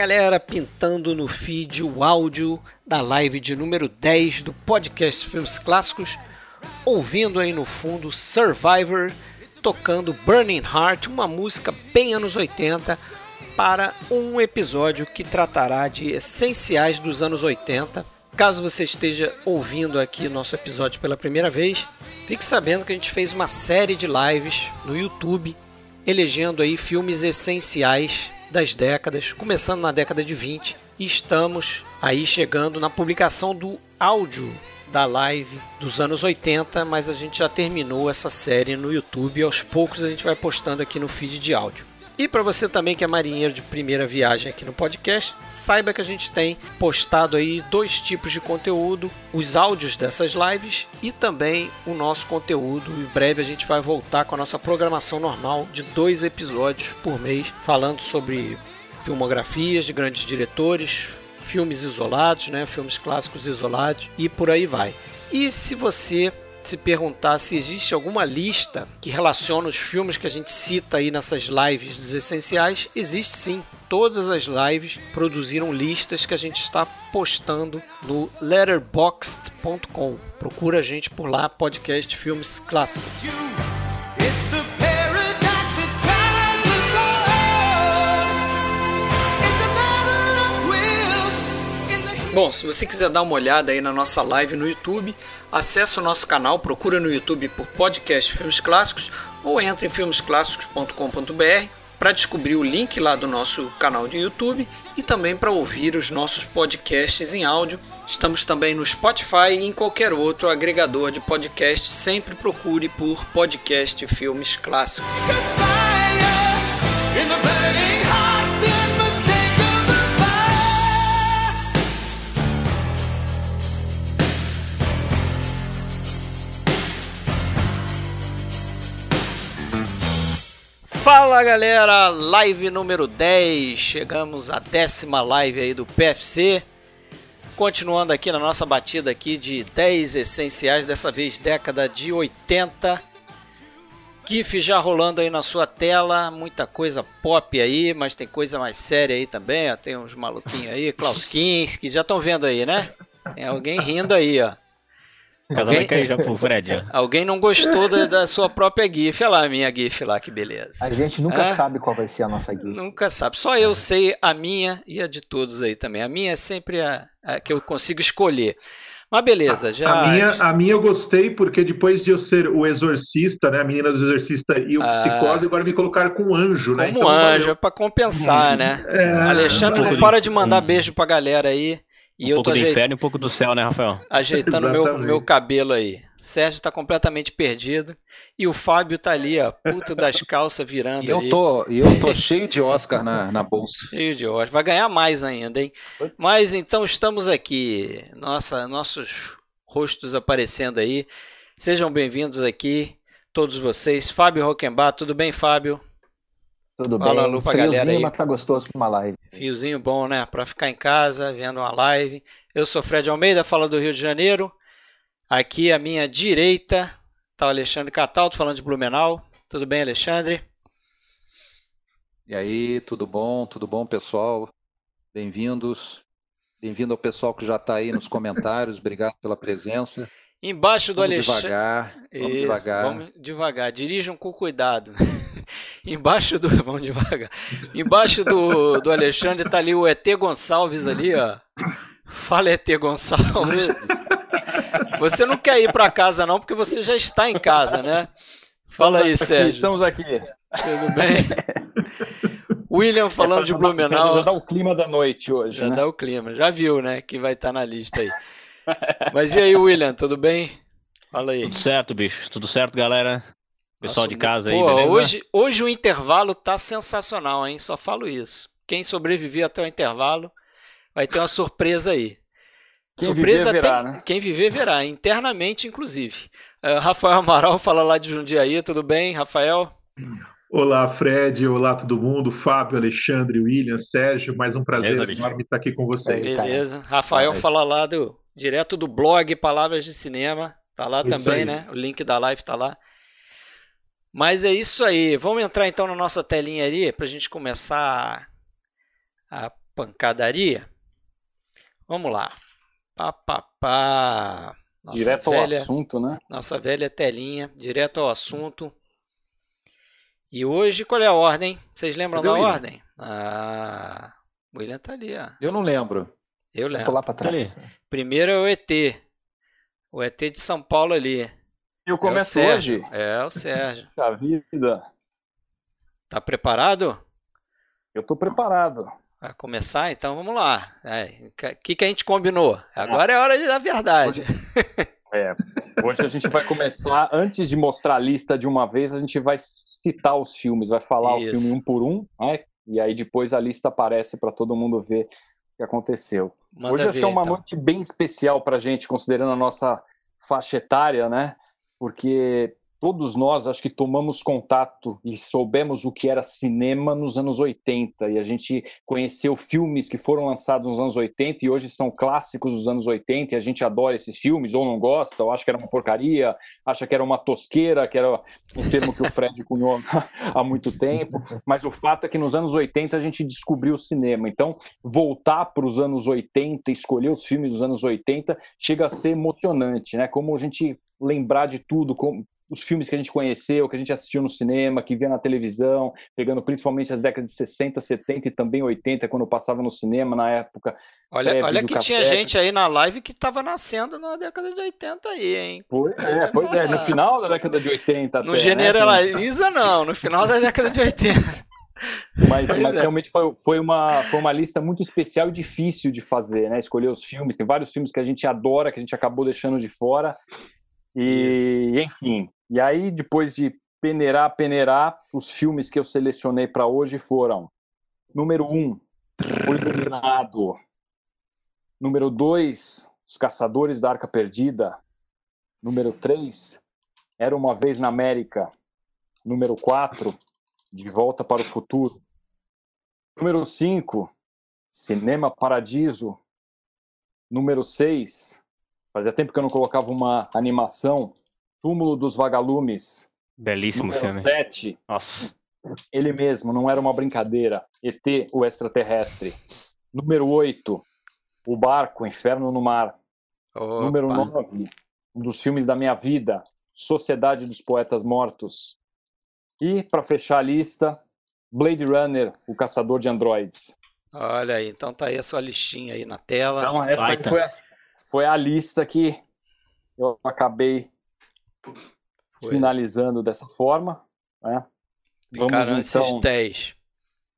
Galera, pintando no feed o áudio da live de número 10 do podcast Filmes Clássicos, ouvindo aí no fundo Survivor tocando Burning Heart, uma música bem anos 80 para um episódio que tratará de essenciais dos anos 80. Caso você esteja ouvindo aqui nosso episódio pela primeira vez, fique sabendo que a gente fez uma série de lives no YouTube elegendo aí filmes essenciais das décadas, começando na década de 20, e estamos aí chegando na publicação do áudio da live dos anos 80, mas a gente já terminou essa série no YouTube e aos poucos a gente vai postando aqui no feed de áudio. E para você também que é marinheiro de primeira viagem aqui no podcast, saiba que a gente tem postado aí dois tipos de conteúdo, os áudios dessas lives e também o nosso conteúdo. Em breve a gente vai voltar com a nossa programação normal de dois episódios por mês, falando sobre filmografias de grandes diretores, filmes isolados, né, filmes clássicos isolados e por aí vai. E se você se perguntar se existe alguma lista que relaciona os filmes que a gente cita aí nessas lives dos essenciais, existe sim. Todas as lives produziram listas que a gente está postando no letterboxd.com. Procura a gente por lá, podcast Filmes Clássicos. Bom, se você quiser dar uma olhada aí na nossa live no YouTube, acesse o nosso canal, procura no YouTube por podcast Filmes Clássicos ou entre em filmesclássicos.com.br para descobrir o link lá do nosso canal de YouTube e também para ouvir os nossos podcasts em áudio. Estamos também no Spotify e em qualquer outro agregador de podcast. Sempre procure por podcast Filmes Clássicos. Fala galera, live número 10, chegamos à décima live aí do PFC. Continuando aqui na nossa batida aqui de 10 essenciais, dessa vez década de 80. GIF já rolando aí na sua tela, muita coisa pop aí, mas tem coisa mais séria aí também, ó. tem uns maluquinhos aí, Klaus Kinski, já estão vendo aí, né? Tem alguém rindo aí, ó. Alguém... cair já pro Fred. Alguém não gostou da, da, sua própria GIF. Olha lá a minha GIF lá, que beleza. A gente nunca ah, sabe qual vai ser a nossa GIF. Nunca sabe. Só eu sei a minha e a de todos aí também. A minha é sempre a, a que eu consigo escolher. Mas beleza, já. A minha, a minha eu gostei porque depois de eu ser o exorcista, né? A menina do exorcista e o ah, psicose, agora me colocaram com anjo, né? Como então, anjo, é para compensar, né? É, Alexandre, não para de mandar beijo pra galera aí. E um eu pouco do ajeit... inferno e um pouco do céu, né, Rafael? Ajeitando meu, meu cabelo aí. Sérgio tá completamente perdido. E o Fábio tá ali, ó, puto das calças virando. E eu tô, e eu tô cheio de Oscar na, na bolsa. Cheio de Oscar. Vai ganhar mais ainda, hein? Mas então estamos aqui. Nossa, nossos rostos aparecendo aí. Sejam bem-vindos aqui, todos vocês. Fábio Roquembar, tudo bem, Fábio? Tudo Fala, bem. Lupa, Friozinho, galera aí. mas tá gostoso com uma live. Fiozinho bom, né? Pra ficar em casa, vendo uma live. Eu sou Fred Almeida, falo do Rio de Janeiro. Aqui à minha direita tá o Alexandre Cataldo, falando de Blumenau. Tudo bem, Alexandre? E aí, tudo bom? Tudo bom, pessoal? Bem-vindos. Bem-vindo ao pessoal que já está aí nos comentários. Obrigado pela presença. Embaixo do Alexandre. Devagar, vamos Isso, devagar. Vamos devagar. Dirijam com cuidado. Embaixo do. Vamos devagar. Embaixo do, do Alexandre tá ali o ET Gonçalves ali, ó. Fala, ET Gonçalves. Você não quer ir para casa, não, porque você já está em casa, né? Fala aí, Sérgio. Estamos aqui. Tudo bem? William falando de Blumenau. Já dá o clima da noite hoje. Já né? dá o clima. Já viu, né? Que vai estar tá na lista aí. Mas e aí, William, tudo bem? Fala aí. Tudo certo, bicho. Tudo certo, galera. Pessoal Nossa, de casa aí, pô, beleza? Hoje, hoje o intervalo tá sensacional, hein? Só falo isso. Quem sobreviver até o intervalo vai ter uma surpresa aí. Quem surpresa viver verá, tem... né? Quem viver verá, internamente, inclusive. Uh, Rafael Amaral fala lá de Jundiaí, tudo bem, Rafael? Olá, Fred. Olá, todo mundo. Fábio, Alexandre, William, Sérgio. Mais um prazer Beleza, enorme estar aqui com vocês. Beleza. Rafael Mas... fala lá do direto do blog Palavras de Cinema. Tá lá isso também, aí. né? O link da live tá lá. Mas é isso aí. Vamos entrar então na nossa telinha ali para a gente começar a pancadaria? Vamos lá. Pá, pá, pá. Nossa direto velha, ao assunto, né? Nossa velha telinha, direto ao assunto. E hoje, qual é a ordem? Vocês lembram da ordem? Ah, o William tá ali, ó. Eu não lembro. Eu lembro. lá para trás. Primeiro é o ET. O ET de São Paulo ali. Eu começo é hoje. É o Sérgio. A vida. Tá preparado? Eu tô preparado. Vai começar? Então vamos lá. O é, que, que a gente combinou? Agora é hora de dar verdade. Hoje, é, hoje a gente vai começar, antes de mostrar a lista de uma vez, a gente vai citar os filmes, vai falar Isso. o filme um por um, né? e aí depois a lista aparece para todo mundo ver que aconteceu. Manda hoje acho ver, que é uma então. noite bem especial para a gente, considerando a nossa faixa etária, né? Porque todos nós acho que tomamos contato e soubemos o que era cinema nos anos 80 e a gente conheceu filmes que foram lançados nos anos 80 e hoje são clássicos dos anos 80 e a gente adora esses filmes ou não gosta, ou acha que era uma porcaria, acha que era uma tosqueira, que era um termo que o Fred cunhou há muito tempo, mas o fato é que nos anos 80 a gente descobriu o cinema. Então, voltar para os anos 80, escolher os filmes dos anos 80 chega a ser emocionante, né? Como a gente lembrar de tudo, como os filmes que a gente conheceu, que a gente assistiu no cinema, que via na televisão, pegando principalmente as décadas de 60, 70 e também 80, quando eu passava no cinema na época. Olha, olha que tinha gente aí na live que estava nascendo na década de 80 aí, hein? Pois é, pois é, no final da década de 80. Não generaliza, né? não, no final da década de 80. Mas, mas é. realmente foi, foi, uma, foi uma lista muito especial e difícil de fazer, né? Escolher os filmes. Tem vários filmes que a gente adora, que a gente acabou deixando de fora. E, Isso. enfim, e aí, depois de peneirar, peneirar, os filmes que eu selecionei para hoje foram: número um, O Iluminado. Número dois, Os Caçadores da Arca Perdida. Número três, Era uma Vez na América. Número quatro, De Volta para o Futuro. Número cinco, Cinema Paradiso. Número seis, Fazia tempo que eu não colocava uma animação Túmulo dos Vagalumes. Belíssimo filme. 7. Nossa. Ele mesmo, não era uma brincadeira. ET, o extraterrestre. Número 8. O Barco, Inferno no Mar. Opa. Número 9. Um dos filmes da minha vida. Sociedade dos Poetas Mortos. E, para fechar a lista, Blade Runner, o Caçador de Androids. Olha aí, então tá aí a sua listinha aí na tela. Então, essa foi a, foi a lista que eu acabei foi. finalizando dessa forma. Né? Vamos então... esses 10.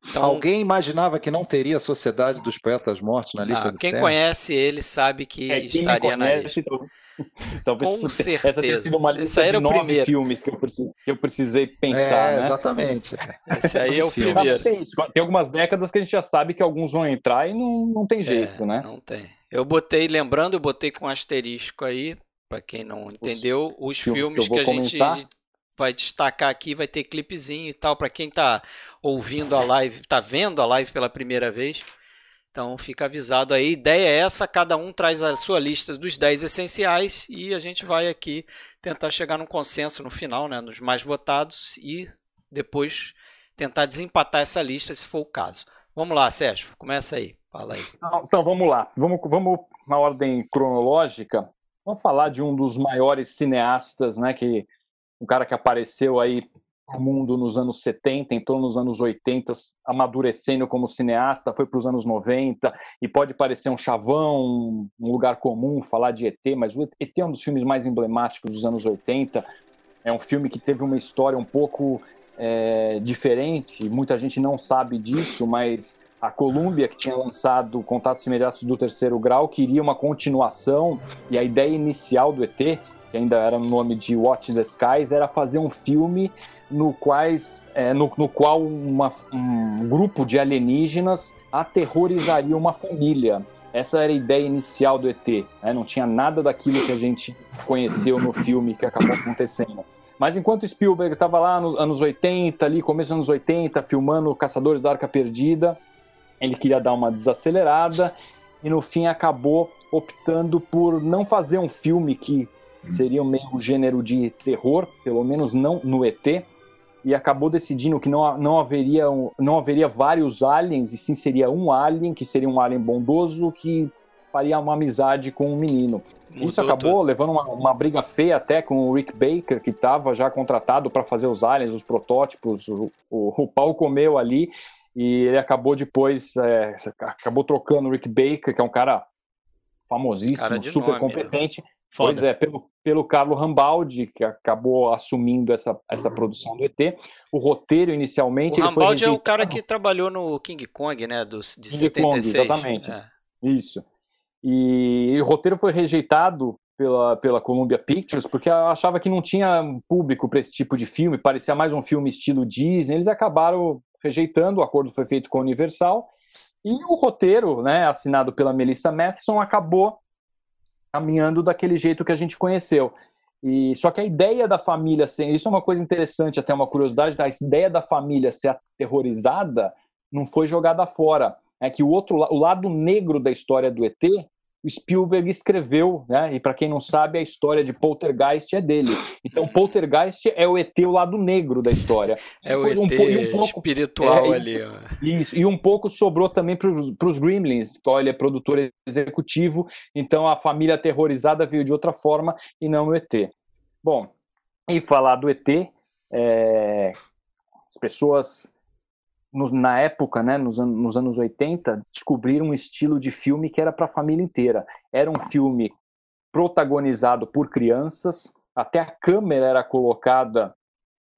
Então, Alguém imaginava que não teria a Sociedade dos Poetas Mortos na lista ah, do Quem conhece ele sabe que é, estaria conhece, na lista. Então, talvez Com certeza. essa tenha sido uma lista de nove primeiro. filmes que eu, precisei, que eu precisei pensar. É, né? Exatamente. Esse aí é o primeiro. Tem, tem, algumas décadas que a gente já sabe que alguns vão entrar e não, não tem é, jeito, é, né? Não tem. Eu botei, lembrando, eu botei com asterisco aí, para quem não entendeu, os, os filmes, filmes, que, que a comentar. gente vai destacar aqui, vai ter clipezinho e tal, para quem está ouvindo a live, está vendo a live pela primeira vez. Então fica avisado aí. A ideia é essa, cada um traz a sua lista dos 10 essenciais e a gente vai aqui tentar chegar num consenso no final, né, nos mais votados e depois tentar desempatar essa lista, se for o caso. Vamos lá, Sérgio, começa aí, fala aí. Então, então vamos lá, vamos, vamos na ordem cronológica. Vamos falar de um dos maiores cineastas, né, que um cara que apareceu aí no mundo nos anos 70, entrou nos anos 80, amadurecendo como cineasta, foi para os anos 90 e pode parecer um chavão, um lugar comum falar de ET, mas o ET é um dos filmes mais emblemáticos dos anos 80. É um filme que teve uma história um pouco é, diferente, muita gente não sabe disso, mas a Columbia, que tinha lançado Contatos Imediatos do Terceiro Grau, queria uma continuação, e a ideia inicial do ET, que ainda era no nome de Watch the Skies, era fazer um filme no, quais, é, no, no qual uma, um grupo de alienígenas aterrorizaria uma família. Essa era a ideia inicial do ET. Né? Não tinha nada daquilo que a gente conheceu no filme que acabou acontecendo. Mas enquanto Spielberg estava lá nos anos 80, ali, começo dos anos 80, filmando Caçadores da Arca Perdida, ele queria dar uma desacelerada e no fim acabou optando por não fazer um filme que seria meio um gênero de terror, pelo menos não no ET, e acabou decidindo que não, não, haveria, não haveria vários aliens, e sim seria um alien, que seria um alien bondoso, que faria uma amizade com um menino. Mudou Isso acabou tudo. levando uma, uma, briga feia até com o Rick Baker, que estava já contratado para fazer os aliens, os protótipos, o, o, o, pau comeu ali, e ele acabou depois, é, acabou trocando o Rick Baker, que é um cara famosíssimo, cara super nome, competente, né? Pois é, pelo, pelo Carlo Rambaldi, que acabou assumindo essa, essa produção do ET. O roteiro, inicialmente. O Rambaldi é o cara que trabalhou no King Kong, né? Do, de King 76. Kong, exatamente. É. Isso. E, e, o roteiro foi rejeitado pela, pela Columbia Pictures porque achava que não tinha público para esse tipo de filme, parecia mais um filme estilo Disney. Eles acabaram rejeitando, o acordo foi feito com a Universal. E o roteiro, né, assinado pela Melissa Matheson, acabou caminhando daquele jeito que a gente conheceu. E só que a ideia da família ser, isso é uma coisa interessante, até uma curiosidade, a ideia da família ser aterrorizada não foi jogada fora. É que o outro, o lado negro da história do ET o Spielberg escreveu, né? E para quem não sabe, a história de Poltergeist é dele. Então, Poltergeist é o ET, o lado negro da história. É Depois, o ET um, um pouco, espiritual é, ali. Ó. Isso, e um pouco sobrou também para os Gremlins. Então, ele é produtor executivo, então a família aterrorizada veio de outra forma e não o ET. Bom, e falar do ET, é, as pessoas na época, né, nos, nos, anos 80, descobriram um estilo de filme que era para a família inteira. Era um filme protagonizado por crianças, até a câmera era colocada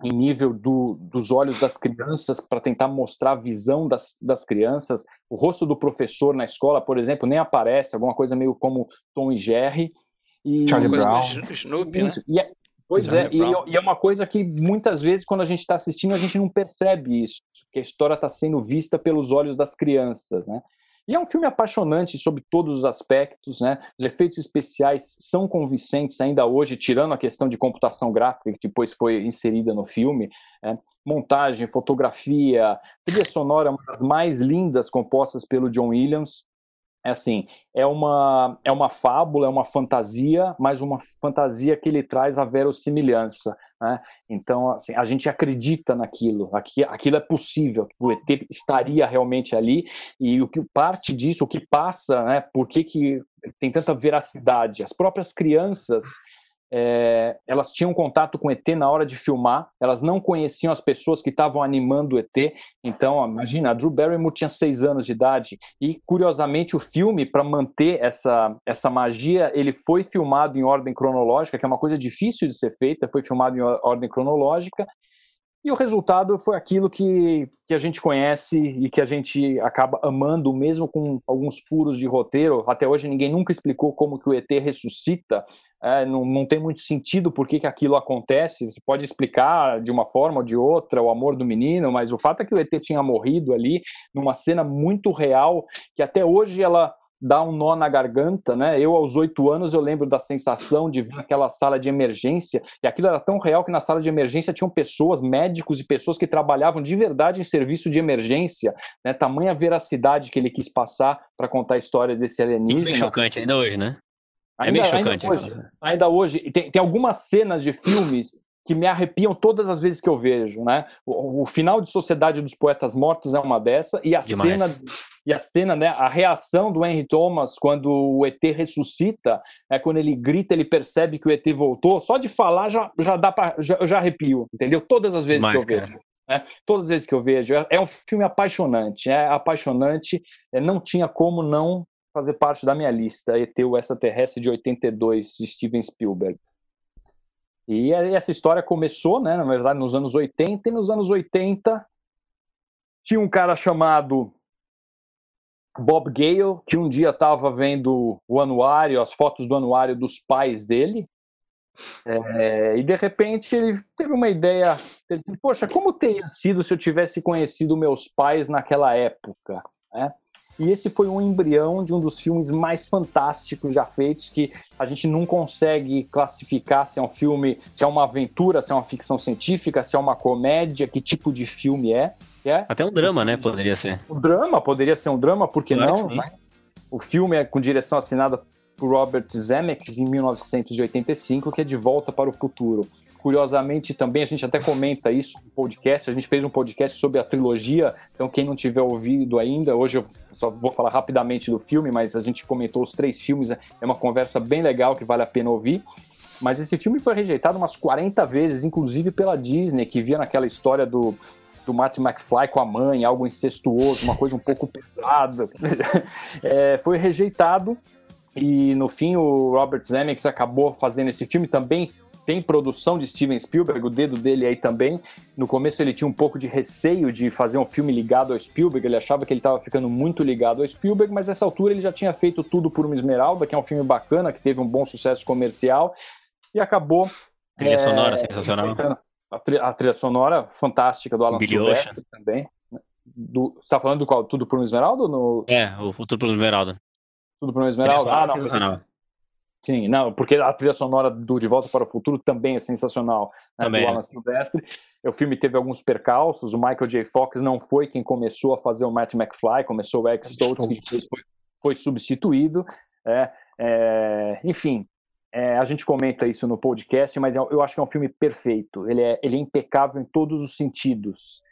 em nível do, dos olhos das crianças para tentar mostrar a visão das, das crianças. O rosto do professor na escola, por exemplo, nem aparece, alguma coisa meio como Tom e Jerry. E, Charlie Brown. Snoopy, isso, né? e, é, Pois é, e, e, é uma coisa que muitas vezes, quando a gente está assistindo, a gente não percebe isso, que a história está sendo vista pelos olhos das crianças, né? E é um filme apaixonante sobre todos os aspectos, né? Os efeitos especiais são convincentes ainda hoje, tirando a questão de computação gráfica que depois foi inserida no filme. Né? Montagem, fotografia, trilha sonora, uma das mais lindas compostas pelo John Williams é assim, é uma, é uma fábula, é uma fantasia, mas uma fantasia que ele traz a verossimilhança. Né? Então, assim, a gente acredita naquilo, aqui, aquilo é possível, o ET estaria realmente ali, e o que parte disso, o que passa, né, por que, que tem tanta veracidade? As próprias crianças é, elas tinham contato com ET na hora de filmar, elas não conheciam as pessoas que estavam animando o ET. Então, imagina, a Drew Barrymore tinha seis anos de idade e, curiosamente, o filme, para manter essa, essa magia, ele foi filmado em ordem cronológica, que é uma coisa difícil de ser feita, foi filmado em ordem cronológica. E o resultado foi aquilo que, que a gente conhece e que a gente acaba amando, mesmo com alguns furos de roteiro. Até hoje ninguém nunca explicou como que o ET ressuscita é, não, não tem muito sentido por que, que aquilo acontece. Você pode explicar de uma forma ou de outra o amor do menino, mas o fato é que o ET tinha morrido ali numa cena muito real, que até hoje ela dá um nó na garganta, né? Eu, aos oito anos, eu lembro da sensação de ver aquela sala de emergência, e aquilo era tão real que na sala de emergência tinham pessoas, médicos e pessoas que trabalhavam de verdade em serviço de emergência, né? Tamanha veracidade que ele quis passar para contar a história desse alienígena. É chocante ainda hoje, né? É ainda, é meio chocante. Ainda hoje, ainda hoje tem, tem algumas cenas de filmes que me arrepiam todas as vezes que eu vejo, né? O, o, final de Sociedade dos Poetas Mortos é uma dessa e a Demais. cena e a cena, né? A reação do Henry Thomas quando o ET ressuscita, é quando ele grita, ele percebe que o ET voltou. Só de falar já já dá para já, já arrepio, entendeu? Todas as vezes Demais, que eu vejo. Né? Todas as vezes que eu vejo, é, é um filme apaixonante, é apaixonante. É, não tinha como não fazer parte da minha lista, ET, o Extraterrestre de 82, de Steven Spielberg. E essa história começou, né, na verdade, nos anos 80, e nos anos 80 tinha um cara chamado Bob Gale, que um dia estava vendo o anuário, as fotos do anuário dos pais dele, é, e de repente ele teve uma ideia, ele disse, poxa, como teria sido se eu tivesse conhecido meus pais naquela época, né? E esse foi um embrião de um dos filmes mais fantásticos já feitos, que a gente não consegue classificar se é um filme, se é uma aventura, se é uma ficção científica, se é uma comédia, que tipo de filme é. É Até um drama, né? Poderia ser. Um drama, poderia ser um drama, por que não? O filme é com direção assinada por Robert Zemeckis em 1985, que é De Volta para o Futuro. Curiosamente, também a gente até comenta isso no podcast. A gente fez um podcast sobre a trilogia. Então, quem não tiver ouvido ainda, hoje eu só vou falar rapidamente do filme, mas a gente comentou os três filmes. É uma conversa bem legal que vale a pena ouvir. Mas esse filme foi rejeitado umas 40 vezes, inclusive pela Disney, que via naquela história do, do Martin McFly com a mãe, algo incestuoso, uma coisa um pouco pesada. É, foi rejeitado e no fim o Robert Zemeckis acabou fazendo esse filme também tem produção de Steven Spielberg, o dedo dele aí também. No começo ele tinha um pouco de receio de fazer um filme ligado ao Spielberg, ele achava que ele estava ficando muito ligado ao Spielberg, mas nessa altura ele já tinha feito tudo por uma Esmeralda, que é um filme bacana, que teve um bom sucesso comercial, e acabou. Trilha é, sonora sensacional. A, trilha, a trilha sonora fantástica do Alan Silvestre também. Do, você está falando do qual? Tudo por uma Esmeralda? No... É, o Tudo por uma Esmeralda. Tudo por uma Esmeralda? Ah, não. Sensacional. Sim, não, porque a trilha sonora do De Volta para o Futuro também é sensacional, né, também do é. Alan Silvestre. O filme teve alguns percalços, o Michael J. Fox não foi quem começou a fazer o Matt McFly, começou o X Stoltz, que depois foi, foi substituído. É, é, enfim, é, a gente comenta isso no podcast, mas eu, é, eu acho que é um filme perfeito. Ele é, ele é impecável em todos os sentidos.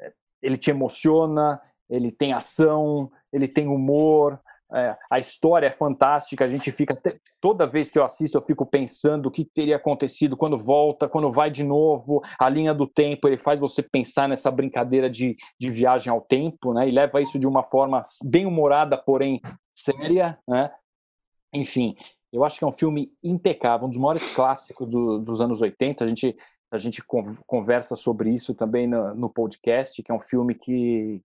É, ele te emociona, ele tem ação, ele tem humor, é, a história é fantástica, a gente fica. Toda vez que eu assisto, eu fico pensando o que teria acontecido quando volta, quando vai de novo, a linha do tempo, ele faz você pensar nessa brincadeira de, de viagem ao tempo, né? E leva isso de uma forma bem humorada, porém séria, né? Enfim, eu acho que é um filme impecável, um dos maiores clássicos do, dos anos 80. A gente, a gente conversa sobre isso também no, no podcast, que é um filme que,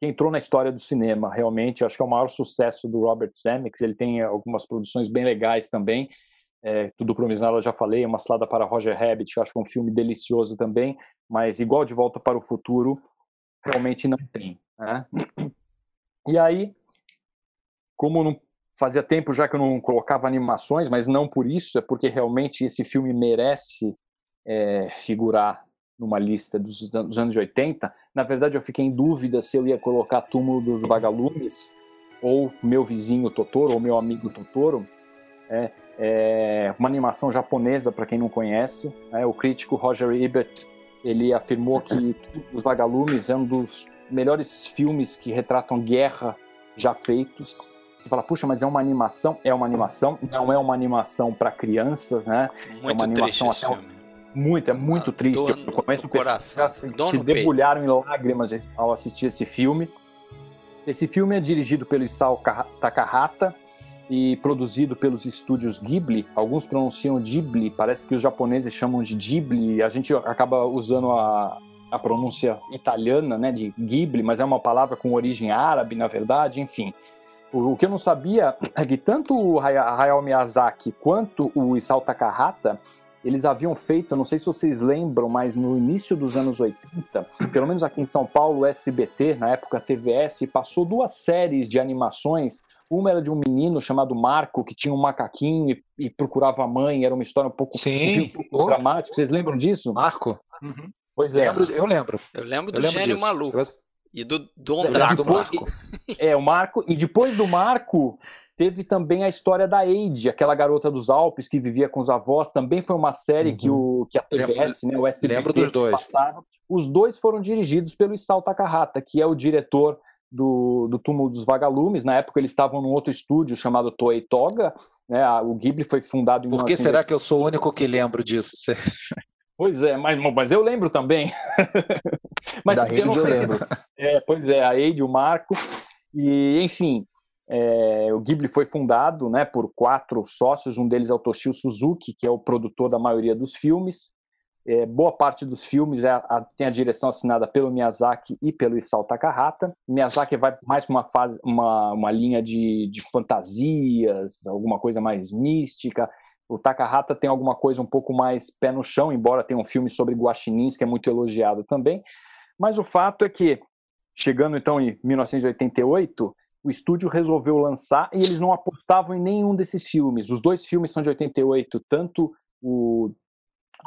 que entrou na história do cinema, realmente. Acho que é o maior sucesso do Robert Zemeckis. Ele tem algumas produções bem legais também. É, Tudo Promisnado eu já falei, Uma Salada para Roger Rabbit, eu acho que é um filme delicioso também, mas igual De Volta para o Futuro, realmente não tem. Né? E aí, como não fazia tempo já que eu não colocava animações, mas não por isso, é porque realmente esse filme merece é, figurar numa lista dos, dos, anos 80, na verdade eu fiquei em dúvida se eu ia colocar Túmulo dos Vagalumes ou Meu Vizinho Totoro ou Meu Amigo Totoro. É, é uma animação japonesa para quem não conhece. É, o crítico Roger Ebert ele afirmou que Túmulo dos Vagalumes é um dos melhores filmes que retratam guerra já feitos. Você fala, puxa, mas é uma animação? É uma animação, não é uma animação para crianças, né? Muito é uma animação até filme. Muito, é muito ah, triste. No começo coração, se, se debulharam em lágrimas ao assistir esse filme. Esse filme é dirigido pelo Isao Takahata e produzido pelos estúdios Ghibli. Alguns pronunciam Ghibli, parece que os japoneses chamam de Ghibli. A gente acaba usando a, a pronúncia italiana, né, de Ghibli, mas é uma palavra com origem árabe, na verdade, enfim. O, que eu não sabia é que tanto o Hayao Miyazaki quanto o Isao Takahata eles haviam feito, não sei se vocês lembram, mas no início dos anos 80, pelo menos aqui em São Paulo, o SBT, na época TVS, passou duas séries de animações. Uma era de um menino chamado Marco, que tinha um macaquinho e, e procurava a mãe, era uma história um pouco, Sim. Um pouco dramática. Vocês lembram disso? Marco? Uhum. Pois é. Lembro, eu lembro. Eu lembro do eu lembro Gênio disso. Maluco. E do Dom Draco. Marco. É, o Marco. E depois do Marco, Teve também a história da Eide, aquela garota dos Alpes que vivia com os avós. Também foi uma série uhum. que, o, que a TVS, lembro, né, o SBT, lembro dos dois. Passava. Os dois foram dirigidos pelo Isao Takahata, que é o diretor do, do Túmulo dos Vagalumes. Na época eles estavam num outro estúdio chamado Toei Toga. Né? O Ghibli foi fundado em Por que será que eu sou o único que lembro disso? Pois é, mas, mas eu lembro também. mas da eu não sei se... É, pois é, a Eide, o Marco. E, enfim, é, o Ghibli foi fundado né, por quatro sócios, um deles é o Toshio Suzuki, que é o produtor da maioria dos filmes. É, boa parte dos filmes é, a, tem a direção assinada pelo Miyazaki e pelo Isao Takahata. Miyazaki vai mais para uma fase, uma, uma linha de, de fantasias, alguma coisa mais mística. O Takahata tem alguma coisa um pouco mais pé no chão, embora tenha um filme sobre guaxinins que é muito elogiado também. Mas o fato é que, chegando então em 1988, o estúdio resolveu lançar e eles não apostavam em nenhum desses filmes. Os dois filmes são de 88, tanto o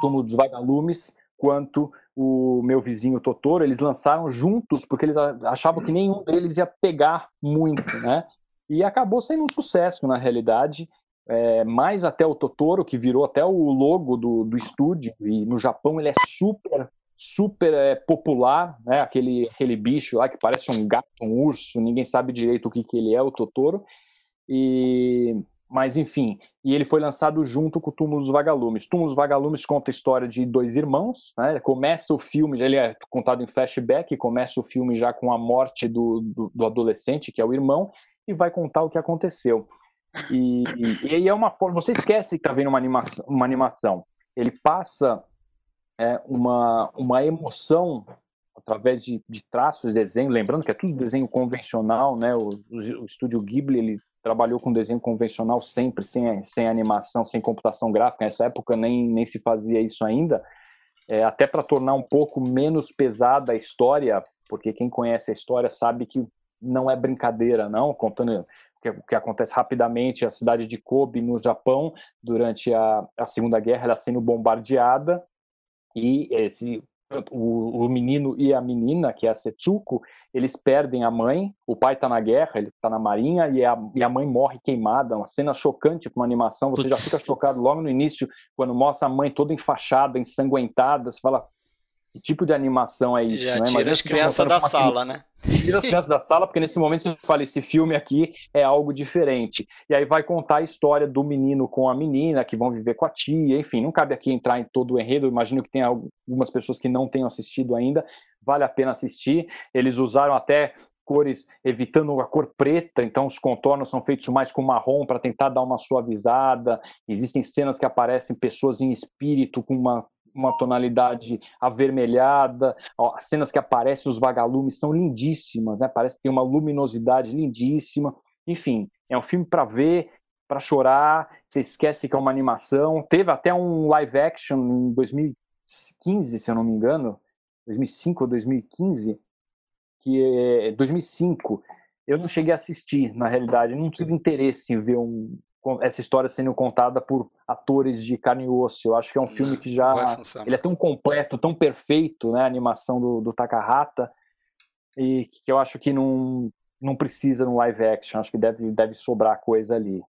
Túmulo dos Vagalumes quanto o Meu Vizinho Totoro. Eles lançaram juntos porque eles achavam que nenhum deles ia pegar muito, né? E acabou sendo um sucesso na realidade. É, mais até o Totoro, que virou até o logo do, do estúdio, e no Japão ele é super, super é, popular, né? aquele, aquele bicho lá que parece um gato, um urso, ninguém sabe direito o que, que ele é, o Totoro. E, mas enfim, e ele foi lançado junto com o Túmulo dos Vagalumes. Túmulo dos Vagalumes conta a história de dois irmãos, né? começa o filme, ele é contado em flashback, começa o filme já com a morte do, do, do adolescente, que é o irmão, e vai contar o que aconteceu. E, e, aí é uma forma. Você esquece que está vendo uma animação, uma animação. Ele passa é, uma, uma emoção através de, de traços, desenho. Lembrando que é tudo desenho convencional, né? O, o, o estúdio Ghibli ele trabalhou com desenho convencional sempre, sem, sem animação, sem computação gráfica. Nessa época nem, nem se fazia isso ainda. É, até para tornar um pouco menos pesada a história, porque quem conhece a história sabe que não é brincadeira, não, contando que, que acontece rapidamente, a cidade de Kobe, no Japão, durante a, a Segunda Guerra, ela sendo bombardeada, e esse o, o, menino e a menina, que é a Setsuko, eles perdem a mãe, o pai está na guerra, ele está na marinha, e a, e a mãe morre queimada, uma cena chocante com uma animação, você já fica chocado logo no início, quando mostra a mãe toda enfaixada, ensanguentada, você fala, que tipo de animação é isso? Já né? tira as crianças da sala, né? Tira as crianças da sala, porque nesse momento você fala, esse filme aqui é algo diferente. E aí vai contar a história do menino com a menina, que vão viver com a tia, enfim, não cabe aqui entrar em todo o enredo, imagino que tem algumas pessoas que não tenham assistido ainda, vale a pena assistir. Eles usaram até cores evitando a cor preta, então os contornos são feitos mais com marrom para tentar dar uma suavizada. Existem cenas que aparecem pessoas em espírito com uma uma tonalidade avermelhada, ó, as cenas que aparecem os vagalumes são lindíssimas, né? Parece que tem uma luminosidade lindíssima. Enfim, é um filme para ver, para chorar. Você esquece que é uma animação. Teve até um live action em 2015, se eu não me engano, 2005 ou 2015, que é 2005. Eu não cheguei a assistir, na realidade, não tive interesse em ver um, essa história sendo contada por atores de carne e osso. Eu acho que é um filme que já ele é tão completo, tão perfeito, né, a animação do, do Takahata, e que eu acho que não não precisa no live action. Acho que deve deve sobrar coisa ali.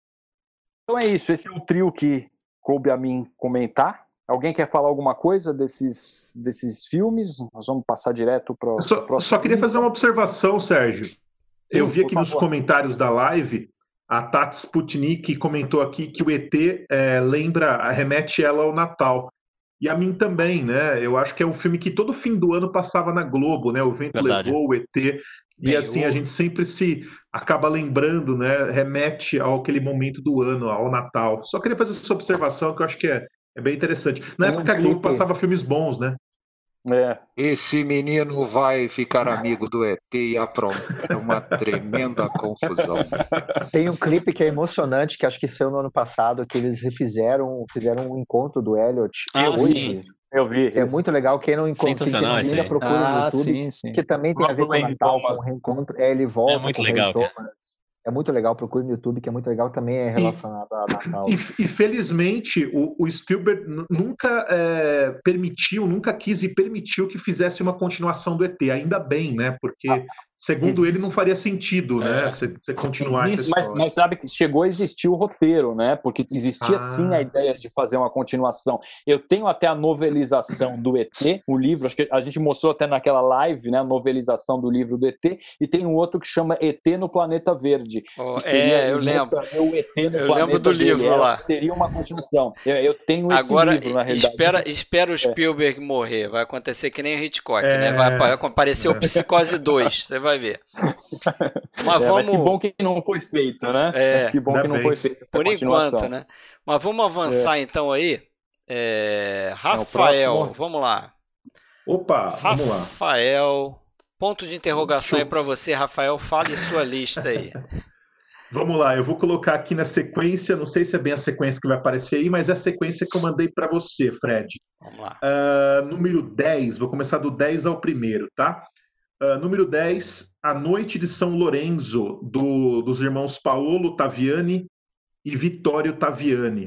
Então é isso. Esse é o trio que coube a mim comentar. Alguém quer falar alguma coisa desses desses filmes? Nós vamos passar direto para o próximo. Só queria fazer uma observação, Sérgio. Sim, eu vi aqui nos comentários da live a Tati Sputnik comentou aqui que o ET é, lembra, remete ela ao Natal. E a mim também, né? Eu acho que é um filme que todo fim do ano passava na Globo, né? O vento Verdade. levou o ET. Bem, e assim, eu... a gente sempre se acaba lembrando, né? Remete ao aquele momento do ano, ao Natal. Só queria fazer essa observação que eu acho que é, é bem interessante. Na Tem época um a Globo passava filmes bons, né? É. Esse menino vai ficar amigo do ET e apronta é uma tremenda confusão. Tem um clipe que é emocionante, que acho que saiu no ano passado, que eles refizeram, fizeram um encontro do Elliot. Ah, hoje. Sim. Eu vi. É muito legal. Quem não encontra, quem não ainda procura ah, no YouTube, sim, sim. que também tem a ver com o Natal, com o reencontro. É, ele volta é muito legal, Thomas. É muito legal, procure no YouTube, que é muito legal, também é relacionado e, a Natal. E, e felizmente o, o Spielberg nunca é, permitiu, nunca quis e permitiu que fizesse uma continuação do ET, ainda bem, né? Porque ah, segundo existe. ele, não faria sentido, né? É. Você, você continuar existe, mas, mas, sabe que chegou a existir o roteiro, né? Porque existia ah. sim a ideia de fazer uma continuação. Eu tenho até a novelização do ET, o livro, acho que a gente mostrou até naquela live, né? A novelização do livro do ET, e tem um outro que chama ET no Planeta Verde. Oh, é, eu lembro. O ET no eu lembro do Verde. livro lá. Seria uma continuação. Eu, eu tenho esse Agora, livro, na realidade. Espera, espera o é. Spielberg é. morrer. Vai acontecer que nem o Hitchcock, né? é. né? Vai aparecer o Psicose 2, você vai ver. Mas, é, vamos... mas que bom que não foi feito, né? É, mas que bom que não foi feito. Por enquanto, né? Mas vamos avançar é. então aí. É... Rafael, vamos lá. Opa, vamos lá. Rafael, ponto de interrogação aí para você, Rafael. Fale sua lista aí. Vamos lá, eu vou colocar aqui na sequência, não sei se é bem a sequência que vai aparecer aí, mas é a sequência que eu mandei para você, Fred. Vamos lá. Uh, número 10, vou começar do 10 ao primeiro, tá? Uh, número 10, A Noite de São Lourenço, do, dos irmãos Paolo Taviani e Vittorio Taviani.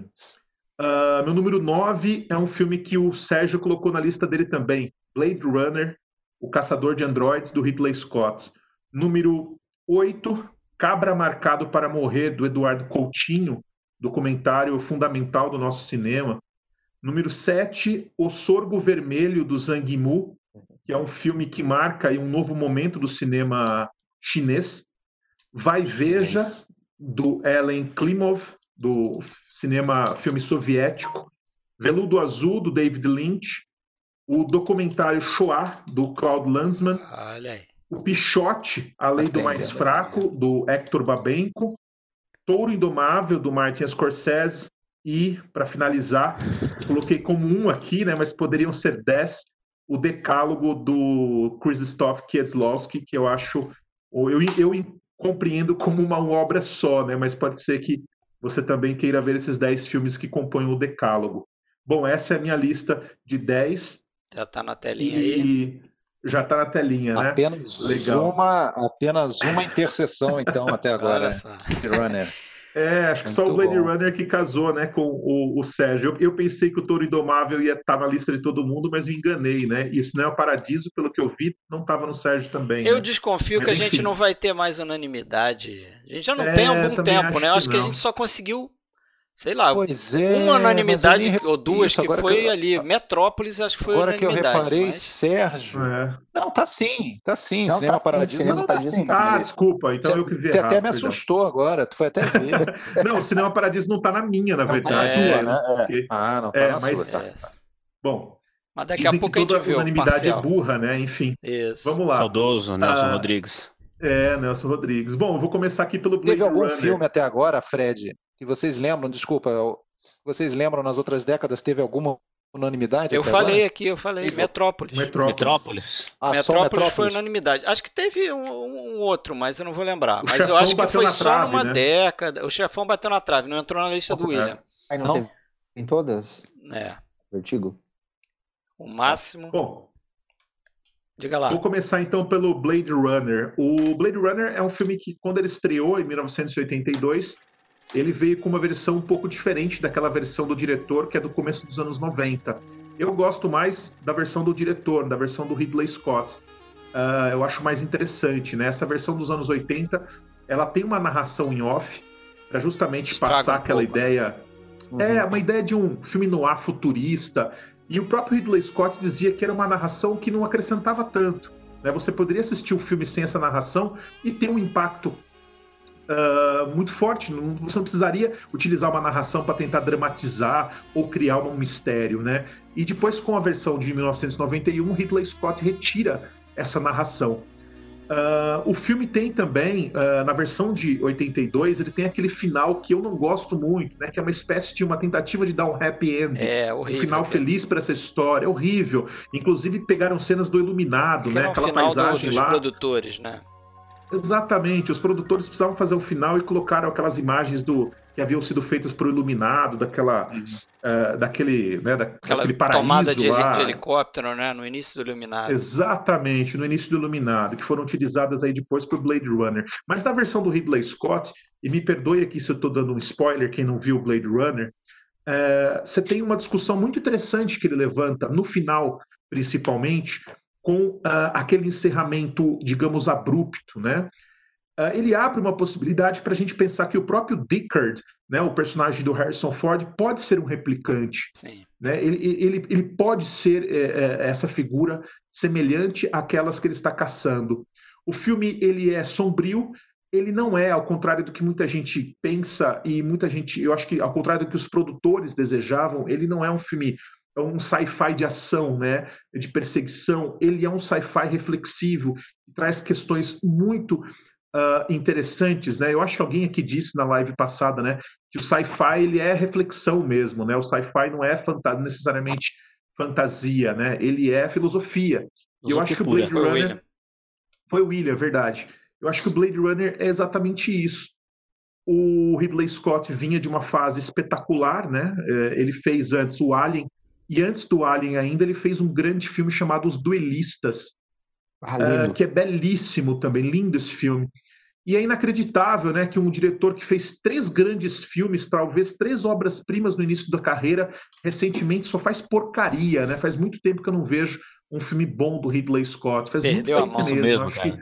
Uh, meu número 9 é um filme que o Sérgio colocou na lista dele também, Blade Runner, O Caçador de Androids, do Ridley Scott. Número 8, Cabra Marcado para Morrer, do Eduardo Coutinho, documentário fundamental do nosso cinema. Número 7, O Sorgo Vermelho do Zhang Yimou, que é um filme que marca um novo momento do cinema chinês. Vai Veja, do Ellen Klimov, do cinema filme soviético. Veludo Azul, do David Lynch. O documentário Shoah, do Claude Lanzmann. O Pichote, A Lei do Mais Fraco, do Hector Babenco. Touro Indomável, do Martin Scorsese. E, para finalizar, coloquei como um aqui, né, mas poderiam ser dez, o Decálogo do Krzysztof Kieslowski, que eu acho, eu, eu compreendo como uma obra só, né, mas pode ser que você também queira ver esses dez filmes que compõem o Decálogo. Bom, essa é a minha lista de dez. Já está na telinha e... aí. Já está na telinha, né? Apenas Legal. uma, apenas uma interseção, então, até agora. Runner. É, acho que Muito só o Blade bom. Runner que casou, né, com o, o Sérgio. Eu, eu, pensei que o Touro Indomável ia estar na lista de todo mundo, mas me enganei, né? E o Cinema Paradiso, pelo que eu vi, não estava no Sérgio também. Eu né? desconfio mas, que a gente não vai ter mais unanimidade. A gente já não é, tem há algum tempo, né? Eu acho que, que a gente só conseguiu sei lá, pois é, uma unanimidade ou duas isso, que foi que eu, ali, Metrópolis, acho que foi Agora que eu reparei, mas... Sérgio. É. Não, tá sim, tá sim, não, Cinema tá Paradiso. Sim, não, tá sim. Ah, desculpa, então Você, eu que vi Você até me assustou agora, tu foi até ver. não, o Cinema Paradiso não tá na minha, na verdade. Não tá na sua, né? É. Ah, não tá é, na mas, sua. Tá. Bom, mas daqui a pouco a gente vê unanimidade é burra, né? Enfim. Isso. Vamos lá. Saudoso Nelson ah, Rodrigues. É, Nelson Rodrigues. Bom, eu vou começar aqui pelo Blade Teve algum Runner. filme até agora, Fred, que vocês lembram? Desculpa, vocês lembram, nas outras décadas teve alguma unanimidade? Eu falei agora? aqui, eu falei, Metrópolis. Metrópolis. Metrópolis, ah, Metrópolis, Metrópolis foi unanimidade. Acho que teve um, um, outro, mas eu não vou lembrar. O mas eu acho que foi só trave, numa né? década. O chefão bateu na trave, não entrou na lista do William. Aí não, não? Teve em todas? É. Vertigo. O máximo. Bom, Diga lá. Vou começar então pelo Blade Runner. O Blade Runner é um filme que, quando ele estreou em 1982, ele veio com uma versão um pouco diferente daquela versão do diretor, que é do começo dos anos 90. Eu gosto mais da versão do diretor, da versão do Ridley Scott. Uh, eu acho mais interessante, né? Essa versão dos anos 80, ela tem uma narração em off, para justamente Estraga passar um aquela pouco. ideia. Uhum. É, uma ideia de um filme no ar futurista. E o próprio Ridley Scott dizia que era uma narração que não acrescentava tanto. Né? Você poderia assistir o filme sem essa narração e ter um impacto uh, muito forte. Não, você não precisaria utilizar uma narração para tentar dramatizar ou criar um mistério, né? E depois, com a versão de 1991, Ridley Scott retira essa narração. Uh, o filme tem também, uh, na versão de 82, ele tem aquele final que eu não gosto muito, né? Que é uma espécie de uma tentativa de dar um happy end. É, horrível. Um final feliz para essa história. É horrível. Inclusive pegaram cenas do Iluminado, né? Aquela paisagem do, dos lá. produtores, né? Exatamente, os produtores precisavam fazer o final e colocaram aquelas imagens do que haviam sido feitas para o Iluminado, daquela, uhum. uh, daquele, né, da, daquele paraíso tomada de, lá. de helicóptero, né, no início do Iluminado. Exatamente, no início do Iluminado, que foram utilizadas aí depois para o Blade Runner. Mas na versão do Ridley Scott, e me perdoe aqui se eu estou dando um spoiler, quem não viu o Blade Runner, uh, você tem uma discussão muito interessante que ele levanta no final, principalmente, com uh, aquele encerramento, digamos, abrupto, né? Uh, ele abre uma possibilidade para a gente pensar que o próprio Dickard, né, o personagem do Harrison Ford, pode ser um replicante. Sim. Né? Ele, ele, ele pode ser é, é, essa figura semelhante àquelas que ele está caçando. O filme ele é sombrio, ele não é, ao contrário do que muita gente pensa e muita gente, eu acho que ao contrário do que os produtores desejavam, ele não é um filme é um sci-fi de ação, né, de perseguição. Ele é um sci-fi reflexivo, traz questões muito uh, interessantes, né? Eu acho que alguém aqui disse na live passada, né, que o sci-fi ele é reflexão mesmo, né? O sci-fi não é fanta necessariamente fantasia, né? Ele é filosofia. E eu acho que o Blade Runner foi o William. foi o William, verdade. Eu acho que o Blade Runner é exatamente isso. O Ridley Scott vinha de uma fase espetacular, né? É, ele fez antes o Alien, e antes do Alien ainda, ele fez um grande filme chamado Os Duelistas, ah, uh, que é belíssimo também, lindo esse filme. E é inacreditável né, que um diretor que fez três grandes filmes, talvez três obras-primas no início da carreira, recentemente só faz porcaria. Né? Faz muito tempo que eu não vejo um filme bom do Ridley Scott. Faz Perdeu muito tempo mesmo. mesmo Acho que É,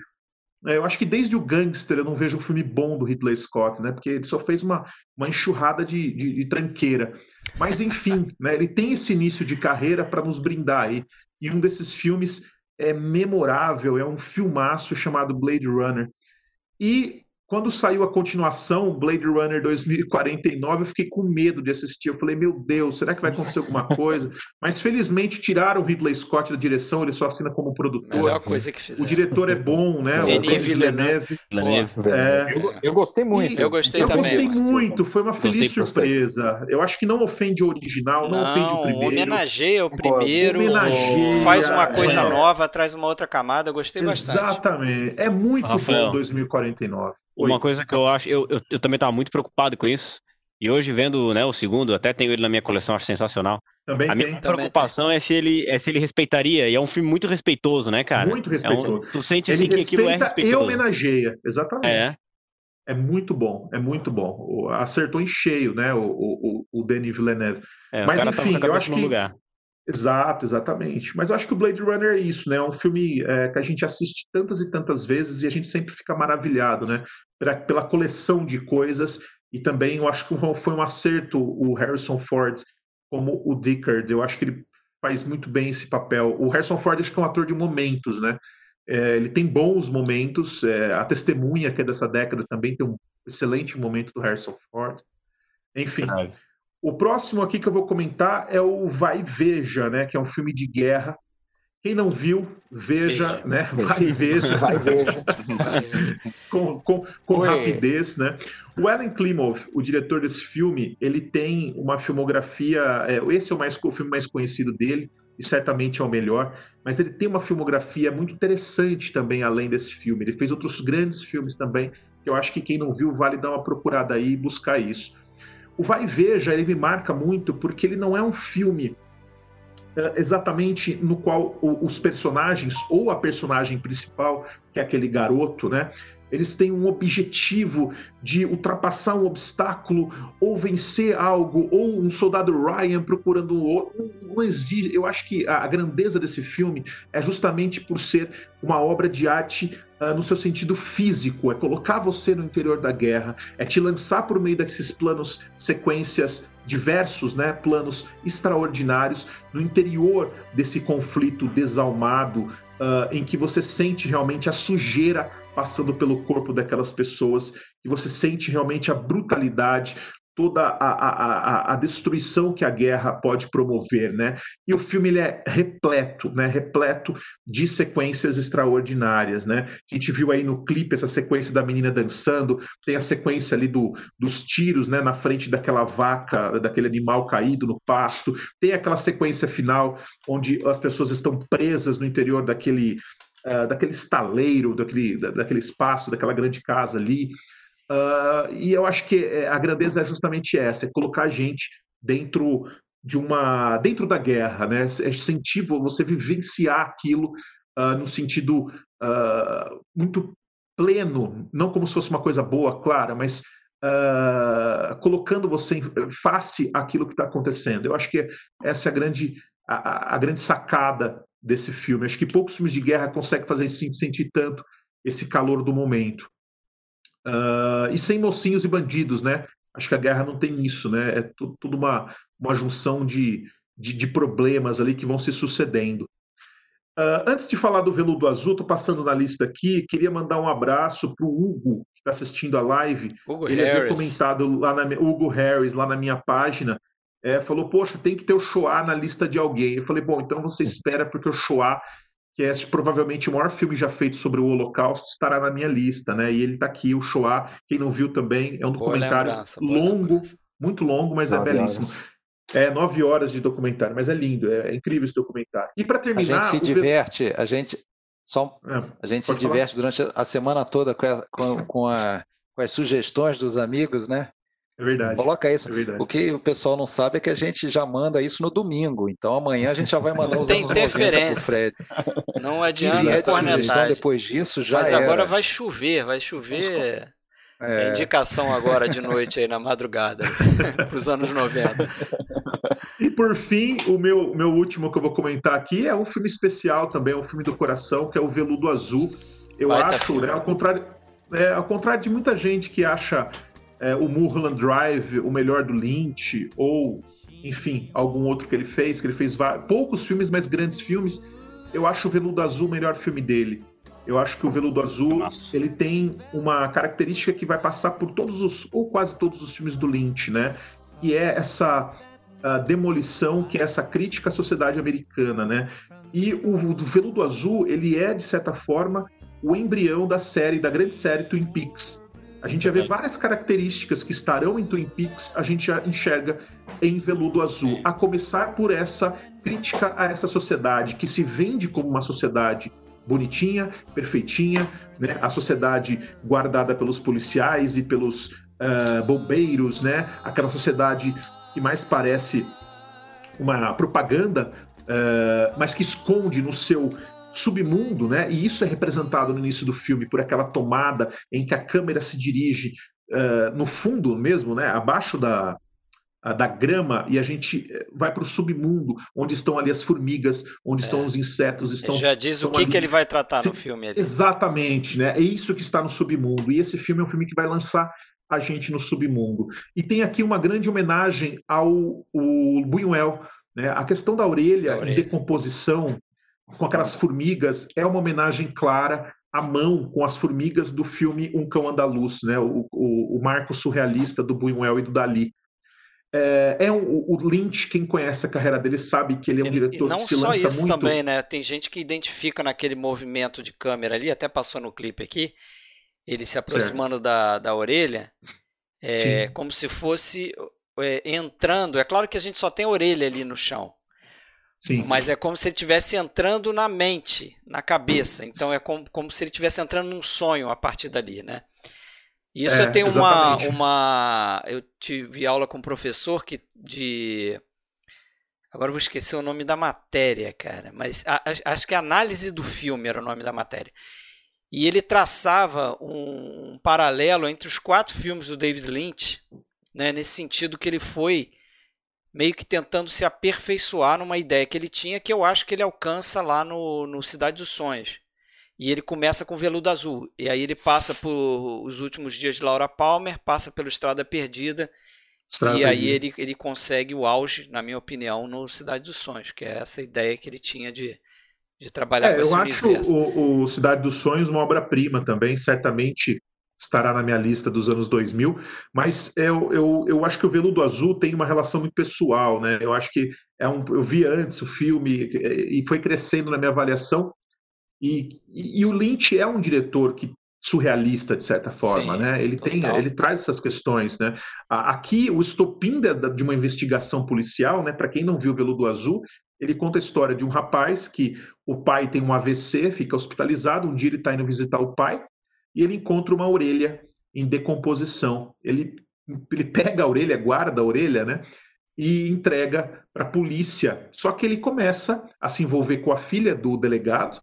eu acho que desde o Gangster eu não vejo um filme bom do Ridley Scott, né? Porque ele só fez uma, uma enxurrada de, de, de tranqueira. Mas enfim, né? Ele tem esse início de carreira para nos brindar aí. E um desses filmes é memorável, é um filmaço chamado Blade Runner. E quando saiu a continuação, Blade Runner 2049, eu fiquei com medo de assistir. Eu falei, meu Deus, será que vai acontecer alguma coisa? Mas felizmente tiraram o Ridley Scott da direção, ele só assina como produtor. Melhor coisa que fizeram. O diretor é bom, né? Denis o Denis Villeneuve. Villeneuve. É, Eu, eu gostei muito. E eu gostei eu também. gostei muito, foi uma feliz Gostei, gostei. surpresa. Eu acho que não ofende o original, não, ofende o Não, primeiro. homenageia o primeiro, Homenageia, faz uma coisa é. nova, traz uma outra camada, eu gostei bastante. Exatamente. É muito Rafael. bom 2049. Oi. Uma coisa que eu acho, eu, eu, eu também estava muito preocupado com isso. E hoje, vendo né, o segundo, até tenho ele na minha coleção, acho sensacional. Também A tem. minha Também preocupação é se, ele, é se ele respeitaria. E é um filme muito respeitoso, né, cara? Muito É respeitoso. um, tu sente Ele assim que aquilo é respeita e respeitoso. homenageia. Exatamente. É, É muito bom, é muito bom. Acertou em cheio, né, o, o, o Denis Villeneuve. é, Mas, enfim, eu acho que- lugar. Exato, exatamente. Mas eu acho que o Blade Runner é isso, né? É um filme é, que a gente assiste tantas e tantas vezes e a gente sempre fica maravilhado, né? Pela, coleção de coisas e também eu acho que foi um acerto o Harrison Ford como o Dickard. Eu acho que ele faz muito bem esse papel. O Harrison Ford acho que é um ator de momentos, né? É, ele tem bons momentos. é, a Testemunha, que é dessa década, também tem um excelente momento do Harrison Ford. Enfim. O próximo aqui que eu vou comentar é o Vai e Veja, né? Que é um filme de guerra. Quem não viu, veja, Veja. né? Vai e veja Vai veja. com, com, com rapidez, né? O Alan Klimov, o diretor desse filme, ele tem uma filmografia. é, esse é o, mais, o filme mais conhecido dele e certamente é o melhor. Mas ele tem uma filmografia muito interessante também além desse filme. Ele fez outros grandes filmes também. Que eu acho que quem não viu vale dar uma procurada aí e buscar isso. O Vai e Veja ele me marca muito porque ele não é um filme eh, exatamente no qual os personagens ou a personagem principal, que é aquele garoto, né? Eles têm um objetivo de ultrapassar um obstáculo ou vencer algo, ou um soldado Ryan procurando um outro. Não, não existe. Eu acho que a, grandeza desse filme é justamente por ser uma obra de arte ah, no seu sentido físico, é colocar você no interior da guerra, é te lançar por meio desses planos, sequências diversos, né, planos extraordinários no interior desse conflito desalmado, ah, em que você sente realmente a sujeira passando pelo corpo daquelas pessoas, e você sente realmente a brutalidade, toda a, a, a, a destruição que a guerra pode promover, né? E o filme ele é repleto, né? Repleto de sequências extraordinárias, né? A gente viu aí no clipe essa sequência da menina dançando, tem a sequência ali do, dos tiros, né? Na frente daquela vaca, daquele animal caído no pasto, tem aquela sequência final onde as pessoas estão presas no interior daquele uh, daquele estaleiro, daquele, da- daquele espaço, daquela grande casa ali. Uh, e eu acho que eh, a grandeza é justamente essa, é colocar a gente dentro de uma dentro da guerra, né? É sentir você vivenciar aquilo uh, no sentido uh, muito pleno, não como se fosse uma coisa boa, claro, mas uh, colocando você face àquilo que está acontecendo. Eu acho que essa é a grande a- a grande sacada desse filme. Acho que poucos filmes de guerra conseguem fazer a gente sentir tanto esse calor do momento. Ah, e sem mocinhos e bandidos, né? Acho que a guerra não tem isso, né? É tu- tudo uma, uma junção de, de, de problemas ali que vão se sucedendo. Ah, antes de falar do Veludo Azul, estou passando na lista aqui, queria mandar um abraço para o Hugo, que está assistindo a live. Hugo Ele havia Harris. comentado lá na Hugo Harris, lá na minha página, é, falou, poxa, tem que ter o Shoah na lista de alguém. Eu falei, bom, então você espera, porque o Shoah, que é provavelmente o maior filme já feito sobre o Holocausto, estará na minha lista, né? E ele está aqui, o Shoah, quem não viu também, é um documentário lembrança, longo, muito longo, mas Nove é belíssimo. horas. É nove horas de documentário, mas é lindo, é, é incrível esse documentário. E para A terminar, gente se diverte, a gente só um- É, a gente se falar. diverte durante a semana toda com, a- com, com a- com as sugestões dos amigos, né? É verdade. Coloca isso. É verdade. O que o pessoal não sabe é que a gente já manda isso no domingo. Então amanhã a gente já vai mandar os Tem anos 90 pro. Fred. Não adianta vier de cornetar. depois disso, já Mas era. agora vai chover, vai chover. É É, indicação agora de noite aí na madrugada, para os anos 90. E por fim, o meu, meu último que eu vou comentar aqui é um filme especial também, é um filme do coração, que é o Veludo Azul. Eu acho, né, ao contrário, é, ao contrário de muita gente que acha é, o Mulholland Drive o melhor do Lynch, ou, enfim, algum outro que ele fez, que ele fez vários, poucos filmes, mas grandes filmes, eu acho o Veludo Azul o melhor filme dele. Eu acho que o Veludo Azul Nossa. ele tem uma característica que vai passar por todos os, ou quase todos os filmes do Lynch, né? E é essa demolição, que é essa crítica à sociedade americana, né? E o, o Veludo Azul, ele é, de certa forma, o embrião da série, da grande série Twin Peaks. A gente já vê várias características que estarão em Twin Peaks, a gente já enxerga em Veludo Azul, a começar por essa crítica a essa sociedade que se vende como uma sociedade bonitinha, perfeitinha, né? a sociedade guardada pelos policiais e pelos uh, bombeiros, né? aquela sociedade que mais parece uma propaganda, uh, mas que esconde no seu submundo, né? E isso é representado no início do filme por aquela tomada em que a câmera se dirige uh, no fundo mesmo, né? Abaixo da, da grama e a gente eh, vai para o submundo, onde estão ali as formigas, onde é. estão os insetos. Estão, já diz o que, que ele vai tratar no filme ali. Exatamente, né? É isso que está no submundo. E esse filme é um filme que vai lançar a gente no submundo. E tem aqui uma grande homenagem ao o Buñuel. Né? A questão da orelha, orelha. em decomposição, com aquelas formigas, é uma homenagem clara à mão com as formigas do filme Um Cão Andaluz, né? o, o, o marco surrealista do Buñuel e do Dali. É, é um, o Lynch, quem conhece a carreira dele, sabe que ele é um diretor que se lança muito... Não só isso também, né? Tem gente que identifica naquele movimento de câmera ali, até passou no clipe aqui, ele se aproximando da, da orelha, é, como se fosse é, entrando. É claro que a gente só tem a orelha ali no chão. Sim. Mas é como se ele estivesse entrando na mente, na cabeça. Então é como, como se ele estivesse entrando num sonho a partir dali, né? Isso é, eu tenho uma, uma. Eu tive aula com um professor que de. Agora eu vou esquecer o nome da matéria, cara. Mas a, a, acho que análise do filme era o nome da matéria. E ele traçava um, um paralelo entre os quatro filmes do David Lynch, né, nesse sentido que ele foi meio que tentando se aperfeiçoar numa ideia que ele tinha, que eu acho que ele alcança lá no, no Cidade dos Sonhos. E ele começa com Veludo Azul. E aí ele passa por Os Últimos Dias de Laura Palmer, passa pelo Estrada Perdida. Estrada e aí ele, ele consegue o auge, na minha opinião, no Cidade dos Sonhos, que é essa ideia que ele tinha de, de trabalhar é, com esse Eu acho o, o, Cidade dos Sonhos uma obra-prima também, certamente estará na minha lista dos anos 2000, mas eu, eu, eu acho que o Veludo Azul tem uma relação muito pessoal, né? Eu acho que é um, eu vi antes o filme e foi crescendo na minha avaliação, e, e, e o Lynch é um diretor que surrealista de certa forma, Sim, né? Ele total. tem, ele traz essas questões, né? Aqui o estopim de, de uma investigação policial, né? Para quem não viu o Veludo Azul, ele conta a história de um rapaz que o pai tem um AVC, fica hospitalizado. Um dia ele está indo visitar o pai e ele encontra uma orelha em decomposição. Ele, ele pega a orelha, guarda a orelha, né? E entrega para a polícia. Só que ele começa a se envolver com a filha do delegado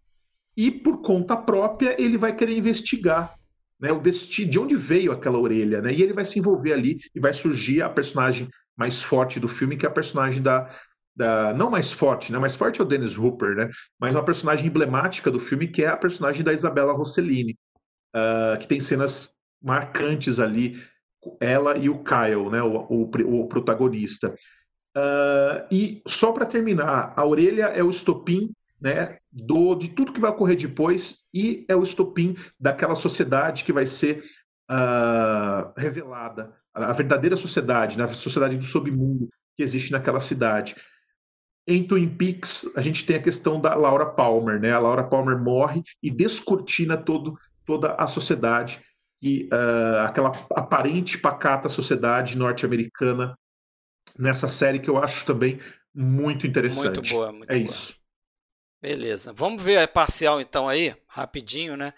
e, por conta própria, ele vai querer investigar né, o destino, de onde veio aquela orelha, né? E ele vai se envolver ali e vai surgir a personagem mais forte do filme, que é a personagem da, da, não mais forte, né? Mais forte é o Dennis Hooper, né? Mas uma personagem emblemática do filme que é a personagem da Isabella Rossellini, uh, que tem cenas marcantes ali, ela e o Kyle, né? O, o, o protagonista. Uh, e só para terminar, a orelha é o estopim, né? Do, de tudo que vai ocorrer depois e é o estopim daquela sociedade que vai ser uh, revelada, a verdadeira sociedade, né? a sociedade do submundo que existe naquela cidade. Em Twin Peaks, a gente tem a questão da Laura Palmer, né? A Laura Palmer morre e descortina todo, toda a sociedade e uh, aquela aparente pacata sociedade norte-americana nessa série que eu acho também muito interessante. Muito boa, muito é boa. isso. Beleza. Vamos ver a parcial então aí, rapidinho, né?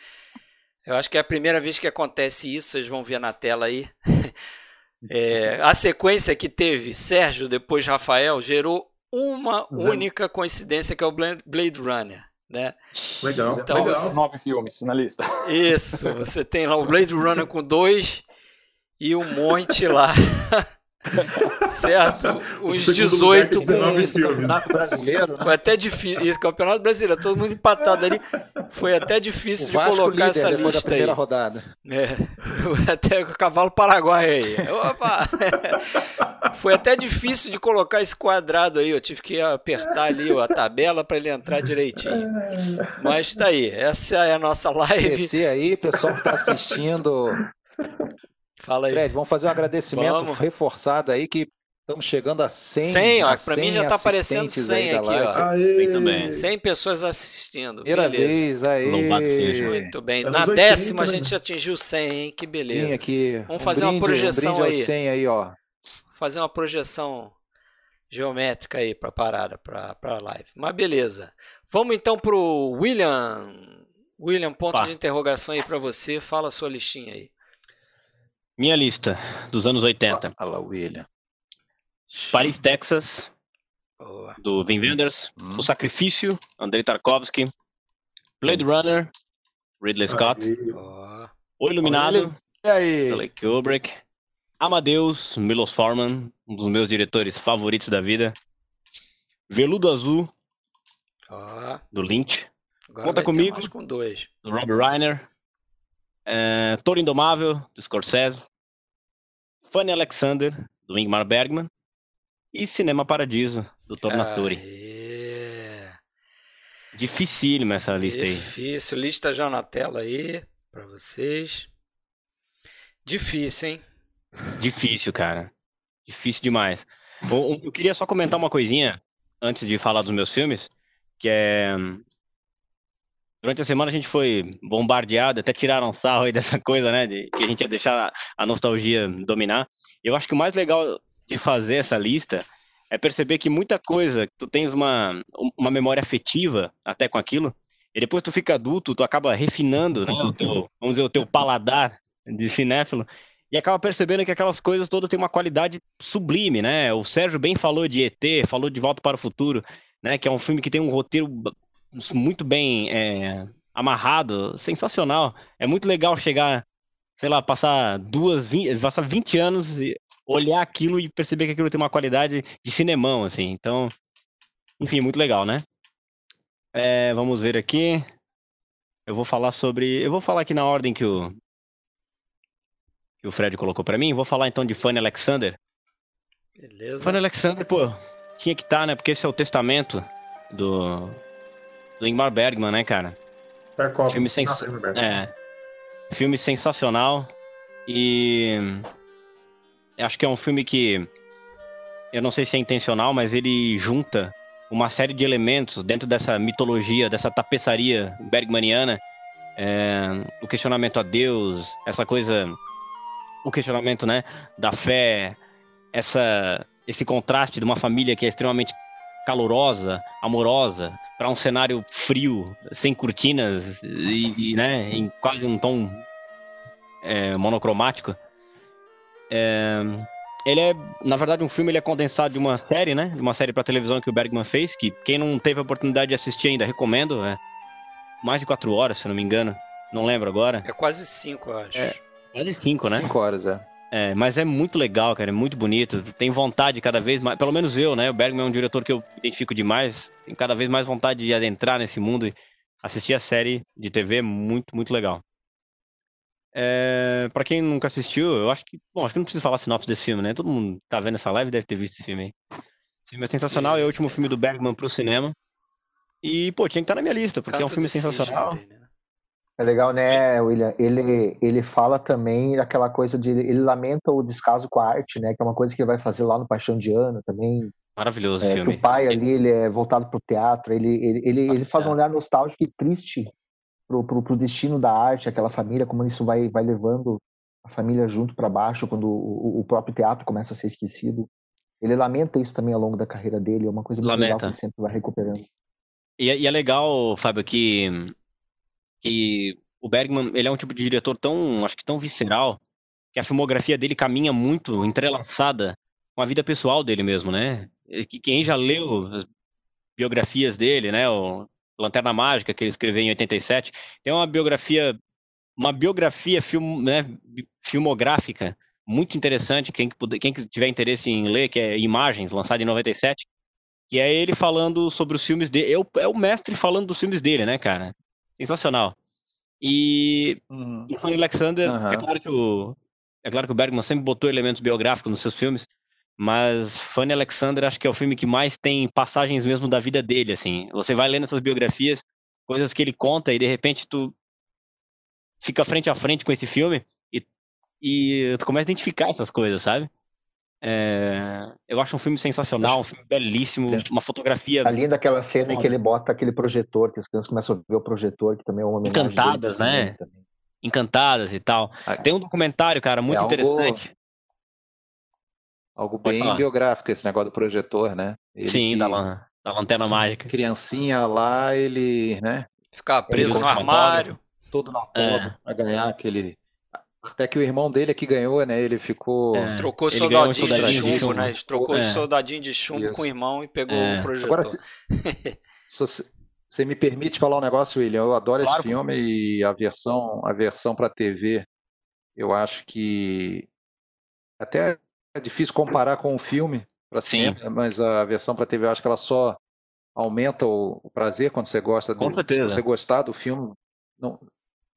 Eu acho que é a primeira vez que acontece isso, vocês vão ver na tela aí. É, a sequência que teve Sérgio, depois Rafael, gerou uma única coincidência que é o Blade Runner. Né? Legal, então, legal. Você... Nove filmes na lista. Isso, você tem lá o Blade Runner com dois e um monte lá certo? Uns 18 com Campeonato Brasileiro, né? Foi até difícil. Campeonato Brasileiro, todo mundo empatado ali. Foi até difícil de colocar essa lista da primeira aí. rodada. É, até com o cavalo paraguai aí. Opa! Foi até difícil de colocar esse quadrado aí. Eu tive que apertar ali a tabela para ele entrar direitinho. Mas tá aí. Essa é a nossa live. Esse aí, pessoal que está assistindo. Fala aí. Fred, vamos fazer um agradecimento vamos. reforçado aí que estamos chegando a 100. 100, ó. Para mim já tá aparecendo 100 aqui, ó. Aê. também. 100 pessoas assistindo. Primeira beleza. vez, aí. Muito bem. Na décima a gente já atingiu 100, hein? Que beleza. Vem aqui. Vamos fazer um brinde, uma projeção um aí. 100 aí, ó. Fazer uma projeção geométrica aí para parada, para a live. Mas beleza. Vamos então pro William. William, ponto Pá. de interrogação aí para você. Fala a sua listinha aí. Minha lista dos anos 80. Fala, William. Paris, Texas, Boa. do Wim Wenders. Hum. O Sacrifício, Andrei Tarkovsky. Blade Runner, Ridley Scott. Boa. O Iluminado? Stanley Kubrick. Amadeus, Milos Forman, um dos meus diretores favoritos da vida. Veludo Azul, oh. do Lynch. Agora Conta comigo. com dois. Do Rob Reiner. É, Toro Indomável, do Scorsese. Fanny Alexander, do Ingmar Bergman. E Cinema Paradiso, do Tornatore. Aê. Dificílima essa lista Difícil. aí. Difícil, lista já na tela aí, para vocês. Difícil, hein? Difícil, cara. Difícil demais. Eu, eu, queria só comentar uma coisinha antes de falar dos meus filmes, que é durante a semana a gente foi bombardeado, até tiraram sarro aí dessa coisa, né, de que a gente ia deixar a nostalgia dominar. Eu acho que o mais legal de fazer essa lista é perceber que muita coisa, tu tens uma uma memória afetiva até com aquilo, e depois tu fica adulto, tu acaba refinando, né, o teu, vamos dizer, o teu paladar de cinéfilo e acaba percebendo que aquelas coisas todas têm uma qualidade sublime, né? O Sérgio bem falou de ET, falou de Volta para o Futuro, né? Que é um filme que tem um roteiro muito bem é, amarrado, sensacional. É muito legal chegar, sei lá, passar duas, 20, passar 20 anos e olhar aquilo e perceber que aquilo tem uma qualidade de cinemão, assim. Então, enfim, muito legal, né? É, vamos ver aqui. Eu vou falar sobre. Eu vou falar aqui na ordem que o, que o Fred colocou para mim. Vou falar então de Fanny Alexander. Beleza. Fanny Alexander, pô, tinha que estar, tá, né? Porque esse é o testamento do Ingmar Bergman, né, cara? Tarkovsky. Filme, sens... é, filme sensacional e acho que é um filme que eu não sei se é intencional, mas ele junta uma série de elementos dentro dessa mitologia, dessa tapeçaria bergmaniana, é, o questionamento a Deus, essa coisa o questionamento, né, da fé, essa esse contraste de uma família que é extremamente calorosa, amorosa, para um cenário frio, sem cortinas e, e né, em quase um tom é, monocromático. É, ele é, na verdade, um filme ele é condensado de uma série, né, de uma série para televisão que o Bergman fez, que quem não teve a oportunidade de assistir ainda recomendo, é mais de quatro horas, se não me engano, não lembro agora. É quase cinco, eu acho. É, Quase cinco, né? Cinco horas, é. É, mas é muito legal, cara, é muito bonito. Tem vontade cada vez mais, pelo menos eu, né? O Bergman é um diretor que eu identifico demais. Tem cada vez mais vontade de adentrar nesse mundo e assistir a série de TV, muito, muito legal. É, para quem nunca assistiu, eu acho que, bom, acho que não preciso falar sinopse desse filme, né? Todo mundo tá vendo essa live deve ter visto esse filme aí. Esse filme é sensacional, é o último filme do Bergman pro cinema. E, pô, tinha que estar tá na minha lista, porque Canto é um filme sensacional. Dele, né? É legal, né, William? Ele, ele fala também aquela coisa de. Ele lamenta o descaso com a arte, né? Que é uma coisa que ele vai fazer lá no Paixão de Ana também. Maravilhoso é, filme. Que o pai ali ele é voltado para o teatro, ele, ele, ele, ele faz um olhar nostálgico e triste pro, pro, pro destino da arte, aquela família, como isso vai, vai levando a família junto para baixo quando o, o próprio teatro começa a ser esquecido. Ele lamenta isso também ao longo da carreira dele, é uma coisa muito lamenta. legal que ele sempre vai recuperando. E, é, e é legal, Fábio, que que o Bergman, ele é um tipo de diretor tão, acho que tão visceral, que a filmografia dele caminha muito entrelaçada com a vida pessoal dele mesmo, né? Que quem já leu as biografias dele, né, o Lanterna Mágica que ele escreveu em 87, tem uma biografia uma biografia film, né, filmográfica muito interessante, quem, quem tiver interesse em ler, que é Imagens, lançado em 97, que é ele falando sobre os filmes dele. É o, é o mestre falando dos filmes dele, né, cara? Sensacional. E, uhum. e Fanny Alexander, uhum. é claro que o. É claro que o Bergman sempre botou elementos biográficos nos seus filmes, mas Fanny Alexander acho que é o filme que mais tem passagens mesmo da vida dele, assim. Você vai lendo essas biografias, coisas que ele conta e de repente tu fica frente a frente com esse filme e, e tu começa a identificar essas coisas, sabe? É, eu acho um filme sensacional, um filme belíssimo, uma fotografia. Além daquela cena em que ele bota aquele projetor, que as crianças começam a ver o projetor, que também é uma homenagem. Encantadas, né? Encantadas e tal. Ah, Tem um documentário, cara, muito é algo, interessante. Algo bem biográfico esse negócio do projetor, né? Ele Sim, da, da lanterna mágica. Criancinha lá, ele, né? Ficava preso no armário. Todo na foto é. pra ganhar aquele até que o irmão dele é que ganhou, né? Ele ficou. É, trocou ele soldadinho, soldadinho, de chumbo, de chumbo. né? Trocou é. soldadinho de chumbo Isso. com o irmão e pegou é. o projetor. Agora, se, se, você me permite falar um negócio, William, eu adoro claro. esse filme e a versão, a versão para TV, eu acho que até é difícil comparar com o filme para cinema, mas a versão para TV eu acho que ela só aumenta o, o prazer quando você gosta do, com certeza. você gostar do filme. Não,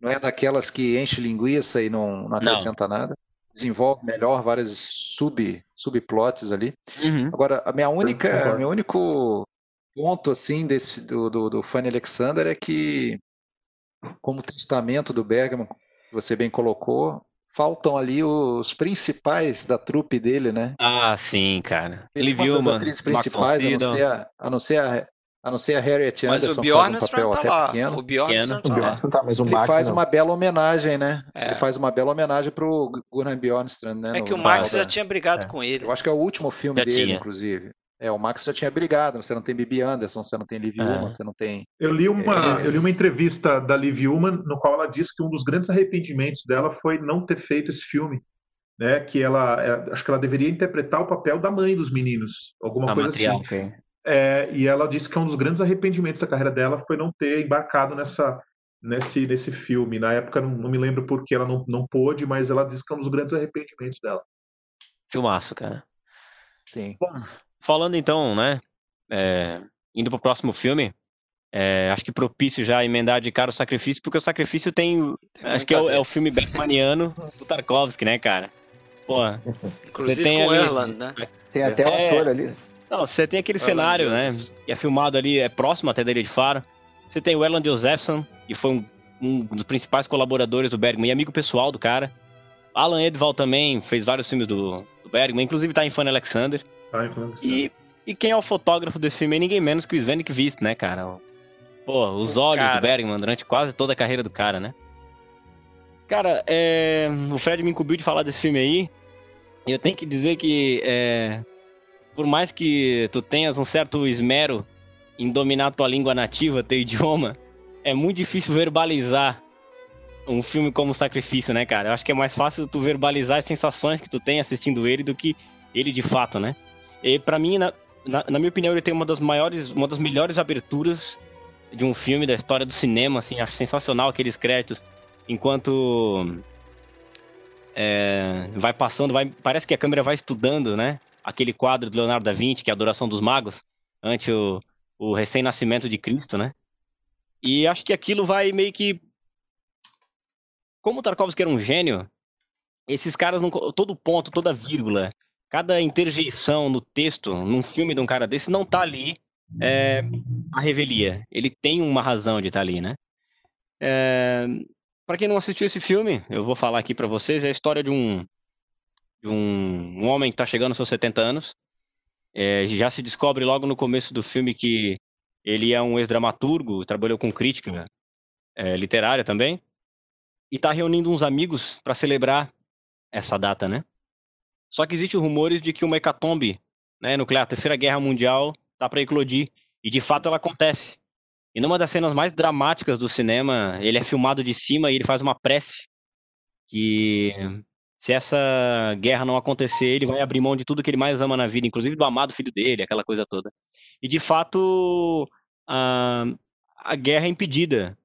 não é daquelas que enche linguiça e não, não acrescenta não. nada. Desenvolve melhor várias sub, subplots ali. Uhum. Agora, a minha única, meu único ponto assim desse do, do, do Fanny Alexander é que, como testamento do Bergman, que você bem colocou, faltam ali os principais da trupe dele, né? Ah, sim, cara. Ele viu, mano. atrizes principais, a não, ser a, a não ser a, a não ser a Harriet Anderson, mas o Bjorn faz um papel tá até lá. pequeno. O Bjorn tá, lá. tá, mas o Ele Max faz não. uma bela homenagem, né? É. Ele faz uma bela homenagem pro Gunnar Bjornstrand, né? É que o Max já tinha brigado é. com ele. Eu acho que é o último filme já dele, tinha. inclusive. É, o Max já tinha brigado. Você não tem Bibi Anderson, você não tem Liv é. você não tem. Eu li uma, é... eu li uma entrevista da Liv Ullman, no qual ela disse que um dos grandes arrependimentos dela foi não ter feito esse filme. Né, que ela, é, acho que ela deveria interpretar o papel da mãe dos meninos, alguma coisa assim. É, e ela disse que um dos grandes arrependimentos da carreira dela foi não ter embarcado nessa, nesse, nesse filme. Na época, não, não me lembro por que ela não, não pôde, mas ela disse que é um dos grandes arrependimentos dela. Filmaço, cara. Sim. Bom, falando então, né? É, indo pro próximo filme, é, acho que propício já emendar de cara o sacrifício, porque o sacrifício tem. tem acho que é o, é o, filme Batmaniano do Tarkovsky, né, cara? Pô, Inclusive tem com ali, Erland, né? Tem até o é, ator ali. Não, você tem aquele cenário, né? Que é filmado ali, é próximo até da Ilha de Faro. Você tem o Elan Josephson, que foi um, um, dos principais colaboradores do Bergman e amigo pessoal do cara. Alan Edval também fez vários filmes do, do Bergman, inclusive tá em Fanny Alexander. Tá em Fanny Alexander. E, e quem é o fotógrafo desse filme é ninguém menos que o Sven Kvist, né, cara? Pô, os olhos cara. do Bergman durante quase toda a carreira do cara, né? Cara, é... o Fred me incumbiu de falar desse filme aí. E eu tenho que dizer que é por mais que tu tenhas um certo esmero em dominar tua língua nativa, teu idioma, é muito difícil verbalizar um filme como Sacrifício, né, cara? Eu acho que é mais fácil tu verbalizar as sensações que tu tem assistindo ele do que ele de fato, né? E para mim, na, na, na, minha opinião, ele tem uma das maiores, uma das melhores aberturas de um filme da história do cinema, assim, acho sensacional aqueles créditos, enquanto é, vai passando, vai, parece que a câmera vai estudando, né? Aquele quadro do Leonardo da Vinci, que é a Adoração dos Magos, ante o, o recém-nascimento de Cristo, né? E acho que aquilo vai meio que. Como o Tarkovsky era um gênio, esses caras, não... todo ponto, toda vírgula, cada interjeição no texto, num filme de um cara desse, não tá ali é, a revelia. Ele tem uma razão de estar tá ali, né? É, para quem não assistiu esse filme, eu vou falar aqui para vocês, é a história de um, de um, um homem que está chegando aos seus 70 anos. É, já se descobre logo no começo do filme que ele é um ex-dramaturgo, trabalhou com crítica é, literária também, e está reunindo uns amigos para celebrar essa data, né? Só que existem rumores de que uma hecatombe né, nuclear, a Terceira Guerra Mundial, está para eclodir, e de fato ela acontece. E numa das cenas mais dramáticas do cinema, ele é filmado de cima e ele faz uma prece que se essa guerra não acontecer, ele vai abrir mão de tudo que ele mais ama na vida, inclusive do amado filho dele, aquela coisa toda. E de fato, a, a guerra é impedida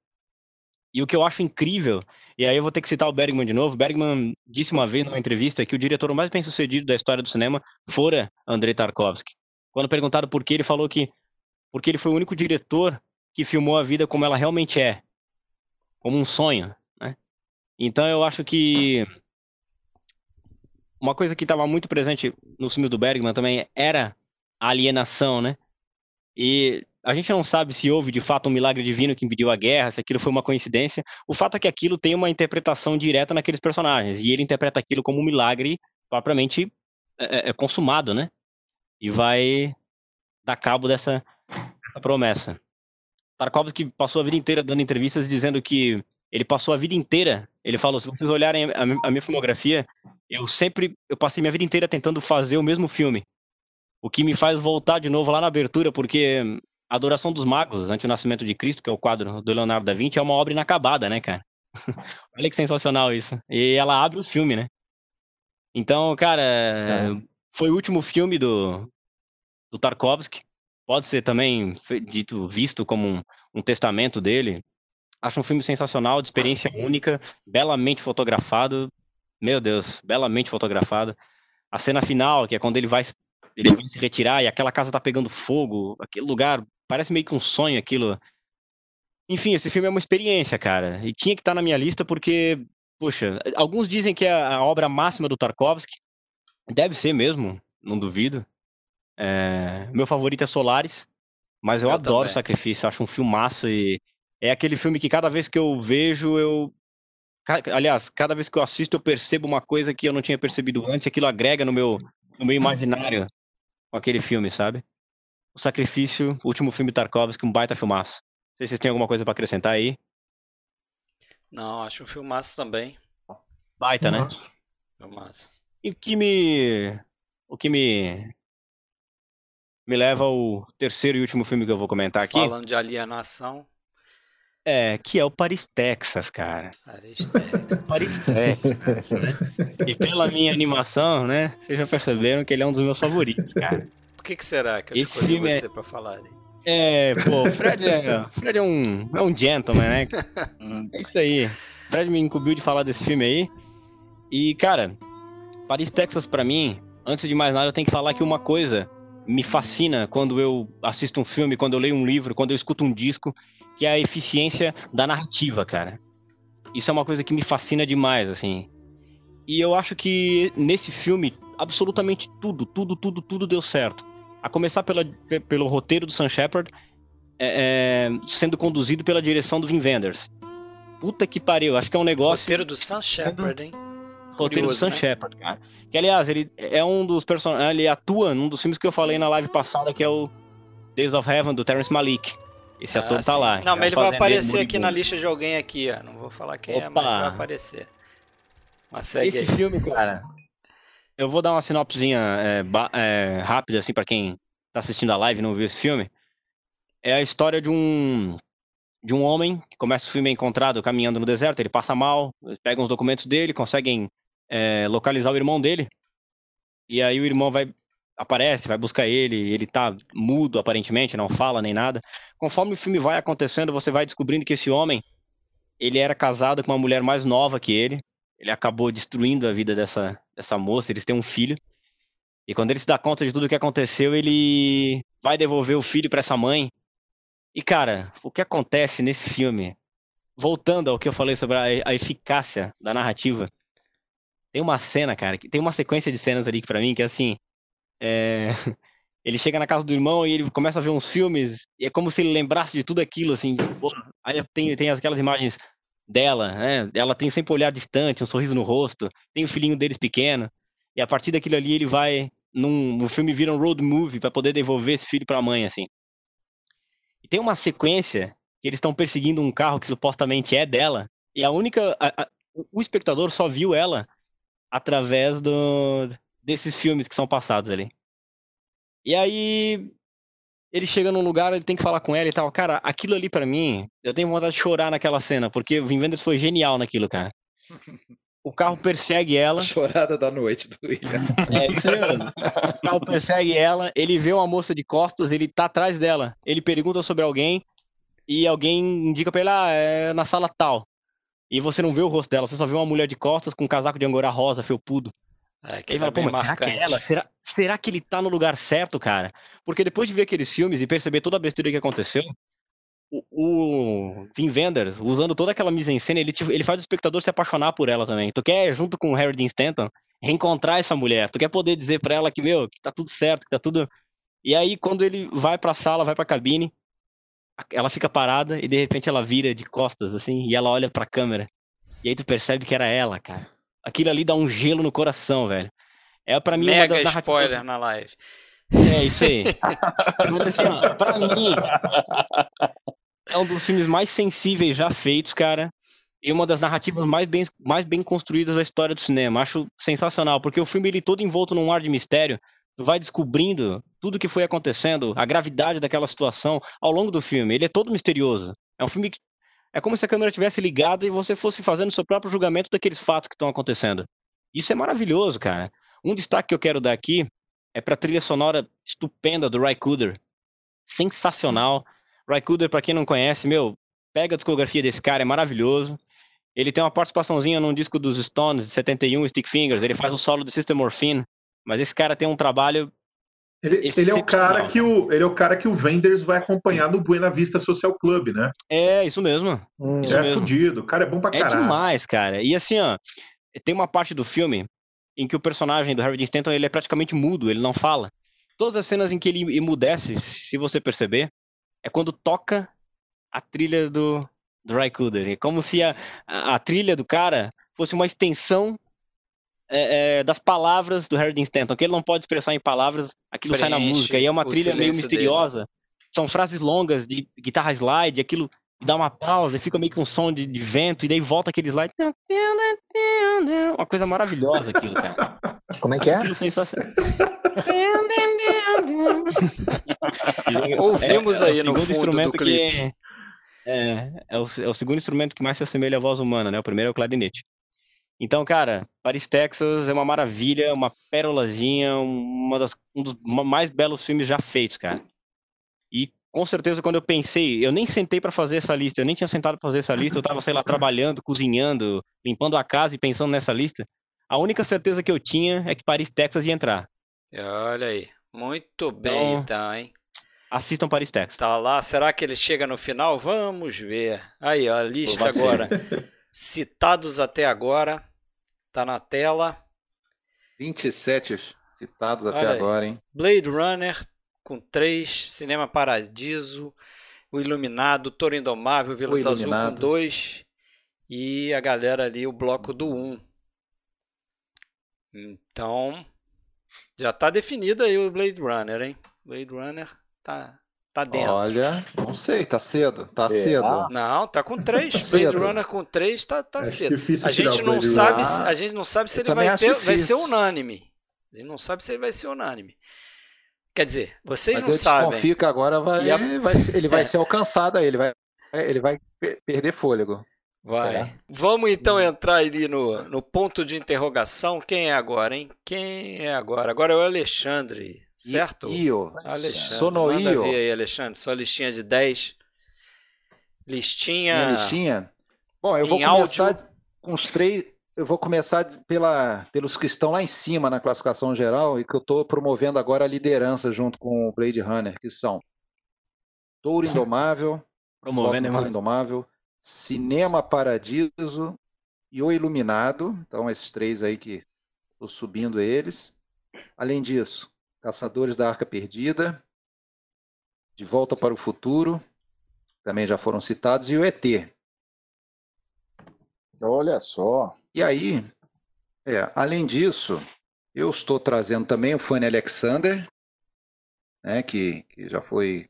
E o que eu acho incrível, e aí eu vou ter que citar o Bergman de novo. Bergman disse uma vez numa entrevista que o diretor mais bem sucedido da história do cinema fora Andrei Tarkovsky. Quando perguntado por que, ele falou que porque ele foi o único diretor que filmou a vida como ela realmente é, como um sonho, né? Então eu acho que uma coisa que estava muito presente nos filmes do Bergman também era a alienação, né? E a gente não sabe se houve de fato um milagre divino que impediu a guerra, se aquilo foi uma coincidência. O fato é que aquilo tem uma interpretação direta naqueles personagens e ele interpreta aquilo como um milagre propriamente é, é, é consumado, né? E vai dar cabo dessa, dessa promessa. Tarkovsky passou a vida inteira dando entrevistas dizendo que ele passou a vida inteira. Ele falou: se vocês olharem a, a minha filmografia, eu sempre, eu passei minha vida inteira tentando fazer o mesmo filme. O que me faz voltar de novo lá na abertura, porque a Adoração dos Magos, Ante o Nascimento de Cristo, que é o quadro do Leonardo da Vinci, é uma obra inacabada, né, cara? Olha que sensacional isso. E ela abre o filme, né? Então, cara, é. foi o último filme do, do Tarkovsky pode ser também dito, visto como um, um testamento dele. Acho um filme sensacional, de experiência única, belamente fotografado. Meu Deus, belamente fotografado. A cena final, que é quando ele vai, ele vai se retirar e aquela casa tá pegando fogo, aquele lugar parece meio que um sonho aquilo. Enfim, esse filme é uma experiência, cara. E tinha que estar tá na minha lista porque, poxa, alguns dizem que é a obra máxima do Tarkovsky. Deve ser mesmo, não duvido. É, meu favorito é Solaris, mas eu, eu adoro também. Sacrifício, acho um filmaço e é aquele filme que cada vez que eu vejo, eu. Aliás, cada vez que eu assisto, eu percebo uma coisa que eu não tinha percebido antes, e aquilo agrega no meu, no meu imaginário com aquele filme, sabe? O Sacrifício, o último filme Tarkovsky, um baita filmaço. Não sei se vocês têm alguma coisa para acrescentar aí. Não, acho um filmaço também. Baita, né? Filmaço. E o que me. O que me me leva ao terceiro e último filme que eu vou comentar aqui. Falando de alienação. É, que é o Paris, Texas, cara. Paris, Texas. Paris, Texas. Né? E pela minha animação, né? Vocês já perceberam que ele é um dos meus favoritos, cara. Por que, que será que eu Esse escolhi é você é... pra falar aí? É, pô, o Fred é, Fred é um, é um gentleman, né? É isso aí. O Fred me incumbiu de falar desse filme aí. E, cara, Paris, Texas, pra mim, antes de mais nada, eu tenho que falar que uma coisa me fascina quando eu assisto um filme, quando eu leio um livro, quando eu escuto um disco, que é a eficiência da narrativa, cara. Isso é uma coisa que me fascina demais, assim. E eu acho que nesse filme, absolutamente tudo, tudo, tudo, tudo deu certo. A começar pela, pelo roteiro do Sam Shepard, é, é, sendo conduzido pela direção do Vin Wenders. Puta que pariu, acho que é um negócio. Roteiro do Sam Shepard, hein? roteiro do Sam né? Shepard, cara. Que, aliás, ele é um dos personagens. Ele atua num dos filmes que eu falei na live passada, que é o Days of Heaven, do Terrence Malik. Esse ah, ator tá lá. Não, mas ele vai aparecer aqui na lista de alguém aqui, ó. Não vou falar quem Opa. é, mas vai aparecer. Mas segue Esse aí. filme, cara. Eu vou dar uma sinopsezinha é, é, rápida, assim, para quem tá assistindo a live e não viu esse filme. É a história de um de um homem que começa o filme encontrado caminhando no deserto, ele passa mal, pegam os documentos dele, conseguem é, localizar o irmão dele. E aí o irmão vai aparece, vai buscar ele, ele tá mudo aparentemente, não fala nem nada. Conforme o filme vai acontecendo, você vai descobrindo que esse homem, ele era casado com uma mulher mais nova que ele. Ele acabou destruindo a vida dessa, dessa moça, eles têm um filho. E quando ele se dá conta de tudo o que aconteceu, ele vai devolver o filho para essa mãe. E cara, o que acontece nesse filme, voltando ao que eu falei sobre a, a eficácia da narrativa, tem uma cena, cara, que tem uma sequência de cenas ali que pra mim que é assim. É... Ele chega na casa do irmão e ele começa a ver uns filmes, e é como se ele lembrasse de tudo aquilo, assim. Aí tem, tem aquelas imagens dela, né? Ela tem sempre um olhar distante, um sorriso no rosto, tem o filhinho deles pequeno, e a partir daquilo ali ele vai. Num, no filme vira um road movie para poder devolver esse filho pra mãe, assim. E tem uma sequência que eles estão perseguindo um carro que supostamente é dela, e a única. A, a, o espectador só viu ela através do, desses filmes que são passados ali. E aí ele chega num lugar, ele tem que falar com ela e tal. Cara, aquilo ali para mim, eu tenho vontade de chorar naquela cena, porque o Vin Wenders foi genial naquilo, cara. O carro persegue ela. A chorada da noite do William. É isso aí mesmo. O carro persegue ela, ele vê uma moça de costas, ele tá atrás dela. Ele pergunta sobre alguém, e alguém indica pra ele, ah, é na sala tal. E você não vê o rosto dela, você só vê uma mulher de costas com um casaco de angora rosa, felpudo. É, será que é ela? Será, será que ele tá no lugar certo, cara? Porque depois de ver aqueles filmes e perceber toda a besteira que aconteceu, o, o Vin Wenders, usando toda aquela mise-en-scène, ele, te- ele faz o espectador se apaixonar por ela também. Tu quer, junto com o Harry Dean Stanton, reencontrar essa mulher. Tu quer poder dizer pra ela que, meu, que tá tudo certo, que tá tudo... E aí, quando ele vai pra sala, vai pra cabine, ela fica parada e de repente ela vira de costas, assim, e ela olha pra câmera. E aí tu percebe que era ela, cara. Aquilo ali dá um gelo no coração, velho. É pra mim uma Mega das narrativas... spoiler na live. É, isso aí. Mas assim, ó, pra mim, é um dos filmes mais sensíveis já feitos, cara. E uma das narrativas mais bem, mais bem construídas da história do cinema. Acho sensacional, porque o filme ele todo envolto num ar de mistério. Tu vai descobrindo tudo que foi acontecendo, a gravidade daquela situação ao longo do filme. Ele é todo misterioso. É um filme que é como se a câmera tivesse ligada e você fosse fazendo seu próprio julgamento daqueles fatos que estão acontecendo. Isso é maravilhoso, cara. Um destaque que eu quero dar aqui é pra trilha sonora estupenda do Ry Cooder. Sensacional. Ry Cooder, pra quem não conhece, meu, pega a discografia desse cara, é maravilhoso. Ele tem uma participaçãozinha num disco dos Stones, de 71, Stick Fingers. Ele faz o solo do System Morphine. Mas esse cara tem um trabalho. Ele, ele é o cara que o ele é o cara que o Wenders vai acompanhar no Buena Vista Social Club, né? É, isso mesmo. Hum, Isso é mesmo. fudido, o cara é bom pra É caralho. demais, cara. E assim, ó, tem uma parte do filme em que o personagem do Harry Dean Stanton ele é praticamente mudo, ele não fala. Todas as cenas em que ele emudece, se você perceber, é quando toca a trilha do, do Ry Cooder. É como se a, a, a trilha do cara fosse uma extensão é, é, das palavras do Harry Dean Stanton, que ele não pode expressar em palavras, aquilo sai na Preenche música. E é uma trilha meio silêncio dele. misteriosa. São frases longas de guitarra slide, aquilo dá uma pausa, e fica meio que um som de, de vento, e daí volta aquele slide. Uma coisa maravilhosa aquilo, cara. Como é que é? Aquilo sensacional. Ouvimos É, é aí o no segundo fundo instrumento do clipe. que é, é, o, é o segundo instrumento que mais se assemelha à voz humana, né? O primeiro é o clarinete. Então, cara, Paris, Texas é uma maravilha, uma pérolazinha, uma das, um dos ma- mais belos filmes já feitos, cara. E com certeza quando eu pensei, eu nem sentei pra fazer essa lista, eu nem tinha sentado pra fazer essa lista, eu tava, sei lá, trabalhando, cozinhando, limpando a casa e pensando nessa lista. A única certeza que eu tinha é que Paris, Texas ia entrar. Olha aí. Muito bem, Então- então, hein? Assistam Paris, Texas. Tá lá. Será que ele chega no final? Vamos ver. Aí, ó, a lista agora. Citados até agora. Tá na tela. 27 citados até Olha aí. agora, hein? Blade Runner com 3, Cinema Paradiso, O Iluminado, Toro Indomável, Vila O do Azul com Iluminado. 2 e a galera ali, o bloco do 1. Então, já tá definido aí o Blade Runner, hein? Blade Runner tá, tá dentro. Olha, não sei, tá cedo, tá Será? cedo. Não, tá com 3. Tá Blade. Runner com 3 tá, tá Acho cedo. A gente não sabe, se- a gente não sabe se Eu ele vai ter, vai ser unânime. Ele não sabe se ele vai ser unânime. Quer dizer, vocês Mas não eu sabem. desconfio que agora vai, a- vai ele vai É. ser alcançado aí, ele vai, ele vai pe- perder fôlego. Vai. É. Vamos então entrar ali no, no ponto de interrogação. Quem é agora, hein? Quem é agora? Agora é o Alexandre, certo? Io, Alexandre. Sono Manda Io, ver aí, Alexandre. Sua listinha de 10. Listinha. minha listinha. Bom, eu vou começar com os três. Eu vou começar pela, pelos que estão lá em cima na classificação geral e que eu estou promovendo agora a liderança junto com o Blade Runner, que são Touro Indomável, Promovendo Touro. Indomável, Cinema Paradiso e O Iluminado. Então, esses três aí que estou subindo eles. Além disso, Caçadores da Arca Perdida, De Volta para o Futuro, também já foram citados, e o ET. Olha só. E aí, é, além disso, eu estou trazendo também o Fanny Alexander, né, que, que já foi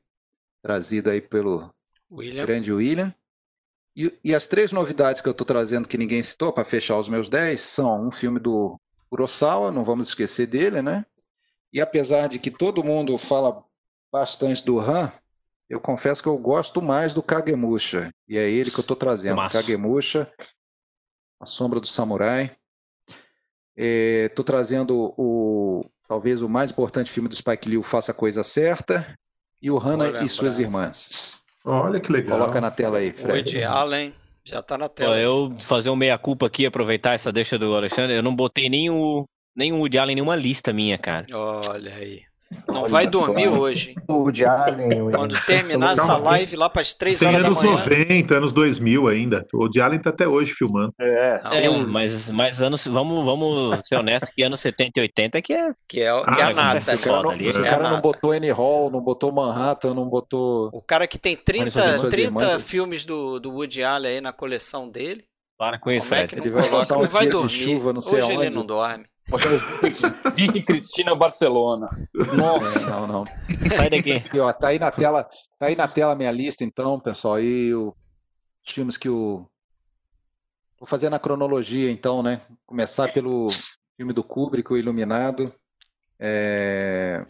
trazido aí pelo William. grande William. E, e as três novidades que eu estou trazendo que ninguém citou para fechar os meus 10 são um filme do Kurosawa, não vamos esquecer dele, né? E apesar de que todo mundo fala bastante do Han, eu confesso que eu gosto mais do Kagemusha. E é ele que eu estou trazendo. Filmaço. Kagemusha, A Sombra do Samurai. Estou trazendo o talvez o mais importante filme do Spike Lee, o Faça a Coisa Certa, e o Hannah Boa e suas irmãs. Olha que legal. Coloca na tela aí, Fred. Woody Allen, já tá na tela. Eu fazer um meia-culpa aqui, aproveitar essa deixa do Alexandre, eu não botei nem o, nem o Woody Allen em nenhuma lista minha, cara. Olha aí. Não Olha vai só. dormir hoje. hein? O Woody Allen, o- Quando terminar essa live lá para as 3 Tem horas da anos manhã. 90, anos 2000 ainda. O Woody Allen tá até hoje filmando. É, É, um- mas, mas anos, vamos, vamos ser honestos que anos 70 e 80 que é Que é, Ah, que é a nata. Se o sim. cara, não, ali. se o É cara nada. não botou Annie Hall, não botou Manhattan, não botou. O cara que tem 30, Olha suas 30 irmãs. filmes do, do Woody Allen aí na coleção dele. Para com isso, Como é Fred. que não Ele vai botar um dia de dormir. chuva, não sei Hoje ele aonde. não dorme. Vic e Cristina Barcelona. É, não, não. Sai daqui. Aqui, ó, tá aí na tela, tá aí na tela a minha lista, então, pessoal. Aí o- os filmes que o. Vou fazer na cronologia, então, né? Começar pelo filme do Kubrick, O Iluminado. É...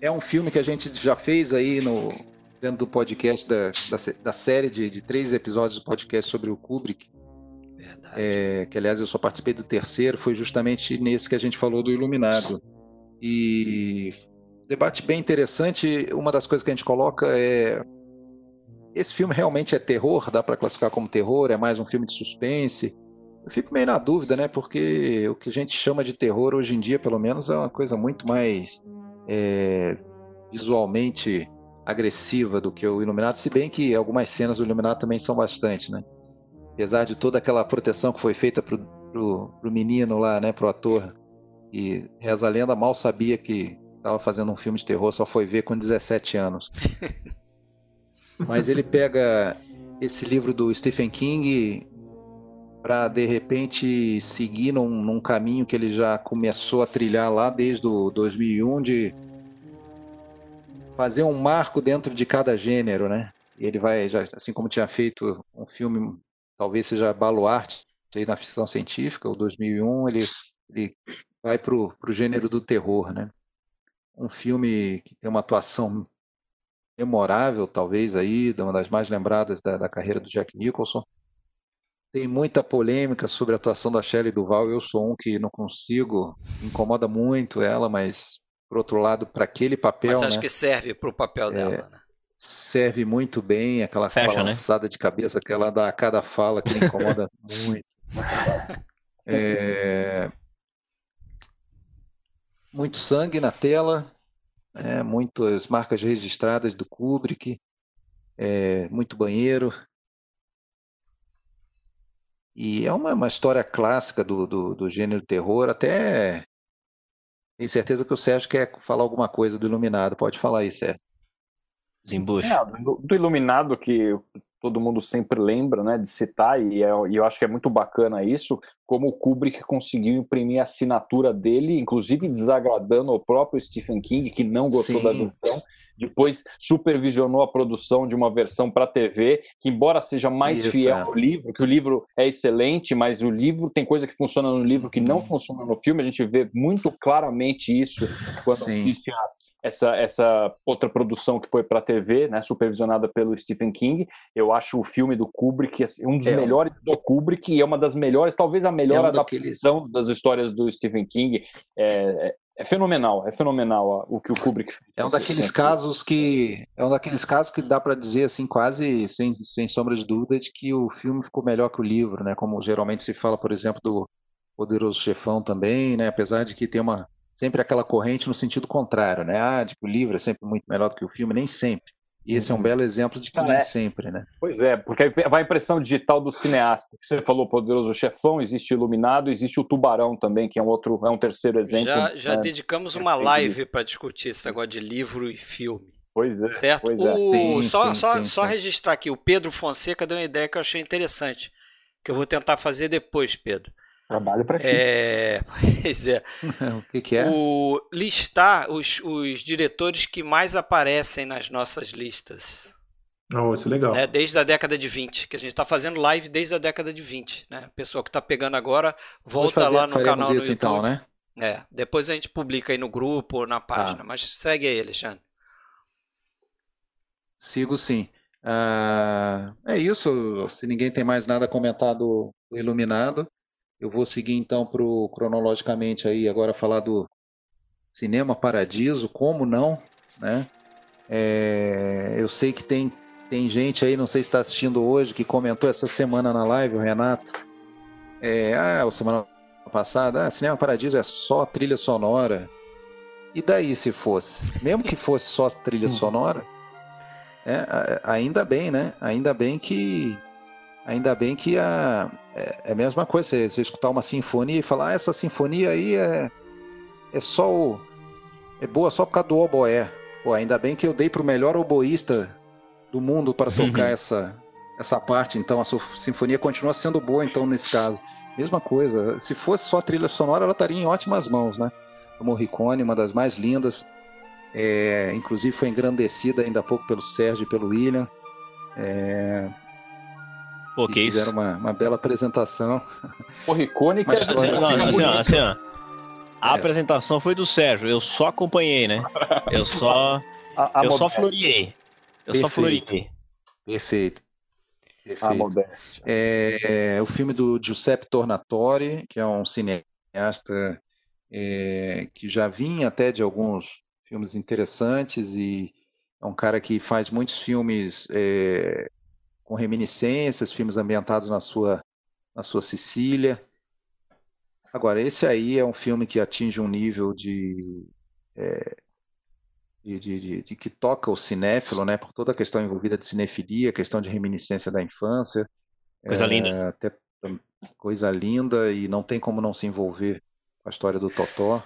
é um filme que a gente já fez aí no dentro do podcast da, da, da série de, de três episódios do podcast sobre o Kubrick. É, que aliás eu só participei do terceiro, foi justamente nesse que a gente falou do Iluminado. E debate bem interessante. Uma das coisas que a gente coloca é esse filme realmente é terror? Dá para classificar como terror? É mais um filme de suspense? Eu fico meio na dúvida, né? Porque o que a gente chama de terror hoje em dia, pelo menos, é uma coisa muito mais é, visualmente agressiva do que o Iluminado, se bem que algumas cenas do Iluminado também são bastante, né? Apesar de toda aquela proteção que foi feita pro, pro, pro menino lá, né, pro ator, e reza a lenda mal sabia que estava fazendo um filme de terror, só foi ver com 17 anos. Mas ele pega esse livro do Stephen King para de repente seguir num, num caminho que ele já começou a trilhar lá desde o 2001 de fazer um marco dentro de cada gênero, né? Ele vai, já, assim como tinha feito um filme talvez seja baluarte aí na ficção científica, o 2001, ele, ele vai para o gênero do terror, né? Um filme que tem uma atuação memorável, talvez aí, uma das mais lembradas da, da carreira do Jack Nicholson. Tem muita polêmica sobre a atuação da Shelley Duval. Eu sou um que não consigo, incomoda muito ela, mas por outro lado, para aquele papel, Mas acho né? que serve pro papel É. dela, né? Serve muito bem, aquela Fecha, né? balançada de cabeça que ela dá a cada fala que me incomoda muito. É, Muito sangue na tela, né? muitas marcas registradas do Kubrick, é, muito banheiro. E é uma, uma história clássica do, do, do gênero terror, até tenho certeza que o Sérgio quer falar alguma coisa do Iluminado. Pode falar aí, Sérgio. Desembucha. É, do, do Iluminado que todo mundo sempre lembra, né, de citar, e, é- e eu acho que é muito bacana isso, como o Kubrick conseguiu imprimir a assinatura dele, inclusive desagradando ao próprio Stephen King, que não gostou Sim. da versão, depois supervisionou a produção de uma versão para TV, que embora seja mais Isso, fiel é. ao livro, que o livro é excelente, mas o livro tem coisa que funciona no livro que não funciona no filme, a gente vê muito claramente isso quando Sim. assiste a essa, essa outra produção que foi para a TV, né, supervisionada pelo Stephen King. Eu acho o filme do Kubrick assim, um dos É. melhores do Kubrick e é uma das melhores, talvez a melhor É um daqueles- adaptação das histórias do Stephen King. É, é- é fenomenal, é fenomenal o que o Kubrick fez. É um nesse- daqueles nesse- casos que é um daqueles casos que dá para dizer assim quase sem, sem sombra de dúvida de que o filme ficou melhor que o livro, né? Como geralmente se fala, por exemplo, do Poderoso Chefão também, né? Apesar de que tem uma sempre aquela corrente no sentido contrário, né? Ah, que o livro é sempre muito melhor do que o filme, nem sempre. E esse é um belo exemplo de que Ah, nem é. sempre, né? Pois é, porque vai a impressão digital do cineasta. Você falou Poderoso Chefão, existe Iluminado, existe o Tubarão também, que é um outro, é um terceiro exemplo. Já, já né? dedicamos uma live para discutir esse negócio de livro e filme. Pois é, Certo? pois é. O- Sim, só sim, só, sim, só registrar aqui, o Pedro Fonseca deu uma ideia que eu achei interessante. Que eu vou tentar fazer depois, Pedro. Trabalho para ti. É, pois é. o que, que é? O listar os, os diretores que mais aparecem nas nossas listas. Oh, isso é legal. né, desde a década de 20, que a gente está fazendo live desde a década de 20. Né? O pessoal que está pegando agora, volta fazer- lá no canal isso YouTube. então, né? É, depois a gente publica aí no grupo ou na página, mas segue aí, Alexandre. Sigo sim. Ah, é isso. Se ninguém tem mais nada a comentar do, do Iluminado, eu vou seguir então pro, cronologicamente aí agora falar do Cinema Paradiso, como não, né? É, eu sei que tem, tem gente aí, não sei se está assistindo hoje, que comentou essa semana na live, o Renato. É, ah, semana passada, ah, Cinema Paradiso é só trilha sonora. E daí se fosse? Mesmo que fosse só trilha hum. sonora, é, ainda bem, né? Ainda bem que. Ainda bem que a, é, é a mesma coisa, você, você, escutar uma sinfonia e falar, ah, essa sinfonia aí é, é só o. É boa só por causa do oboé. Pô, ainda bem que eu dei pro melhor oboísta do mundo para tocar essa, essa parte, então a sinfonia continua sendo boa, então, nesse caso. Mesma coisa, se fosse só trilha sonora, ela estaria em ótimas mãos, né? A Morricone, uma das mais lindas, é, inclusive foi engrandecida ainda há pouco pelo Sérgio e pelo William. É, Pô, que fizeram isso? Uma, uma bela apresentação. Morricone que Mas, assim, não, assim, ó, assim, ó. A é. apresentação foi do Sérgio, eu só acompanhei, né? Eu só. a, a eu só floriei. Eu Perfeito. só floriei. Perfeito. Perfeito. É, é, o filme do Giuseppe Tornatore, que é um cineasta é, que já vinha até de alguns filmes interessantes e é um cara que faz muitos filmes é, com reminiscências, filmes ambientados na sua, na sua Sicília. Agora, esse aí é um filme que atinge um nível de, é, de, de, de, de, que toca o cinéfilo, né, por toda a questão envolvida de cinefilia, questão de reminiscência da infância. Coisa é, linda. Até coisa linda e não tem como não se envolver com a história do Totó.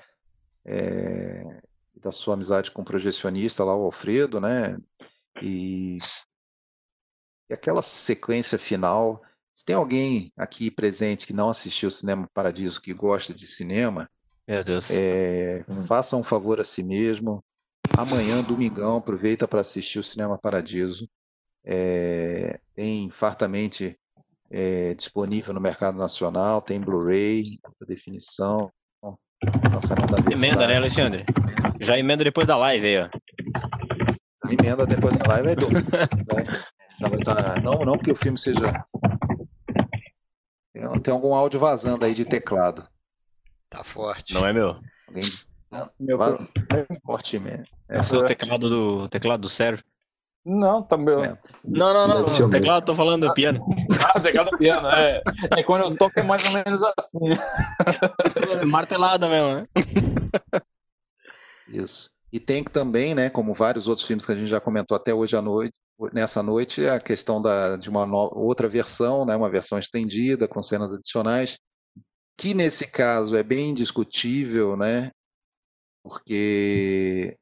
É, da sua amizade com o projecionista lá, o Alfredo, né? E, e aquela sequência final. Se tem alguém aqui presente que não assistiu Cinema Paradiso, que gosta de cinema, Meu Deus. É, faça um favor a si mesmo. Amanhã, domingão, aproveita para assistir o Cinema Paradiso. É, tem fartamente é, disponível no mercado nacional, tem Blu-ray, definição, Emenda, né, Alexandre? Já emenda depois da live aí, ó. Emenda depois da live é duro. né? Já vai tá... Não, não porque o filme seja. Tem algum áudio vazando aí de teclado. Tá forte. Não é meu. Alguém... Não, meu Vaz... Forte mesmo. É, é o teclado do, teclado do Sérgio. Não, tá meu. É. Não, não, não. O teclado, tô falando do piano. Ah, o teclado do piano, é. É quando eu toco é mais ou menos assim. Martelada mesmo, né? Isso. E tem também, né, como vários outros filmes que a gente já comentou até hoje à noite, nessa noite, a questão da, de uma no, outra versão, né, uma versão estendida, com cenas adicionais, que nesse caso é bem discutível, né, porque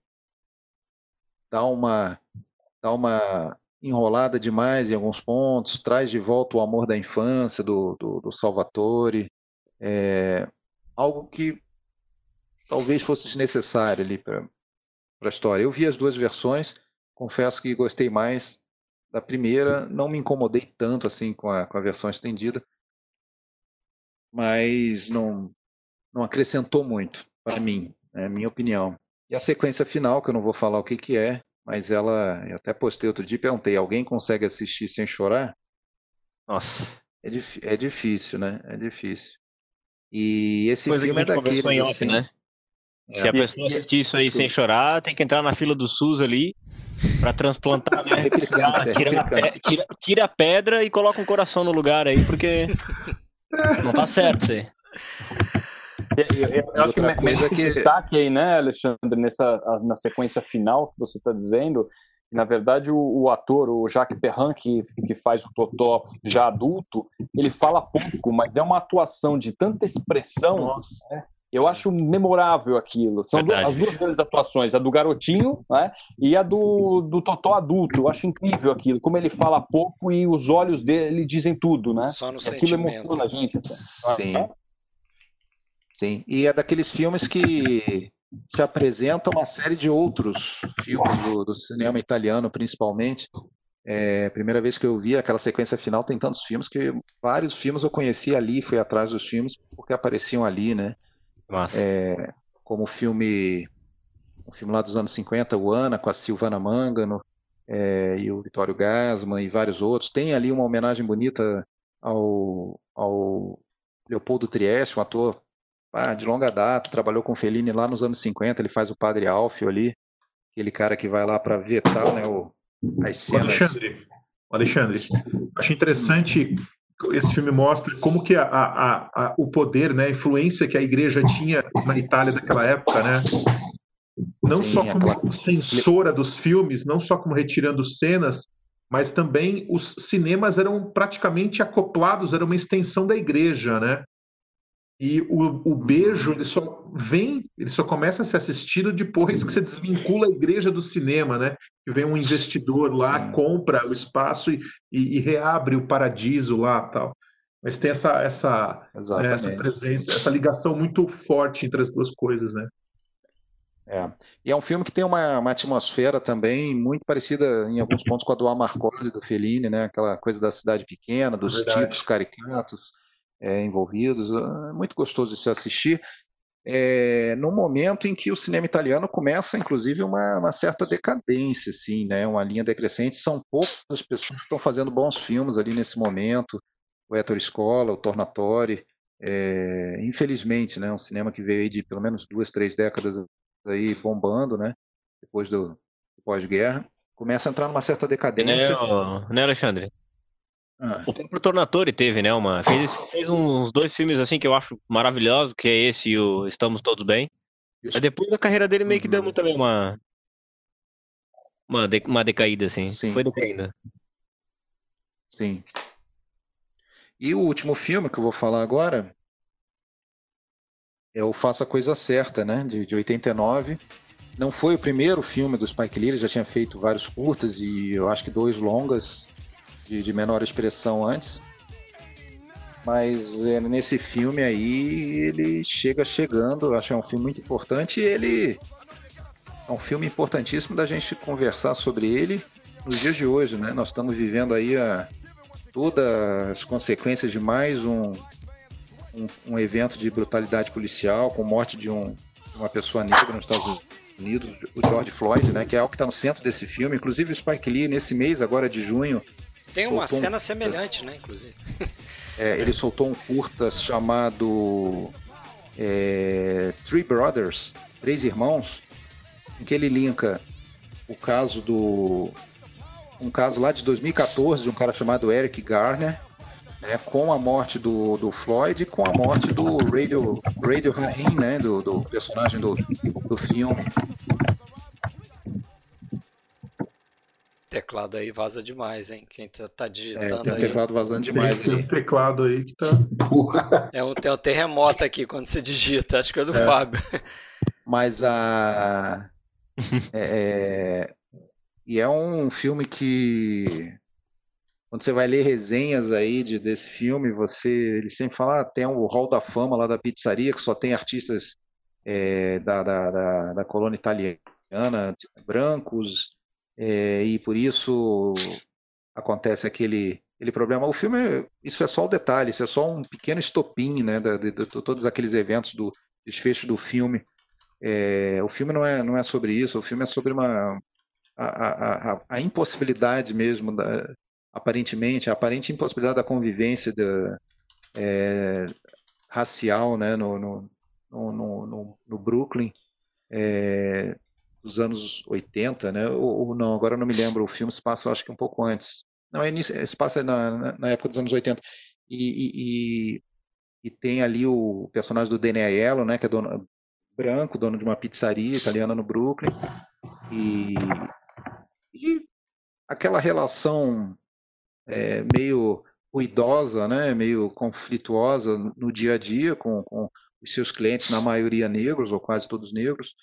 dá uma dá uma enrolada demais em alguns pontos, traz de volta o amor da infância do, do, do Salvatore, é, algo que talvez fosse desnecessário ali para a história. Eu vi as duas versões, confesso que gostei mais da primeira, não me incomodei tanto assim com a, com a versão estendida, mas não, não acrescentou muito para mim, é a minha opinião. E a sequência final, que eu não vou falar o que, que é, mas ela, eu até postei outro dia e perguntei, alguém consegue assistir sem chorar? Nossa. É, é difícil, né? É difícil. E esse Coisa filme é daqueles, off, assim, né? É, Se a pessoa assistir isso aí sem chorar, tem que entrar na fila do SUS ali para transplantar, né? tira, tira, tira, tira, a pedra e coloca um coração no lugar aí, porque não tá certo isso aí. Eu, eu, eu acho que merece que... destaque aí, né, Alexandre, nessa, na sequência final que você está dizendo, na verdade, o, o, ator, o Jacques Perrin, que, que faz o Totó já adulto, ele fala pouco, mas é uma atuação de tanta expressão. Né? Eu acho memorável aquilo. São duas, as duas grandes atuações, a do garotinho né, e a do, do Totó adulto. Eu acho incrível aquilo, como ele fala pouco e os olhos dele dizem tudo, né? Só no aquilo emociona a gente. Sim. Ah, Sim, e é daqueles filmes que te apresentam uma série de outros filmes do, do cinema italiano, principalmente. É, primeira vez que eu vi aquela sequência final, tem tantos filmes que vários filmes eu conheci ali, fui atrás dos filmes porque apareciam ali, né? É, como o filme, o filme lá dos anos 50, o Ana, com a Silvana Mangano é, e o Vitório Gasman e vários outros. Tem ali uma homenagem bonita ao, ao Leopoldo Trieste, um ator ah, de longa data, trabalhou com Fellini lá nos anos 50, ele faz o Padre Alfio ali, aquele cara que vai lá para vetar né, o, as cenas. Alexandre, Alexandre, acho interessante esse filme mostra como que a, a, a, o poder, né, a influência que a igreja tinha na Itália daquela época, né? Não Sim, só como aquela... censora dos filmes, não só como retirando cenas, mas também os cinemas eram praticamente acoplados, era uma extensão da igreja, né? E o, o beijo ele só vem, ele só começa a ser assistido depois que você desvincula a igreja do cinema, né? Que vem um investidor lá, Sim. compra o espaço e, e, e, reabre o paradiso lá tal. Mas tem essa, essa, né, essa presença, essa ligação muito forte entre as duas coisas, né? É. E é um filme que tem uma, uma atmosfera também muito parecida em alguns pontos com a do Amarcord, do Fellini, né? Aquela coisa da cidade pequena, dos é tipos caricatos é, envolvidos. É muito gostoso de se assistir. É, no momento em que o cinema italiano começa, inclusive, uma, uma, certa decadência, assim, né? uma linha decrescente. São poucas as pessoas que estão fazendo bons filmes ali nesse momento. O Ettore Scola, o Tornatori, é, infelizmente, né? um cinema que veio de pelo menos duas, três décadas aí bombando, né? depois do pós-guerra, começa a entrar numa certa decadência. Né, né Alexandre? Ah. O próprio Tornatore teve, né? Uma, fez, fez uns dois filmes assim que eu acho maravilhosos, que é esse e o Estamos Todos Bem. Isso. Mas depois a carreira dele meio que deu uhum. também uma. Uma, de, uma decaída, assim. Sim. Foi decaindo. Sim. E o último filme que eu vou falar agora é o Faça a Coisa Certa, né? De, de 89. Não foi o primeiro filme do Spike Lee, ele já tinha feito vários curtas e eu acho que dois longas de, de menor expressão antes. Mas é, nesse filme aí ele chega chegando, acho que é um filme muito importante e ele é um filme importantíssimo da gente conversar sobre ele nos dias de hoje, né? Nós estamos vivendo aí a, todas as consequências de mais um, um, um, evento de brutalidade policial, com morte de, um, uma pessoa negra nos Estados Unidos, o George Floyd, né? Que é algo que está no centro desse filme. Inclusive o Spike Lee, nesse mês agora de junho, tem uma cena um... semelhante, né, inclusive. É, ele soltou um curta chamado é, Three Brothers, Três Irmãos, em que ele linka o caso do. Um caso lá de 2014 de um cara chamado Eric Garner, né, com a morte do, do Floyd e com a morte do Radio, Radio Rahim, né, do, do personagem do, do filme. Teclado aí vaza demais, hein? Quem tá, tá digitando é, tem um teclado vazando demais. Tem, um teclado aí que tá. É um, tem um terremoto aqui quando você digita, acho que é do é. Fábio. Mas a. É, é, e é um filme que. Quando você vai ler resenhas aí de, desse filme, você. Ele sempre fala, ah, tem o Hall da Fama lá da pizzaria, que só tem artistas é, da, da, da, da colônia italiana, brancos, é, e por isso acontece aquele, aquele problema. O filme, isso é só o detalhe, isso é só um pequeno estopim né, de, de, de todos aqueles eventos do desfecho do filme. É, o filme não é, não é sobre isso, o filme é sobre uma, a, a, a, impossibilidade mesmo, da, aparentemente, a aparente impossibilidade da convivência é, racial né, no, no, no, no, no Brooklyn. É, dos anos 80, né? Ou, ou, não, agora eu não me lembro. O filme se passa, acho que um pouco antes. Não, é, se passa na, na, época dos anos 80. E, e, e, tem ali o personagem do Danny Aiello, né? Que é dono, branco, dono de uma pizzaria italiana no Brooklyn. E, e aquela relação é, meio ruidosa, né? Meio conflituosa no dia a dia com, com os seus clientes, na maioria negros, ou quase todos negros.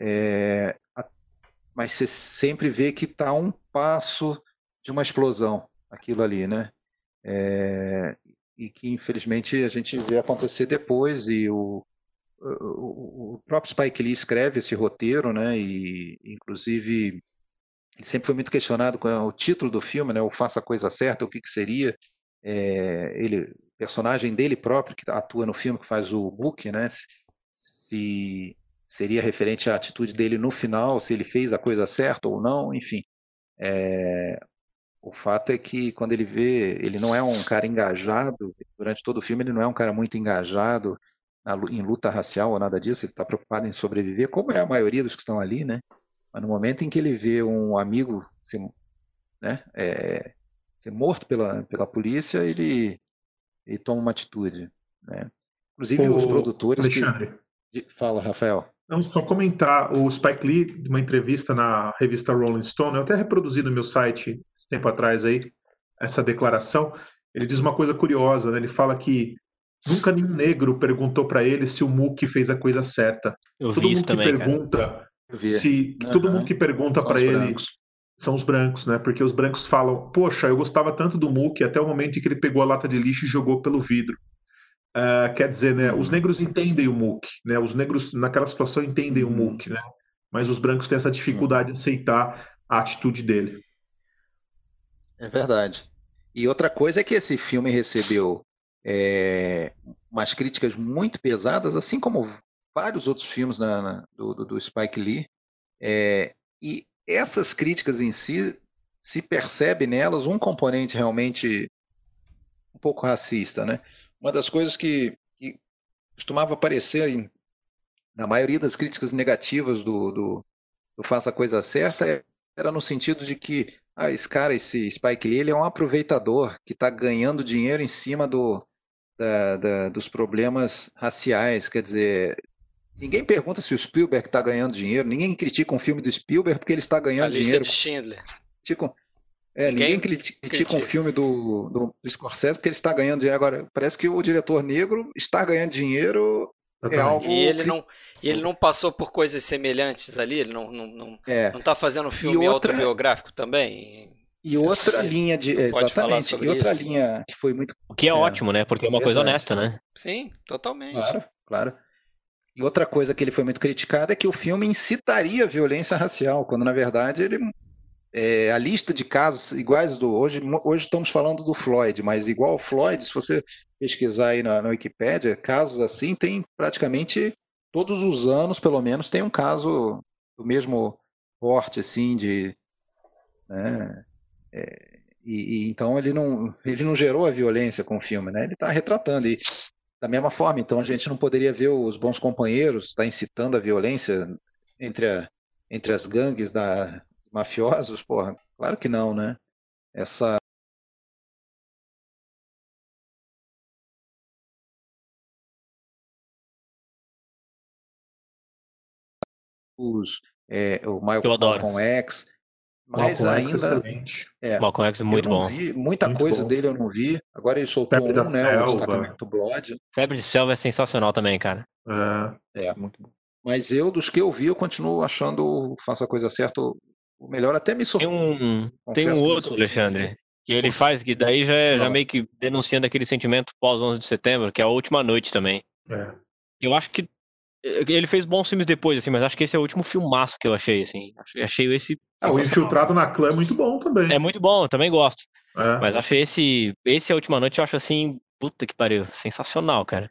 É, mas você sempre vê que está um passo de uma explosão aquilo ali, né? É, e que infelizmente a gente vê acontecer depois e o, o, o, próprio Spike Lee escreve esse roteiro, né? E inclusive ele sempre foi muito questionado com o título do filme, né? O Faça a Coisa Certa, o que, que seria? É, ele, personagem dele próprio que atua no filme, que faz o Book, né? Se seria referente à atitude dele no final, se ele fez a coisa certa ou não, enfim. É, o fato é que quando ele vê, ele não é um cara engajado, durante todo o filme ele não é um cara muito engajado na, em luta racial ou nada disso, ele está preocupado em sobreviver, como é a maioria dos que estão ali, né? Mas no momento em que ele vê um amigo ser, né, é, ser morto pela, pela polícia, ele, ele toma uma atitude. Né? Inclusive os produtores Alexandre. que. Fala, Rafael. Não, só comentar, o Spike Lee, uma entrevista na revista Rolling Stone, eu até reproduzi no meu site esse tempo atrás aí, essa declaração, ele diz uma coisa curiosa, né? ele fala que nunca nenhum negro perguntou para ele se o Mookie fez a coisa certa. Eu todo vi mundo isso que também, pergunta cara. se Uhum. todo mundo que pergunta para ele brancos. são os brancos, né? Porque os brancos falam, poxa, eu gostava tanto do Mookie até o momento em que ele pegou a lata de lixo e jogou pelo vidro. Ah, quer dizer, né? Os Uhum. negros entendem o Mookie, né? Os negros naquela situação entendem o Uhum. Mookie, né? Mas os brancos têm essa dificuldade de aceitar a atitude dele. É verdade. E outra coisa é que esse filme recebeu é, umas críticas muito pesadas, assim como vários outros filmes na- na- do, do- do Spike Lee. É, e essas críticas em si, se percebe nelas um componente realmente um pouco racista, né? Uma das coisas que, que costumava aparecer em- na maioria das críticas negativas do, do, do Faça a Coisa Certa era no sentido de que ah, esse cara, esse Spike Lee, ele é um aproveitador que está ganhando dinheiro em cima do, da- da- dos problemas raciais. Quer dizer, ninguém pergunta se o Spielberg está ganhando dinheiro, ninguém critica um filme do Spielberg porque ele está A ganhando lista dinheiro. de Schindler. Criticam- é, Ninguém ninguém criti- critica um critica. filme do, do, do Scorsese porque ele está ganhando dinheiro. Agora, parece que o diretor negro está ganhando dinheiro. É algo E ele não, ele não passou por coisas semelhantes ali, ele não, não, não, É. não tá fazendo um filme outra- autobiográfico também. E Você outra linha de. Exatamente. E outra isso? linha que foi muito O que é, É. ótimo, né? Porque é uma coisa Verdade. honesta, né? Sim, totalmente. Claro, claro. E outra coisa que ele foi muito criticado é que o filme incitaria a violência racial, quando na verdade ele é, a lista de casos iguais do hoje hoje estamos falando do Floyd, mas igual ao Floyd, se você pesquisar aí na, na Wikipédia, casos assim tem praticamente todos os anos, pelo menos, tem um caso do mesmo porte assim de, né, é, e, e então ele não ele não gerou a violência com o filme, né? Ele está retratando e da mesma forma, então a gente não poderia ver os bons companheiros está incitando a violência entre, a, entre as gangues da mafiosos, porra, claro que não, né? Essa os, é, o Michael. Malcolm X, mas Malcolm X, ainda excelente. é, Malcolm X é muito eu não bom. vi muita Muito coisa bom. dele eu não vi. Agora ele soltou Febre da um, né, Selva. o Destacamento Blood. Febre de Selva é sensacional também, cara. É, É, muito bom. Mas eu, dos que eu vi, eu continuo achando o Faça a Coisa Certa o melhor. Até me Tem surpreendeu. um, tem um que me outro. Alexandre, que ele faz, que daí já é já Fala. meio que denunciando aquele sentimento pós 11 de setembro, que é a última noite também. é. Eu acho que eh, ele fez bons filmes depois, assim, mas acho que esse é o último filmaço que eu achei, assim. Achei- esse. Ah, o. Infiltrado na Clã é muito bom também. É muito bom, eu também gosto. É. Mas achei esse. Esse é a última noite, eu acho assim. Puta que pariu. Sensacional, cara.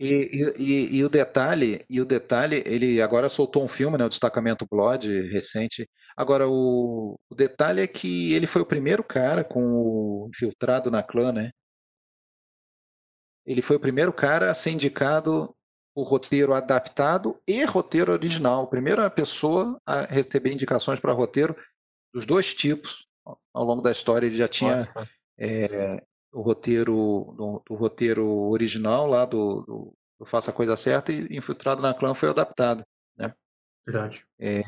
E, e- e- o detalhe, e o detalhe, ele agora soltou um filme, né, o Destacamento Blood, recente. Agora, o, o detalhe é que ele foi o primeiro cara com o infiltrado na clã, né? Ele foi o primeiro cara a ser indicado o roteiro adaptado e roteiro original. Primeira pessoa a receber indicações para roteiro dos dois tipos. Ao longo da história, ele já tinha é, o roteiro do, do roteiro original lá do, do, do Faça a Coisa Certa e Infiltrado na Clã foi adaptado. Verdade. É,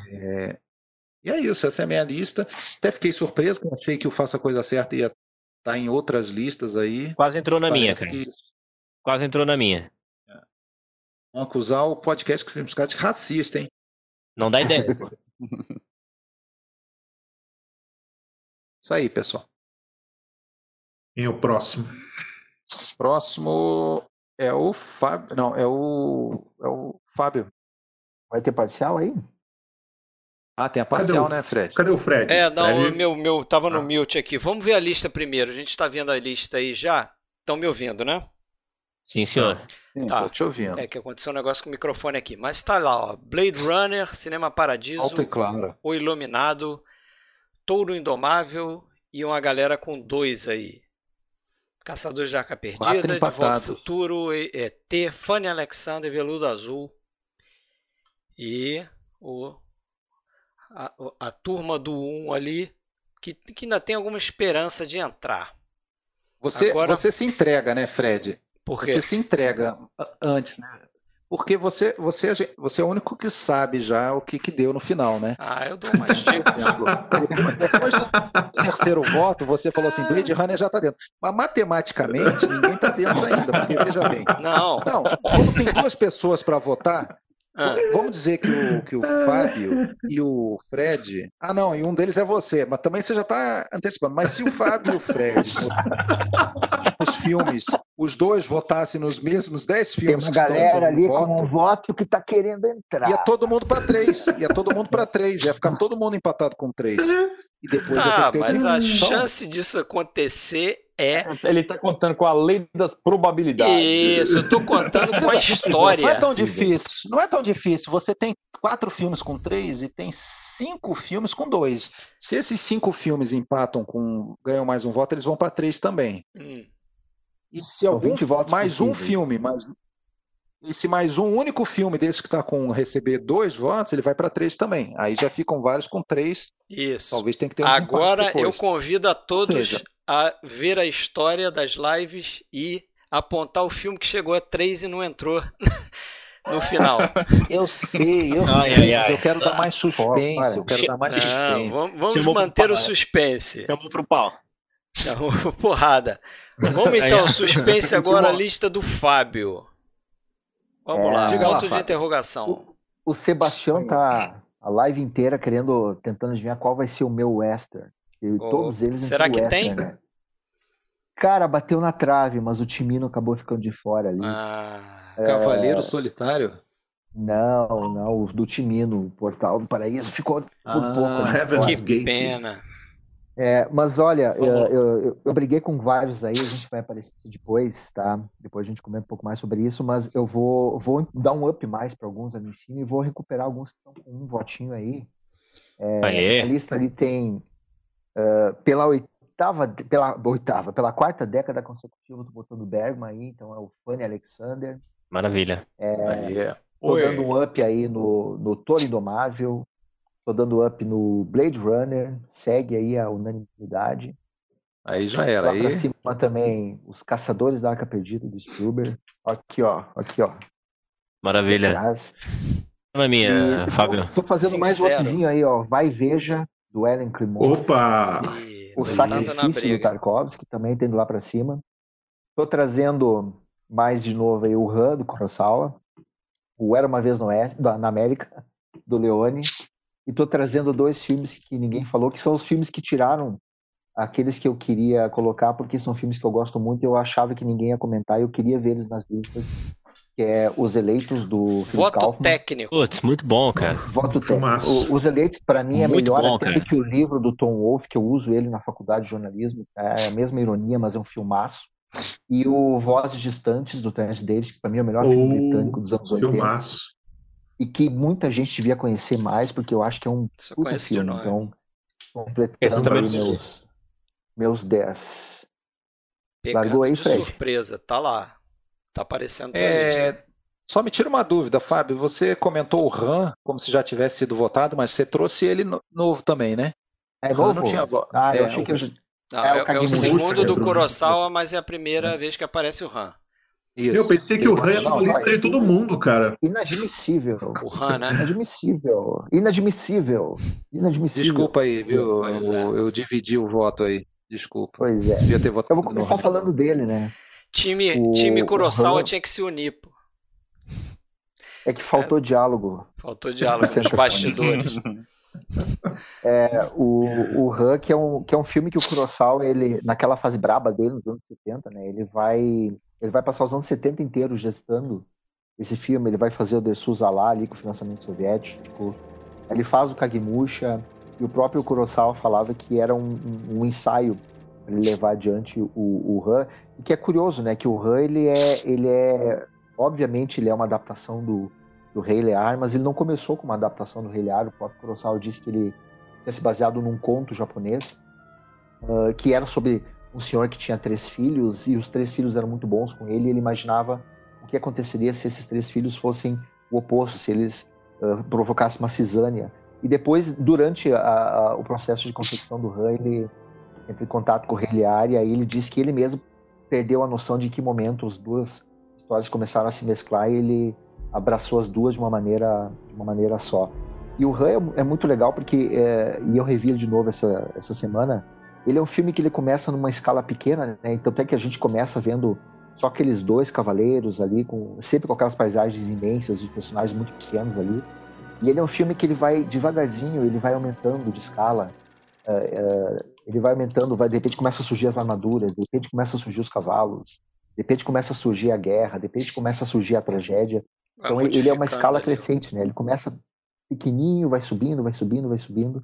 e é isso, essa é a minha lista. Até fiquei surpreso, porque achei que o Faça a Coisa Certa ia estar em outras listas aí. Quase entrou na minha, Parece cara. que Quase entrou na minha. vão acusar o podcast que Filmes de racista, hein? Não dá ideia. Isso aí, pessoal. E o próximo? Próximo é o Fábio. Não, é o, é o Fábio. Vai ter parcial aí? Ah, tem a parcial, o- né, Fred? Cadê o Fred? É, não, Fred- meu, meu tava no Ah. mute aqui. Vamos ver a lista primeiro. A gente tá vendo a lista aí já. Estão me ouvindo, né? Sim, senhor. Sim, Tá. Tô te ouvindo. É que aconteceu um negócio com o microfone aqui. Mas tá lá, ó. Blade Runner, Cinema Paradiso, Alto e claro. O Iluminado, Touro Indomável e uma galera com dois aí. Caçadores de Arca Perdida, De Volta ao. Futuro, ET, Fanny Alexander, Veludo Azul e o a, a turma do 1 ali, que, que ainda tem alguma esperança de entrar. Você, Agora... você se entrega, né, Fred? Você se entrega antes, né? Porque você, você, você é o único que sabe já o que, que deu no final, né? Ah, eu dou mais dica. Depois do terceiro voto, você falou assim, Blade Runner já está dentro. Mas matematicamente, ninguém está dentro ainda, porque veja bem. Não. Não, quando tem duas pessoas para votar, ah. Vamos dizer que o, que o Fábio e o Fred. Ah, não, e um deles é você, mas também você já está antecipando. Mas se o Fábio e o Fred, os filmes, os dois votassem nos mesmos 10 filmes. Tem uma galera ali voto, com um voto que está querendo entrar. Ia todo mundo para três. Ia todo mundo para três. Ia ficar todo mundo empatado com três. E depois ah, mas a chance disso acontecer é. Ele está contando com a lei das probabilidades. Isso, eu estou contando com a história. Não é tão difícil. Não é tão difícil. Você tem quatro filmes com três e tem cinco filmes com dois. Se esses cinco filmes empatam com ganham mais um voto, eles vão para três também. Hum. E se algum mais um filme, mais e se mais um único filme desse que está com receber dois votos, ele vai para três também. Aí já ficam vários com três. Isso. Talvez tenha que ter um Agora eu convido a todos seja, a ver a história das lives e apontar o filme que chegou a três e não entrou no final. Eu sei, eu ai, sei, ai, ai. eu quero dar mais suspense, eu quero dar mais não, suspense. Vamos, vamos manter o suspense. Chamou pro pau. Chamou porrada. Vamos então, suspense agora a lista do Fábio. Vamos é, lá, ponto lá, de Fábio. interrogação. O, o Sebastião tá a live inteira querendo, tentando adivinhar qual vai ser o meu western. E oh, todos eles Será que western, tem? Né? Cara, bateu na trave, mas o Timino acabou ficando de fora ali. Ah, é... Cavaleiro Solitário? Não, não, o do Timino, o Portal do Paraíso, ficou por ah, pouco. Né, que pena. É, mas olha, eu, eu, eu, briguei com vários aí, a gente vai aparecer depois, tá? Depois a gente comenta um pouco mais sobre isso, mas eu vou, vou dar um up mais para alguns ali em cima e vou recuperar alguns que estão com um votinho aí. É, a lista ali tem, uh, pela oitava, pela oitava, pela quarta década consecutiva, tô botando Bergman aí, então é o Fanny Alexander. Maravilha. É, tô Oi. dando um up aí no, no Toro Indomável, tô dando up no Blade Runner, segue aí a unanimidade. Aí já era. Lá aí... pra cima também, Os Caçadores da Arca Perdida, do Spielberg. Aqui, ó, aqui, ó. Maravilha. Não é minha, e, Fábio. Tô, tô fazendo Sincero. mais um upzinho aí, ó. Vai Veja, do Ellen Climont. Opa! E o sacrifício do Tarkovsky também tendo lá para cima. Estou trazendo mais de novo aí o Han do Kurosawa, o Era uma vez no Oeste, na América do Leone, e estou trazendo dois filmes que ninguém falou, que são os filmes que tiraram aqueles que eu queria colocar, porque são filmes que eu gosto muito e eu achava que ninguém ia comentar e eu queria ver eles nas listas que é Os Eleitos do Voto Kaufman. técnico. Putz, muito bom, cara. Voto técnico. O, Os Eleitos, para mim, é muito melhor bom, até do que o livro do Tom Wolfe, que eu uso ele na faculdade de jornalismo. É a mesma ironia, mas é um filmaço. E o Vozes Distantes, do Terence Davis, que para mim é o melhor oh, filme britânico dos anos 80. Filmaço. E que muita gente devia conhecer mais, porque eu acho que é um puto filme. Então, completando aí meus, meus 10. Pegado Largou aí, Fred? surpresa, tá lá. Tá aparecendo. É... Só me tira uma dúvida, Fábio. Você comentou o RAM como se já tivesse sido votado, mas você trouxe ele no... novo também, né? É novo? não tinha voto. Ah, eu é, achei que eu... Não, é, é, o, é o segundo do Kurosawa, mas é a primeira vez que aparece o RAM. Isso. Eu pensei que o RAM era uma lista de todo mundo, cara. Inadmissível. O RAM, né? Inadmissível. Inadmissível. Inadmissível. Desculpa aí, viu? Eu, é. eu, dividi o voto aí. Desculpa. Pois é. Devia ter votado eu vou começar falando dele, né? Time, o, time Kurosawa tinha que se unir, pô. É que faltou é, diálogo. Faltou diálogo nos bastidores. É, o, o Han, que é, um, que é um filme que o Kurosawa, ele, naquela fase braba dele, nos anos 70, né, ele vai, ele vai passar os anos 70 inteiros gestando esse filme, ele vai fazer o De Souza lá ali com o financiamento soviético, ele faz o Kagemusha, e o próprio Kurosawa falava que era um, um, um ensaio para ele levar adiante o, o Han, e que é curioso, né, que o Han, ele é, ele é, obviamente ele é uma adaptação do, do Rei Lear, mas ele não começou com uma adaptação do Rei Lear, o próprio Kurosawa disse que ele tinha se baseado num conto japonês, uh, que era sobre um senhor que tinha três filhos, e os três filhos eram muito bons com ele, e ele imaginava o que aconteceria se esses três filhos fossem o oposto, se eles uh, provocassem uma cisânia. E depois, durante a, a, o processo de concepção do Han, ele entra em contato com o Reliar e aí ele diz que ele mesmo perdeu a noção de que momento as duas histórias começaram a se mesclar e ele abraçou as duas de uma maneira, de uma maneira só. E o Han é, é muito legal porque, é, e eu revi de novo essa, essa semana, ele é um filme que ele começa numa escala pequena, né? Então até que a gente começa vendo só aqueles dois cavaleiros ali, com, sempre com aquelas paisagens imensas, os personagens muito pequenos ali. E ele é um filme que ele vai devagarzinho, ele vai aumentando de escala. Uh, uh, ele vai aumentando, vai, de repente começa a surgir as armaduras, de repente começa a surgir os cavalos, de repente começa a surgir a guerra, de repente começa a surgir a tragédia. Então ele, ele é uma escala ali. crescente, né? Ele começa pequenininho, vai subindo, vai subindo, vai subindo.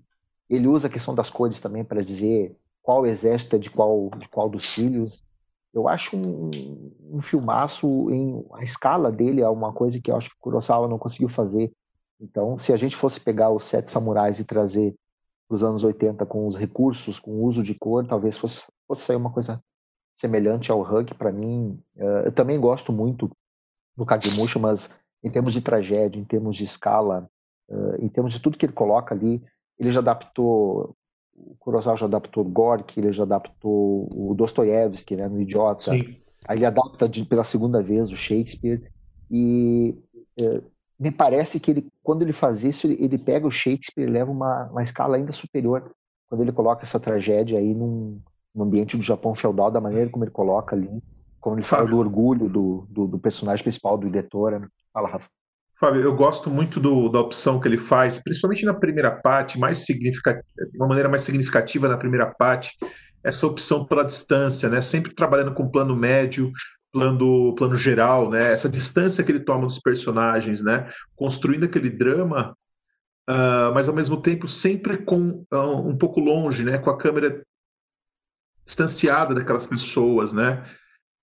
Ele usa a questão das cores também para dizer qual exército é de qual, de qual dos filhos. Eu acho um, um filmaço em a escala dele é uma coisa que eu acho que Kurosawa não conseguiu fazer. Então, se a gente fosse pegar os Sete Samurais e trazer para os anos 80 com os recursos, com o uso de cor, talvez fosse, fosse sair uma coisa semelhante ao Hug. Para mim, uh, eu também gosto muito do Kagemusha, mas em termos de tragédia, em termos de escala, uh, em termos de tudo que ele coloca ali, ele já adaptou, o Kurosawa já adaptou Gorky, ele já adaptou o Dostoiévski, né, no Idiota. Sim. Aí ele adapta de, pela segunda vez o Shakespeare e uh, me parece que ele, quando ele faz isso, ele, ele pega o Shakespeare e leva uma, uma escala ainda superior quando ele coloca essa tragédia aí num, num ambiente do Japão feudal, da maneira como ele coloca ali, como ele fala do orgulho do, do, do, personagem principal, do diretor. Né? Fala, Rafa. Fábio, eu gosto muito do, da opção que ele faz, principalmente na primeira parte, mais significativa, uma maneira mais significativa na primeira parte, essa opção pela distância, né? Sempre trabalhando com plano médio, plano, plano geral, né? Essa distância que ele toma dos personagens, né? Construindo aquele drama, uh, mas ao mesmo tempo sempre com uh, um pouco longe, né? Com a câmera distanciada daquelas pessoas, né?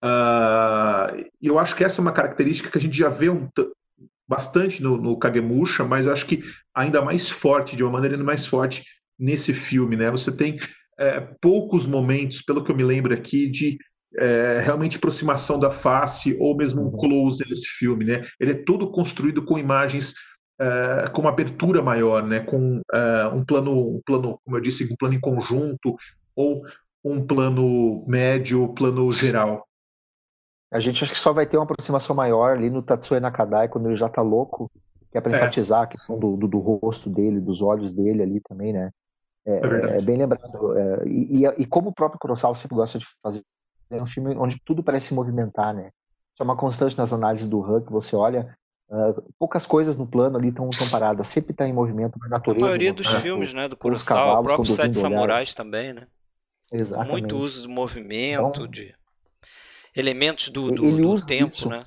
Uh, eu acho que essa é uma característica que a gente já vê um, bastante no, no Kagemusha, mas acho que ainda mais forte, de uma maneira ainda mais forte nesse filme, né? Você tem é, poucos momentos, pelo que eu me lembro aqui, de é, realmente aproximação da face ou mesmo um close nesse filme, né? Ele é todo construído com imagens é, com uma abertura maior, né? Com é, um plano, um plano, como eu disse, um plano em conjunto ou um plano médio, plano geral. A gente acha que só vai ter uma aproximação maior ali no Tatsuya Nakadai, quando ele já tá louco, que é para é. enfatizar a questão do, do, do, rosto dele, dos olhos dele ali também, né? É, é, é bem lembrado. É, e, e, e, como o próprio Kurosawa sempre gosta de fazer, é um filme onde tudo parece se movimentar, né? Isso é uma constante nas análises do Huck, você olha, uh, poucas coisas no plano ali estão paradas, sempre está em movimento na natureza. A maioria dos filmes, né, do Kurosawa, o próprio Sete Samurais também, né? Exatamente. Muito uso do movimento, então, de elementos do, do, do tempo, isso. né?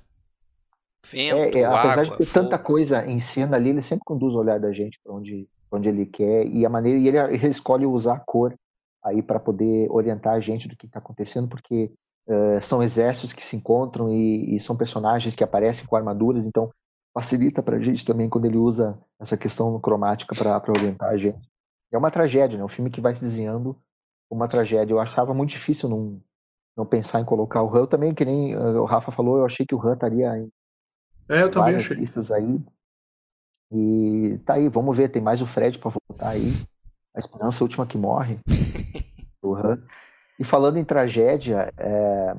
Vento, é, é, apesar de ter fogo. tanta coisa em cena ali, ele sempre conduz o olhar da gente para onde, onde ele quer e a maneira e ele, ele escolhe usar a cor aí para poder orientar a gente do que está acontecendo, porque uh, são exércitos que se encontram e, e, são personagens que aparecem com armaduras, então facilita para a gente também quando ele usa essa questão cromática para orientar a gente. É uma tragédia, né? Um filme que vai se desenhando uma tragédia. Eu achava muito difícil não, não pensar em colocar o Han. Eu também, que nem uh, o Rafa falou, eu achei que o Han estaria em é, eu várias achei. listas aí. E tá aí, vamos ver, tem mais o Fred para voltar aí. A esperança última que morre. Uhum. E falando em tragédia, é,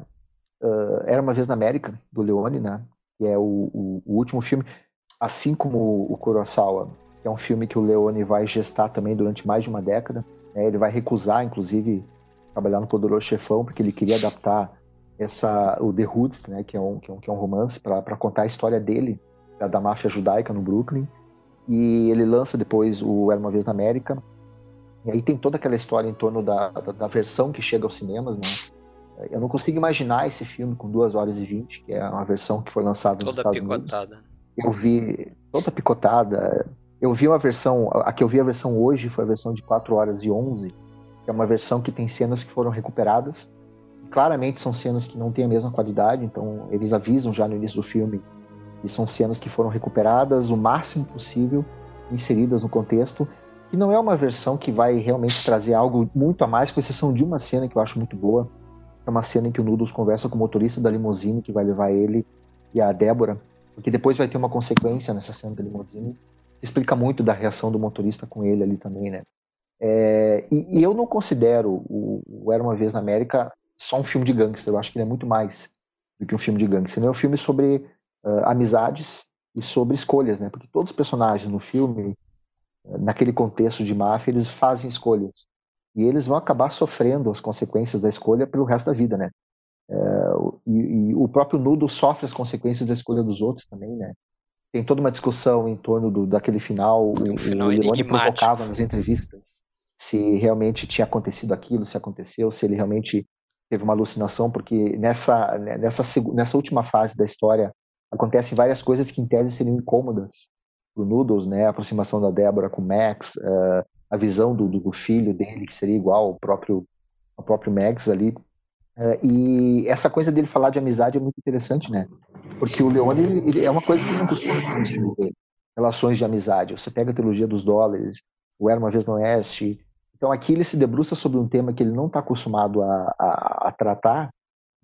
uh, Era Uma Vez na América, do Leone, né? Que é o, o, o, último filme, assim como o Kurosawa, que é um filme que o Leone vai gestar também durante mais de uma década. Né? Ele vai recusar, inclusive, trabalhar no Poderoso Chefão, porque ele queria adaptar essa, o The Hoods, né? Que é um, que é um, que é um romance, para contar a história dele, da, da máfia judaica no Brooklyn. E ele lança depois o Era Uma Vez na América, e aí tem toda aquela história em torno da, da, da, versão que chega aos cinemas, né? Eu não consigo imaginar esse filme com 2 horas e 20, que é uma versão que foi lançada nos Estados picotada. Unidos. Eu vi toda picotada. Eu vi uma versão, a que eu vi a versão hoje foi a versão de 4 horas e 11, que é uma versão que tem cenas que foram recuperadas. Claramente são cenas que não têm a mesma qualidade, então eles avisam já no início do filme que são cenas que foram recuperadas o máximo possível, inseridas no contexto, que não é uma versão que vai realmente trazer algo muito a mais, com exceção de uma cena que eu acho muito boa. É uma cena em que o Noodles conversa com o motorista da limusine que vai levar ele e a Débora, porque depois vai ter uma consequência nessa cena da limusine. explica muito da reação do motorista com ele ali também, né? É, e, e, eu não considero o, o, Era Uma Vez na América só um filme de gangster, eu acho que ele é muito mais do que um filme de gangster. Ele é um filme sobre uh, amizades e sobre escolhas, né? Porque todos os personagens no filme, naquele contexto de máfia, eles fazem escolhas. E eles vão acabar sofrendo as consequências da escolha pelo resto da vida, né? É, e, e, o próprio Nudo sofre as consequências da escolha dos outros também, né? Tem toda uma discussão em torno do, daquele final, o, final o provocava nas entrevistas se realmente tinha acontecido aquilo, se aconteceu, se ele realmente teve uma alucinação, porque nessa, nessa, nessa última fase da história acontecem várias coisas que em tese seriam incômodas pro Noodles, né? A aproximação da Débora com o Max, uh, a visão do, do, filho dele que seria igual ao próprio ao próprio Max ali. Uh, e essa coisa dele falar de amizade é muito interessante, né? Porque o Leone ele, ele é uma coisa que não costuma dele. Relações de amizade. Você pega a trilogia dos dólares, o Era uma vez no Oeste. Então aqui ele se debruça sobre um tema que ele não está acostumado a, a, a, tratar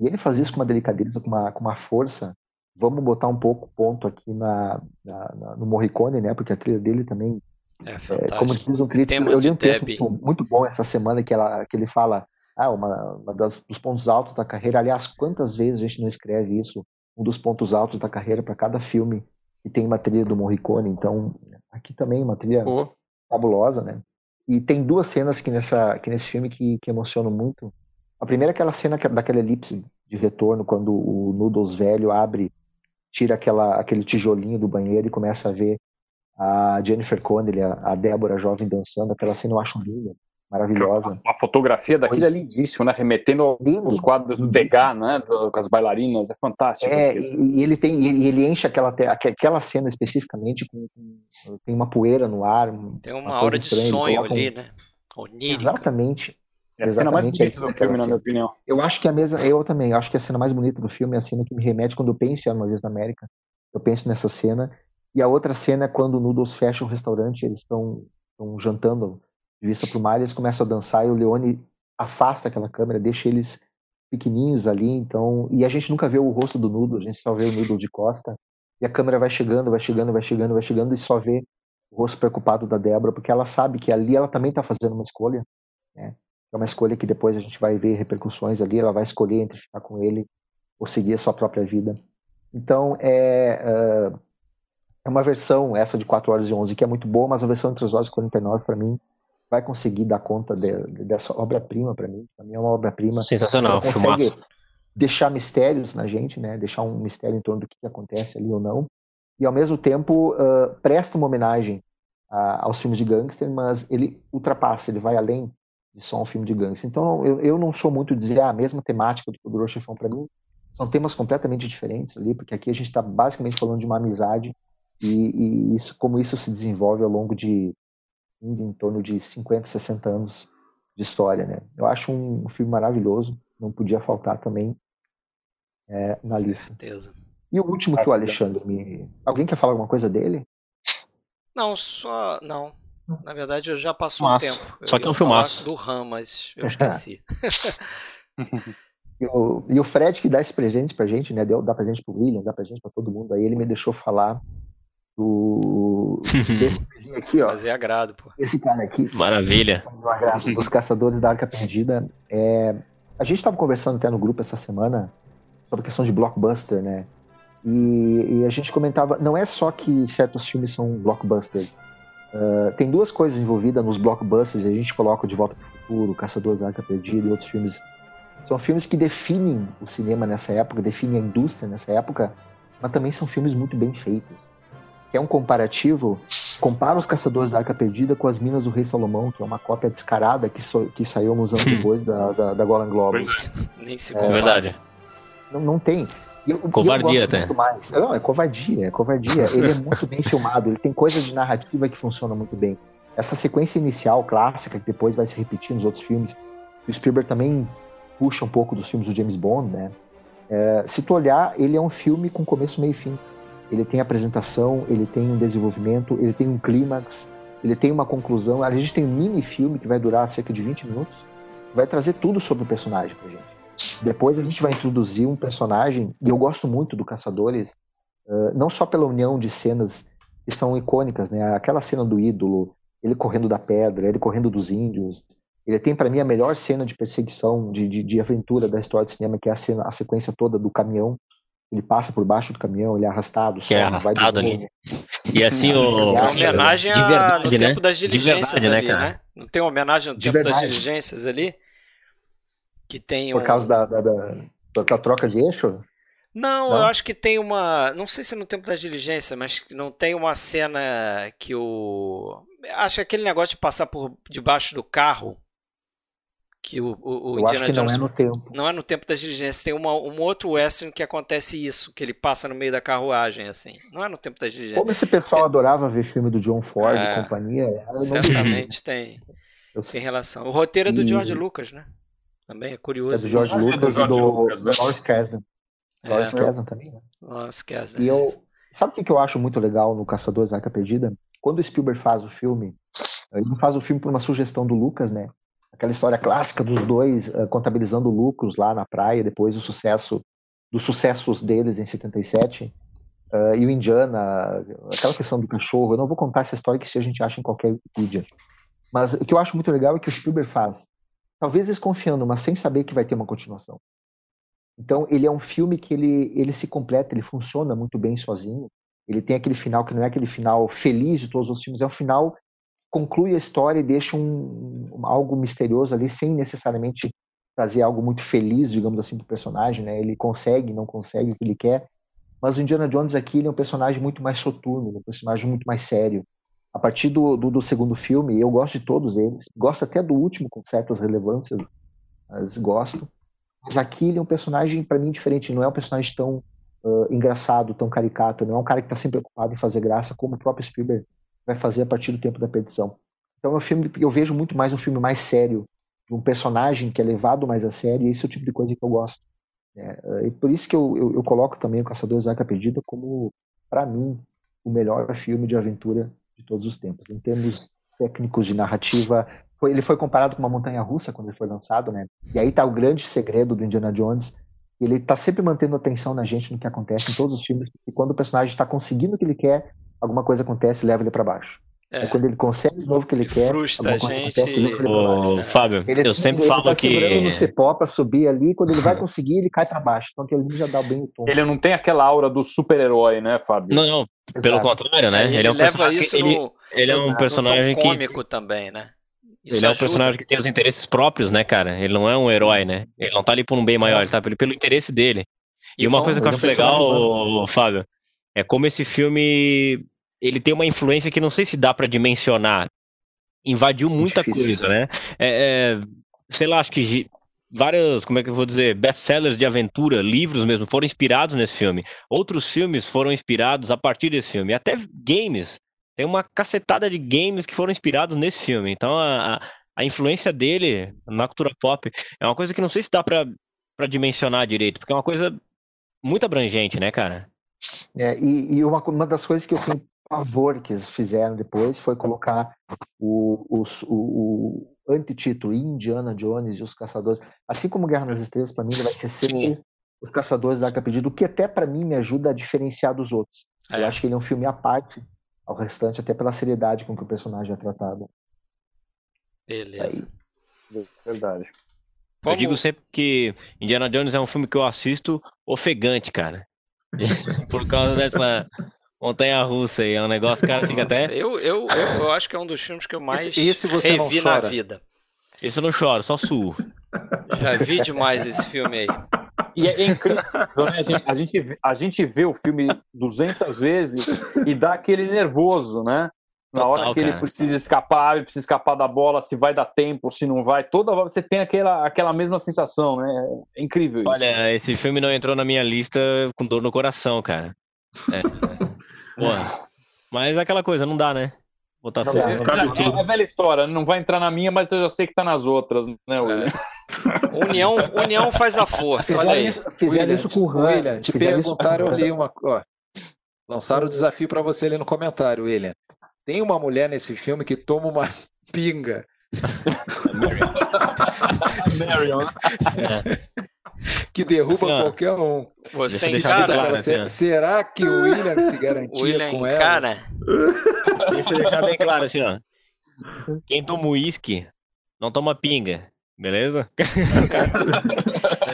e ele faz isso com uma delicadeza, com uma, com uma força vamos botar um pouco ponto aqui na, na, na, no Morricone, né? Porque a trilha dele também. É, é como diz um crítico, eu li um texto muito, muito, bom essa semana que, ela, que ele fala. Ah, uma, uma das, dos pontos altos da carreira. Aliás, quantas vezes a gente não escreve isso? Um dos pontos altos da carreira para cada filme que tem uma trilha do Morricone. Então, aqui também uma trilha oh. fabulosa, né? E tem duas cenas que, nessa, que nesse filme que, que emocionam muito. A primeira é aquela cena daquela elipse de retorno, quando o Noodles velho abre tira aquela, aquele tijolinho do banheiro e começa a ver a Jennifer Connelly, a, a Débora jovem dançando, aquela cena eu acho linda, maravilhosa. A, a fotografia daquilo é lindíssima, né? Remetendo Lindo. os quadros do Degas, né? Com as bailarinas, é fantástico. É, e, e, ele tem, ele, ele enche aquela, aquela cena especificamente com, com, tem uma poeira no ar. Tem uma, uma hora de sonho ali, né? Onírica. Exatamente. É a cena mais bonita do filme, na minha opinião. Eu acho que a mesa, eu também, eu acho que a cena mais bonita do filme é a cena que me remete quando eu penso em Uma Vez na América. Eu penso nessa cena. E a outra cena é quando o Noodles fecha o restaurante, eles estão jantando de vista para o mar, eles começam a dançar e o Leone afasta aquela câmera, deixa eles pequenininhos ali, então, e a gente nunca vê o rosto do Noodles, a gente só vê o Noodles de costa, e a câmera vai chegando, vai chegando, vai chegando, vai chegando, e só vê o rosto preocupado da Débora, porque ela sabe que ali ela também está fazendo uma escolha, né? é uma escolha que depois a gente vai ver repercussões ali, ela vai escolher entre ficar com ele ou seguir a sua própria vida. Então, é, uh, é uma versão, essa de 4 horas e 11, que é muito boa, mas a versão de 3 horas e 49, para mim, vai conseguir dar conta de, dessa obra-prima para mim. Para mim é uma obra-prima. Sensacional, ela consegue filmaço. deixar mistérios na gente, né? Deixar um mistério em torno do que acontece ali ou não. E ao mesmo tempo uh, presta uma homenagem a, aos filmes de gangster, mas ele ultrapassa, ele vai além de só um filme de gangster. Então, eu, eu não sou muito dizer ah, a mesma temática do Poderoso Chefão para mim. São temas completamente diferentes ali, porque aqui a gente está basicamente falando de uma amizade e, e, isso, como isso se desenvolve ao longo de em torno de 50, 60 anos de história, né? Eu acho um, um filme maravilhoso, não podia faltar também é, na lista. Certeza. E o último que o Alexandre me. Alguém quer falar alguma coisa dele? Não, só. Não. Na verdade, eu já passou um tempo. Eu Só que é um filmaço. Do RAM, mas eu esqueci. e, o, e o Fred que dá esse presente pra gente, né? Deu, dá presente pro William, dá presente pra todo mundo. Aí ele me deixou falar do desse aqui, ó. Fazer agrado, pô. Esse cara aqui. Maravilha. Fazer um agrado dos Caçadores da Arca Perdida. É, a gente estava conversando até no grupo essa semana sobre a questão de blockbuster, né? E, e, a gente comentava, não é só que certos filmes são blockbusters. Uh, tem duas coisas envolvidas nos blockbusters, a gente coloca De Volta para o Futuro, Caçadores da Arca Perdida e outros filmes. São filmes que definem o cinema nessa época, definem a indústria nessa época, mas também são filmes muito bem feitos. É um comparativo, compara os Caçadores da Arca Perdida com as Minas do Rei Salomão, que é uma cópia descarada que, so, que saiu uns anos depois da, da, da Golden Globes. É. Nem se é, verdade. Não, não tem. Eu, covardia eu até. Mais. Não, é covardia, é covardia. Ele é muito bem filmado, ele tem coisas de narrativa que funcionam muito bem. Essa sequência inicial clássica, que depois vai se repetir nos outros filmes, o Spielberg também puxa um pouco dos filmes do James Bond, né? É, se tu olhar, ele é um filme com começo, meio e fim. Ele tem apresentação, ele tem um desenvolvimento, ele tem um clímax, ele tem uma conclusão. A gente tem um mini filme que vai durar cerca de 20 minutos, vai trazer tudo sobre o personagem pra gente. Depois a gente vai introduzir um personagem, e eu gosto muito do Caçadores, não só pela união de cenas que são icônicas, né? Aquela cena do ídolo, ele correndo da pedra, ele correndo dos índios. Ele tem para mim a melhor cena de perseguição, de, de, de, aventura da história do cinema, que é a, cena, a sequência toda do caminhão. Ele passa por baixo do caminhão, ele é arrastado. Que é arrastado ali. E assim o. É homenagem a, verdade, no né? tempo das diligências de verdade, né, ali, né, né? Não tem homenagem no de tempo verdade. das diligências ali? Que tem Por um... causa da, da, da, da troca de eixo? Não, não, eu acho que tem uma. Não sei se é no tempo da diligência, mas não tem uma cena que o. Acho que aquele negócio de passar por debaixo do carro. Que o, o, o Indiana Jones. Não é no tempo. Não é no tempo da diligência. Tem uma, um outro western que acontece isso, que ele passa no meio da carruagem, assim. Não é no tempo da diligência. Como esse pessoal tem... adorava ver filme do John Ford é, e companhia. Certamente tem. Tem relação. O roteiro é do e... George Lucas, né? Também é curioso. É do George Lucas e do, do Lawrence Kasdan. Lawrence é, Kasdan também, né? Lawrence Kasdan. E eu, sabe o que eu acho muito legal no Caçadores da Arca Perdida? Quando o Spielberg faz o filme, ele não faz o filme por uma sugestão do Lucas, né? Aquela história clássica dos dois uh, contabilizando lucros lá na praia, depois o sucesso dos sucessos deles em 77. Uh, eh, e o Indiana, aquela questão do cachorro. Eu não vou contar essa história que se a gente acha em qualquer vídeo. Mas o que eu acho muito legal é que o Spielberg faz talvez desconfiando, mas sem saber que vai ter uma continuação. Então, ele é um filme que ele, ele se completa, ele funciona muito bem sozinho. Ele tem aquele final que não é aquele final feliz de todos os filmes, é um final conclui a história e deixa um, um algo misterioso ali, sem necessariamente trazer algo muito feliz, digamos assim, para o personagem. Né? Ele consegue, não consegue o que ele quer. Mas o Indiana Jones aqui ele é um personagem muito mais soturno, um personagem muito mais sério a partir do, do, do, segundo filme, eu gosto de todos eles, gosto até do último com certas relevâncias, mas gosto. Mas aqui ele é um personagem, para mim, diferente, não é um personagem tão uh, engraçado, tão caricato, não é um cara que está sempre preocupado em fazer graça, como o próprio Spielberg vai fazer a partir do tempo da perdição. Então é um filme eu vejo muito mais um filme mais sério, um personagem que é levado mais a sério, e esse é o tipo de coisa que eu gosto. É, e por isso que eu, eu, eu coloco também o Caçador da Arca Perdida como, para mim, o melhor filme de aventura de todos os tempos. Em termos técnicos de narrativa, foi, ele foi comparado com uma montanha russa quando ele foi lançado, né? E aí está o grande segredo do Indiana Jones. Ele está sempre mantendo atenção na gente no que acontece em todos os filmes, porque quando o personagem está conseguindo o que ele quer, alguma coisa acontece e leva ele para baixo. É. é. quando ele consegue o novo que ele, ele quer. Frustra a gente. Acontece, Ô, Fábio, ele, eu sempre ele, falo ele tá que. Ele no cepó para subir ali, quando ele vai conseguir, ele cai para baixo. Então aquele já dá bem o tom. Ele não tem aquela aura do super-herói, né, Fábio? Não, não. Exato. Pelo contrário, né? Ele, ele é um leva isso ele, no, ele é um no, personagem no cômico também, né? Isso ele é um personagem que tem os interesses próprios, né, cara? Ele não é um herói, né? Ele não tá ali por um bem maior, ele tá pelo, pelo interesse dele. E, e uma coisa que eu acho legal, Fábio, é como esse filme ele tem uma influência que não sei se dá para dimensionar. Invadiu muita Difícil. coisa, né? É, é, sei lá, acho que várias, como é que eu vou dizer, best-sellers de aventura, livros mesmo, foram inspirados nesse filme. Outros filmes foram inspirados a partir desse filme. Até games. Tem uma cacetada de games que foram inspirados nesse filme. Então a, a, a influência dele na cultura pop é uma coisa que não sei se dá pra, pra dimensionar direito, porque é uma coisa muito abrangente, né, cara? É, e, e uma, uma das coisas que eu tenho pavor que eles fizeram depois foi colocar o, o, o, o antitítulo Indiana Jones e os Caçadores. Assim como Guerra nas Estrelas, para mim, ele vai ser sempre Sim. os Caçadores da Arca Perdida, o que até para mim me ajuda a diferenciar dos outros. É. Eu acho que ele é um filme à parte ao restante, até pela seriedade com que o personagem é tratado. Beleza. Aí, verdade. Eu digo sempre que Indiana Jones é um filme que eu assisto ofegante, cara. Por causa dessa Montanha Russa aí, é um negócio, que o cara fica até. Eu, eu, eu, eu, acho que é um dos filmes que eu mais esse, esse você revi na vida. Esse eu não choro, só suo. Já vi demais esse filme aí. E é incrível, né? a, gente, a, gente, a gente vê o filme 200 vezes e dá aquele nervoso, né? Na Total, hora que cara. ele precisa escapar, ele precisa escapar da bola, se vai dar tempo, se não vai, toda hora você tem aquela, aquela mesma sensação, né? É incrível isso. Olha, esse filme não entrou na minha lista com dor no coração, cara. É. Porra. Mas é aquela coisa, não dá, né? Botar não, é, é, é, velha história, não vai entrar na minha, mas eu já sei que tá nas outras, né, William? É. União, união faz a força, olha aí. Fizeram isso com o William. Te perguntaram ali uma. Ó, lançaram o desafio para você ali no comentário, William. Tem uma mulher nesse filme que toma uma pinga. Marion. Marion. Que derruba assim, qualquer um. Você encara? Claro, assim, será que o William se garantia William com ela? Deixa eu deixar bem claro assim, ó. Quem toma uísque não toma pinga, beleza?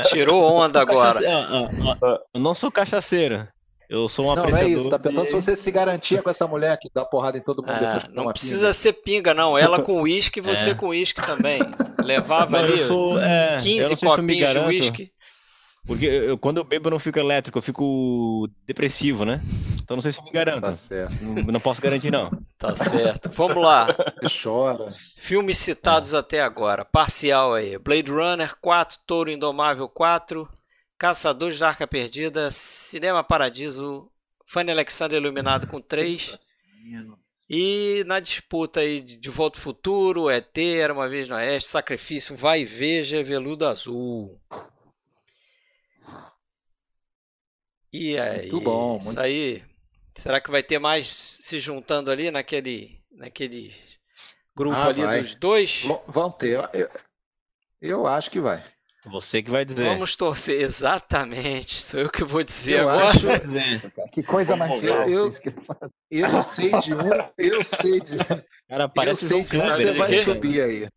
Tirou onda agora. Eu não sou cachaceiro. Eu sou uma Não, não é isso. Tá perguntando de... se você se garantia com essa mulher que dá porrada em todo mundo é, depois Não precisa pinga. ser pinga, não. Ela com uísque e você é. com uísque também. Levava não, ali sou, é, 15 copinhos de uísque. Porque eu, quando eu bebo eu não fico elétrico, eu fico depressivo, né? Então não sei se eu me garanto. Tá certo. Não, não posso garantir, não. Tá certo. Vamos lá. Chora. Filmes citados até agora. Parcial aí. Blade Runner 4, Touro Indomável 4, Caçadores da Arca Perdida, Cinema Paradiso, Fanny Alexander Iluminado com 3. E na disputa aí de Volta ao Futuro, ET, Era Uma Vez no Oeste, Sacrifício, Vai e Veja, Veludo Azul. E aí, muito bom, muito... isso aí, será que vai ter mais se juntando ali naquele, naquele grupo ah, ali vai. dos dois? Vão ter, eu, eu acho que vai. Você que vai dizer. Vamos torcer, exatamente. Sou eu que vou dizer eu agora. Acho... Que coisa mais eu, eu, eu sei de um, eu sei de. Cara, parece eu sei que você vai subir aí.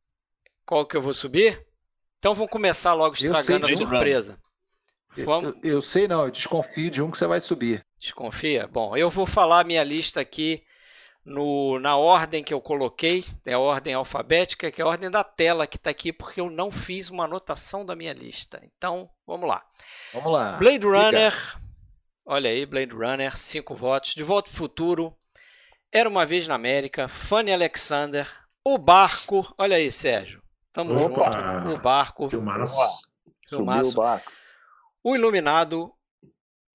Qual que eu vou subir? Então vamos começar logo estragando a surpresa. Vamos... Eu, eu, sei não, eu desconfio de um que você vai subir. Desconfia? Bom, eu vou falar a minha lista aqui no, na ordem que eu coloquei, é a ordem alfabética, que é a ordem da tela que está aqui, porque eu não fiz uma anotação da minha lista. Então, vamos lá. Vamos lá. Blade Runner, olha aí, Blade Runner, cinco votos. De Volta ao Futuro, Era Uma Vez na América, Fanny Alexander, O Barco, olha aí, Sérgio. Tamo Opa. junto. O Barco. Filmaço. Filmaço. Subiu o barco. O Iluminado,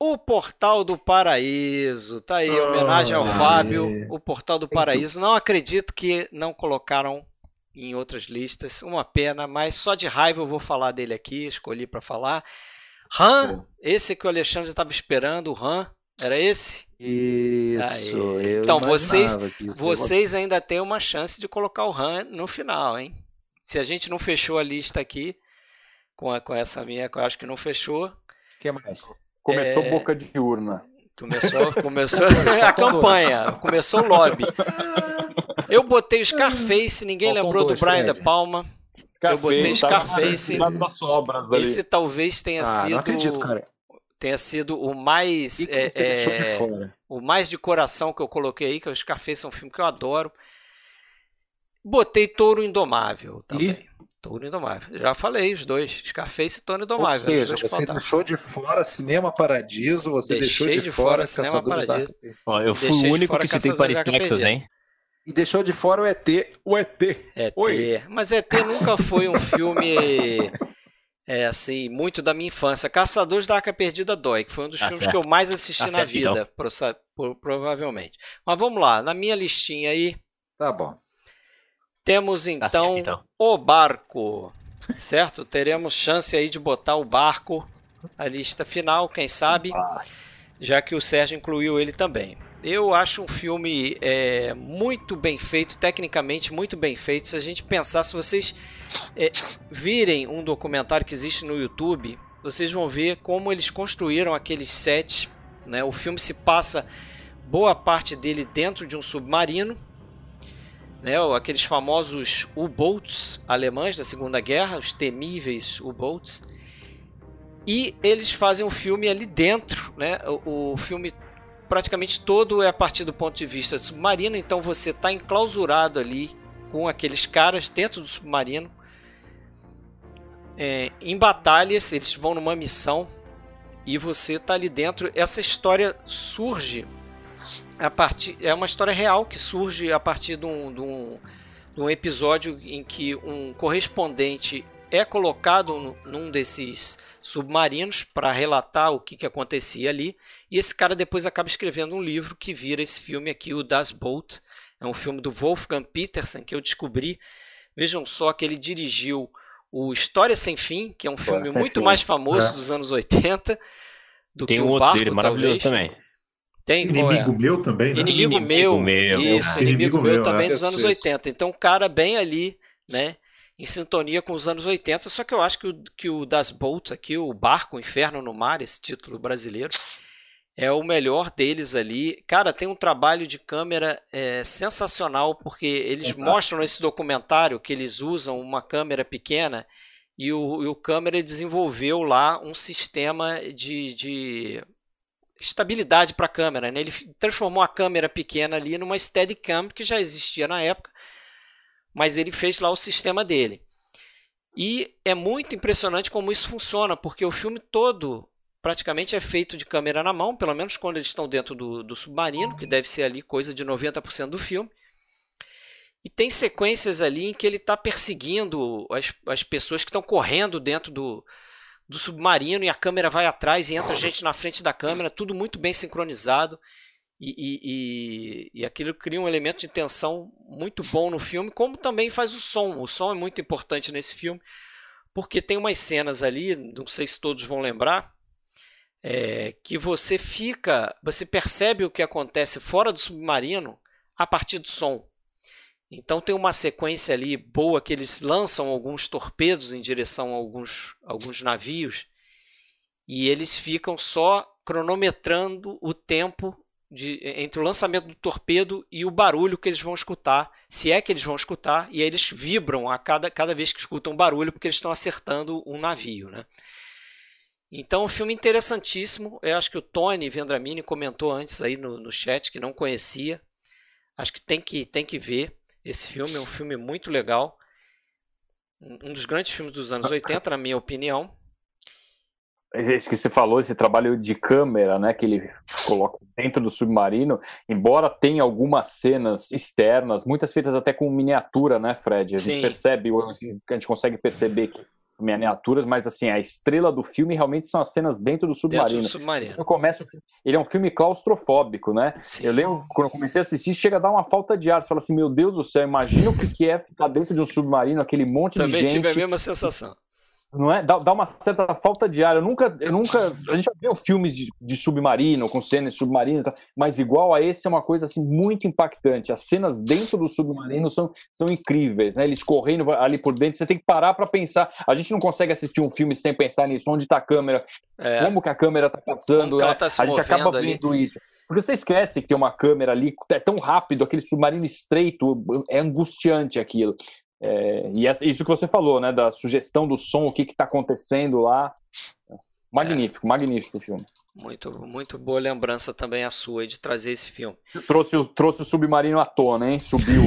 o Portal do Paraíso, tá aí, homenagem ao Fábio, o Portal do Paraíso. Não acredito que não colocaram em outras listas, uma pena, mas só de raiva eu vou falar dele aqui, escolhi para falar. Han, esse que o Alexandre estava esperando, o Han, era esse? Isso. então vocês, vocês ainda têm uma chance de colocar o Han no final, hein? Se a gente não fechou a lista aqui com, a, com essa minha, que eu acho que não fechou. O que mais? Começou é... boca de urna. Começou, começou a campanha, começou o lobby. Eu botei o Scarface, ninguém Faltam lembrou dois, do Brian. De Palma. Scarface, eu botei Scarface. ali. Esse talvez tenha ah, sido. Não acredito, cara. Tenha sido o mais. É, é, o mais de coração que eu coloquei aí, que é o Scarface é um filme que eu adoro. Botei Touro Indomável também. E? Touro Indomável. Já falei, os dois. Scarface e Touro Indomável. Ou seja, você faltaram. deixou de fora Cinema Paradiso, você Deixei deixou de, de fora, fora Cinema Paradiso. Ó, eu fui Deixei o único que citei Paris Texas, hein? E deixou de fora o ET. O ET. ET. Oi. Mas ET nunca foi um filme... É assim, muito da minha infância. Caçadores da Arca Perdida dói, que foi um dos ah, filmes certo. que eu mais assisti ah, na certo, vida, então. provavelmente. Mas vamos lá, na minha listinha aí. Tá bom. Temos tá então, então, o barco, certo? Teremos chance aí de botar o barco na lista final, quem sabe, já que o Sérgio incluiu ele também. Eu acho um filme é, muito bem feito, tecnicamente muito bem feito. Se a gente pensar, se vocês é, virem um documentário que existe no YouTube, vocês vão ver como eles construíram aqueles sets. Né? O filme se passa boa parte dele dentro de um submarino né, aqueles famosos U-boats alemães da Segunda Guerra, os temíveis U-boats. E eles fazem um filme ali dentro, né? O, o, filme praticamente todo é a partir do ponto de vista do submarino, então você está enclausurado ali com aqueles caras dentro do submarino. É, em batalhas, eles vão numa missão e você está ali dentro. Essa história surge a partir, é uma história real que surge a partir de um, de um, de um episódio em que um correspondente é colocado num desses submarinos para relatar o que, que acontecia ali. E esse cara depois acaba escrevendo um livro que vira esse filme aqui, o Das Boot. É um filme do Wolfgang Petersen que eu descobri. Vejam só que ele dirigiu o História Sem Fim, que é um filme muito fim. mais famoso é. dos anos 80 do Tem que um o Barco, dele, maravilhoso talvez. também. Tem, inimigo é? meu também, né? Inimigo, inimigo meu, meu, Isso, inimigo, inimigo meu, também é. dos anos 80. Então, um cara bem ali, né? em sintonia com os anos 80, só que eu acho que o, que o Das Boat aqui, o Barco Inferno no Mar, esse título brasileiro, é o melhor deles ali. Cara, tem um trabalho de câmera é, sensacional, porque eles Fantástico. mostram nesse documentário que eles usam uma câmera pequena e o, e o câmera desenvolveu lá um sistema de, de estabilidade para a câmera. Né? Ele transformou a câmera pequena ali numa Steadicam, que já existia na época, mas ele fez lá o sistema dele. E é muito impressionante como isso funciona, porque o filme todo praticamente é feito de câmera na mão, pelo menos quando eles estão dentro do, do submarino, que deve ser ali coisa de 90% do filme. E tem sequências ali em que ele está perseguindo as, as pessoas que estão correndo dentro do, do submarino e a câmera vai atrás e entra gente na frente da câmera, tudo muito bem sincronizado. E, e, e, aquilo cria um elemento de tensão muito bom no filme, como também faz o som. O som é muito importante nesse filme, porque tem umas cenas ali, não sei se todos vão lembrar, é, que você fica, você percebe o que acontece fora do submarino a partir do som. Então tem uma sequência ali boa que eles lançam alguns torpedos em direção a alguns, alguns navios e eles ficam só cronometrando o tempo de, entre o lançamento do torpedo e o barulho que eles vão escutar, se é que eles vão escutar, e aí eles vibram a cada, cada vez que escutam barulho porque eles estão acertando um navio. Né? Então, um filme interessantíssimo. Eu acho que o Tony Vendramini comentou antes aí no, no chat que não conhecia. Acho que tem que, tem que ver. Esse filme é um filme muito legal. Um dos grandes filmes dos anos 80, na minha opinião. Esse que você falou, esse trabalho de câmera, né, que ele coloca dentro do submarino, embora tenha algumas cenas externas, muitas feitas até com miniatura, né, Fred? A gente Sim. percebe, a gente consegue perceber que miniaturas, mas assim, a estrela do filme realmente são as cenas dentro do submarino. Dentro do submarino. Começa, ele é um filme claustrofóbico, né? Sim. Eu lembro, quando eu comecei a assistir, chega a dar uma falta de ar. Você fala assim, meu Deus do céu, imagina o que é ficar dentro de um submarino, aquele monte Também de gente. Também tive a mesma sensação não é? Dá, dá, uma certa falta de ar. Eu nunca, eu nunca, a gente já viu filmes de, de submarino, com cenas de submarino, mas igual a esse é uma coisa assim muito impactante. As cenas dentro do submarino são, são incríveis, né? Eles correndo ali por dentro, você tem que parar para pensar. A gente não consegue assistir um filme sem pensar nisso, onde está a câmera, é. como que a câmera está passando, né? tá a gente acaba vendo ali. isso. Porque você esquece que tem uma câmera ali, é tão rápido, aquele submarino estreito, é angustiante aquilo. É, e isso que você falou, né, da sugestão do som, o que está acontecendo lá. Magnífico, é. magnífico o filme. Muito, muito boa lembrança também a sua de trazer esse filme. Trouxe o, trouxe o submarino à tona, hein? Subiu.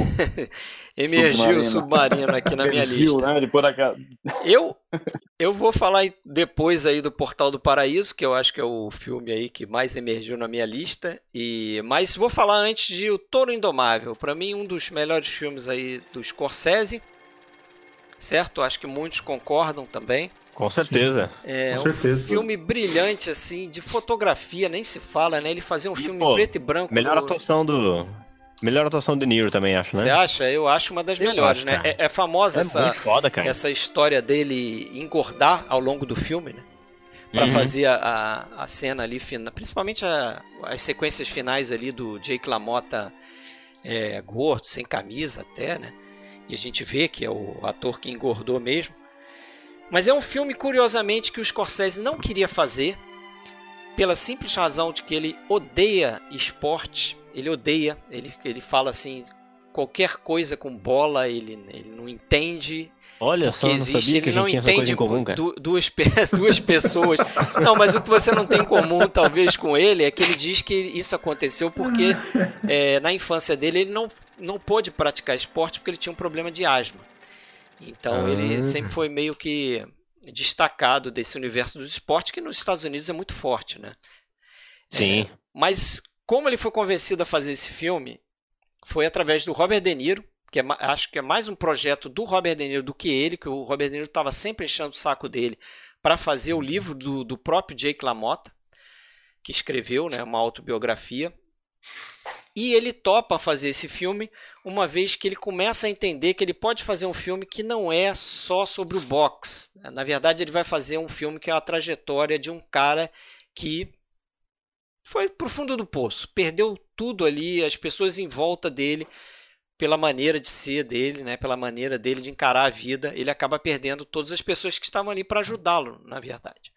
Emergiu o submarino aqui na minha Emergiu, lista. Né? Depois da... eu, eu vou falar depois aí do Portal do Paraíso, que eu acho que é o filme aí que mais emergiu na minha lista. E Mas vou falar antes de O Touro Indomável. Para mim, um dos melhores filmes aí do Scorsese. Certo? Acho que muitos concordam também. Com certeza. É Com certeza. um filme brilhante, assim, de fotografia, nem se fala, né? Ele fazia um e, filme pô, preto e branco. Melhor do... atuação do. Melhor atuação do Niro também, acho, né? Você acha? Eu acho uma das eu melhores, acho, né? É, é, famosa é essa, foda, essa história dele engordar ao longo do filme, né? Pra uhum. fazer a, a cena ali, principalmente a, as sequências finais ali do Jake LaMotta é, gordo, sem camisa até, né? E a gente vê que é o ator que engordou mesmo. Mas é um filme, curiosamente, que o Scorsese não queria fazer, pela simples razão de que ele odeia esporte. Ele odeia, ele, ele fala assim: qualquer coisa com bola ele, ele não entende. Olha só, não existe, sabia que ele não entende comum, duas, duas pessoas. não, mas o que você não tem em comum, talvez, com ele, é que ele diz que isso aconteceu porque é, na infância dele ele não, não pôde praticar esporte porque ele tinha um problema de asma. Então ah. ele sempre foi meio que destacado desse universo do esporte que nos Estados Unidos é muito forte, né? Sim. É, mas como ele foi convencido a fazer esse filme foi através do Robert De Niro, que é, acho que é mais um projeto do Robert De Niro do que ele, que o Robert De Niro estava sempre enchendo o saco dele para fazer o livro do, do próprio Jake LaMotta, que escreveu né, uma autobiografia. E ele topa fazer esse filme uma vez que ele começa a entender que ele pode fazer um filme que não é só sobre o boxe. Na verdade, ele vai fazer um filme que é a trajetória de um cara que foi pro fundo do poço, perdeu tudo ali, as pessoas em volta dele pela maneira de ser dele, né, pela maneira dele de encarar a vida, ele acaba perdendo todas as pessoas que estavam ali para ajudá-lo, na verdade.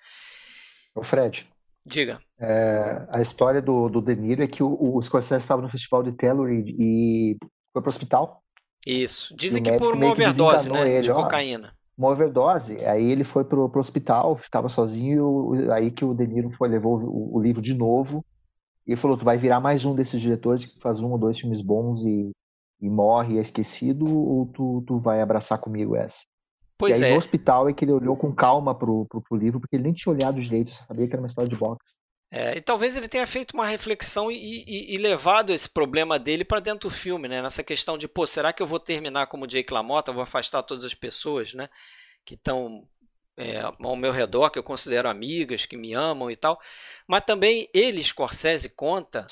O Fred. Diga. É, a história do, do De Niro é que o, o Scorsese estava no festival de Telluride e foi para o hospital. Isso. Dizem que por uma overdose, né, ele, de ó, cocaína. Uma overdose. Aí ele foi pro, pro hospital, estava sozinho, aí que o De Niro foi, levou o, o livro de novo e falou: Tu vai virar mais um desses diretores que faz um ou dois filmes bons e, e morre e é esquecido, ou tu, tu vai abraçar comigo essa? Pois e aí, é. no hospital é que ele olhou com calma pro, pro, pro livro, porque ele nem tinha olhado direito, sabia que era uma história de boxe. É, e talvez ele tenha feito uma reflexão e, e, e levado esse problema dele para dentro do filme, né? Nessa questão de, pô, será que eu vou terminar como Jake LaMotta, vou afastar todas as pessoas, né? Que estão é, ao meu redor, que eu considero amigas, que me amam e tal. Mas também ele, Scorsese, conta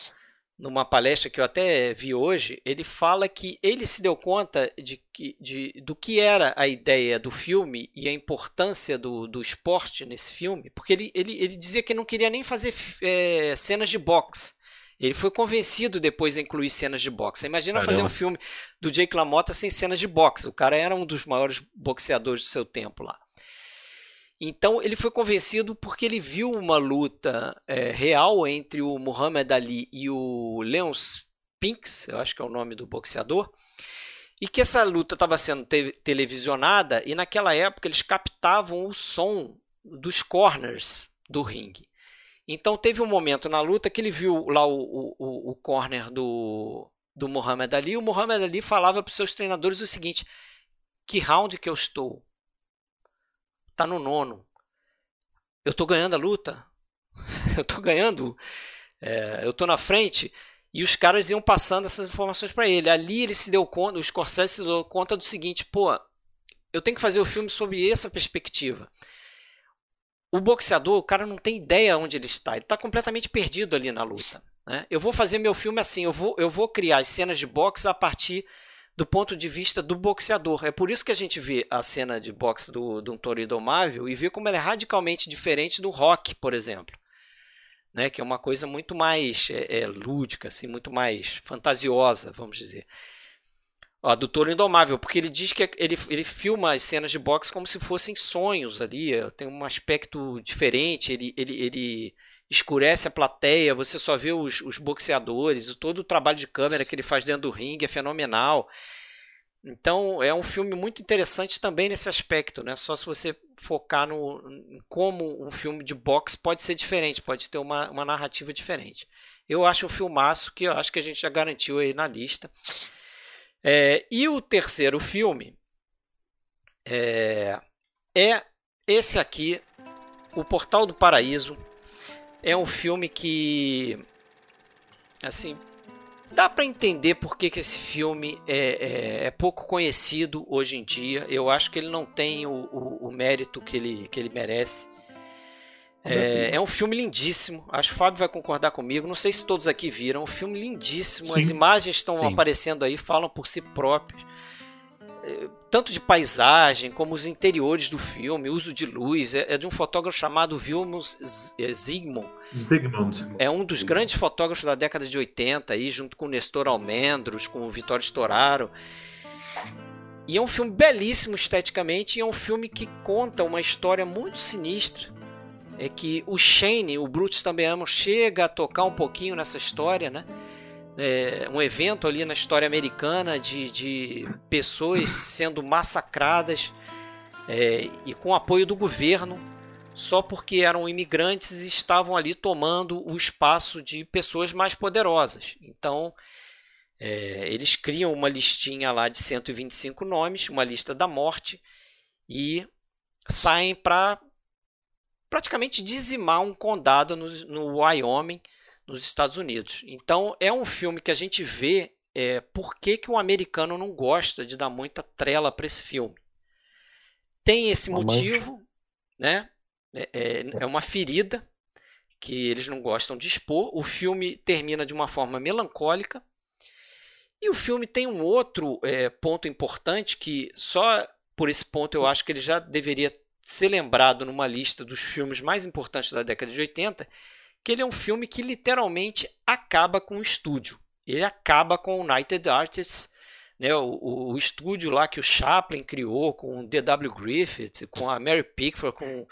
numa palestra que eu até vi hoje, ele fala que ele se deu conta de, de, do que era a ideia do filme e a importância do, do esporte nesse filme, porque ele, ele, ele dizia que não queria nem fazer é, cenas de boxe. Ele foi convencido depois a incluir cenas de boxe. Imagina Caramba. fazer um filme do Jake LaMotta sem cenas de boxe. O cara era um dos maiores boxeadores do seu tempo lá. Então ele foi convencido porque ele viu uma luta é, real entre o Muhammad Ali e o Leon Spinks, eu acho que é o nome do boxeador, e que essa luta estava sendo te televisionada e naquela época eles captavam o som dos corners do ringue. Então teve um momento na luta que ele viu lá o, o, o corner do, do Muhammad Ali. O Muhammad Ali falava para os seus treinadores o seguinte: que round que eu estou? Tá no nono. Eu tô ganhando a luta. eu tô ganhando. É, eu tô na frente. E os caras iam passando essas informações para ele. Ali ele se deu conta, o Scorsese se deu conta do seguinte: pô, eu tenho que fazer o filme sob essa perspectiva. O boxeador, o cara não tem ideia onde ele está. Ele está completamente perdido ali na luta. Né? Eu vou fazer meu filme assim. Eu vou, eu vou criar as cenas de boxe a partir do ponto de vista do boxeador. É por isso que a gente vê a cena de boxe do, do um touro indomável e vê como ela é radicalmente diferente do rock, por exemplo. Né, que é uma coisa muito mais é, é, lúdica, assim, muito mais fantasiosa, vamos dizer. Ó, do Touro Indomável, porque ele diz que ele, ele filma as cenas de boxe como se fossem sonhos ali, tem um aspecto diferente, ele, ele, ele escurece a plateia, você só vê os, os boxeadores, todo o trabalho de câmera que ele faz dentro do ringue é fenomenal. Então é um filme muito interessante também nesse aspecto, né? Só se você focar no como um filme de boxe pode ser diferente, pode ter uma, uma narrativa diferente. Eu acho um filmaço que eu acho que a gente já garantiu aí na lista. É, e o terceiro filme é, é esse aqui, O Portal do Paraíso, é um filme que, assim, dá para entender por que, que esse filme é, é, é, pouco conhecido hoje em dia. Eu acho que ele não tem o, o, o mérito que ele, que ele merece. É, é, um filme lindíssimo. Acho que o Fábio vai concordar comigo. Não sei se todos aqui viram. Um filme lindíssimo. Sim. As imagens estão aparecendo aí, falam por si próprias tanto de paisagem como os interiores do filme, uso de luz, é, é de um fotógrafo chamado Vilmos é, Zsigmond. Zsigmond. É um dos grandes fotógrafos da década de 80, aí, junto com Nestor Almendros, com o Vitório Storaro. E é um filme belíssimo esteticamente, e é um filme que conta uma história muito sinistra. É que o Shane, o Brutus também ama, chega a tocar um pouquinho nessa história, né? É, um evento ali na história americana de, de pessoas sendo massacradas é, e com apoio do governo só porque eram imigrantes e estavam ali tomando o espaço de pessoas mais poderosas. Então, é, eles criam uma listinha lá de 125 nomes, uma lista da morte, e saem para praticamente dizimar um condado no, no Wyoming nos Estados Unidos. Então é um filme que a gente vê é, por que, que um americano não gosta de dar muita trela para esse filme. Tem esse motivo, né? É, é, é, uma ferida que eles não gostam de expor. O filme termina de uma forma melancólica. E o filme tem um outro é, ponto importante que só por esse ponto eu acho que ele já deveria ser lembrado numa lista dos filmes mais importantes da década de 80, que ele é um filme que literalmente acaba com o estúdio. Ele acaba com o United Artists, né, o, o, estúdio lá que o Chaplin criou com o D.W. Griffith, com a Mary Pickford, com,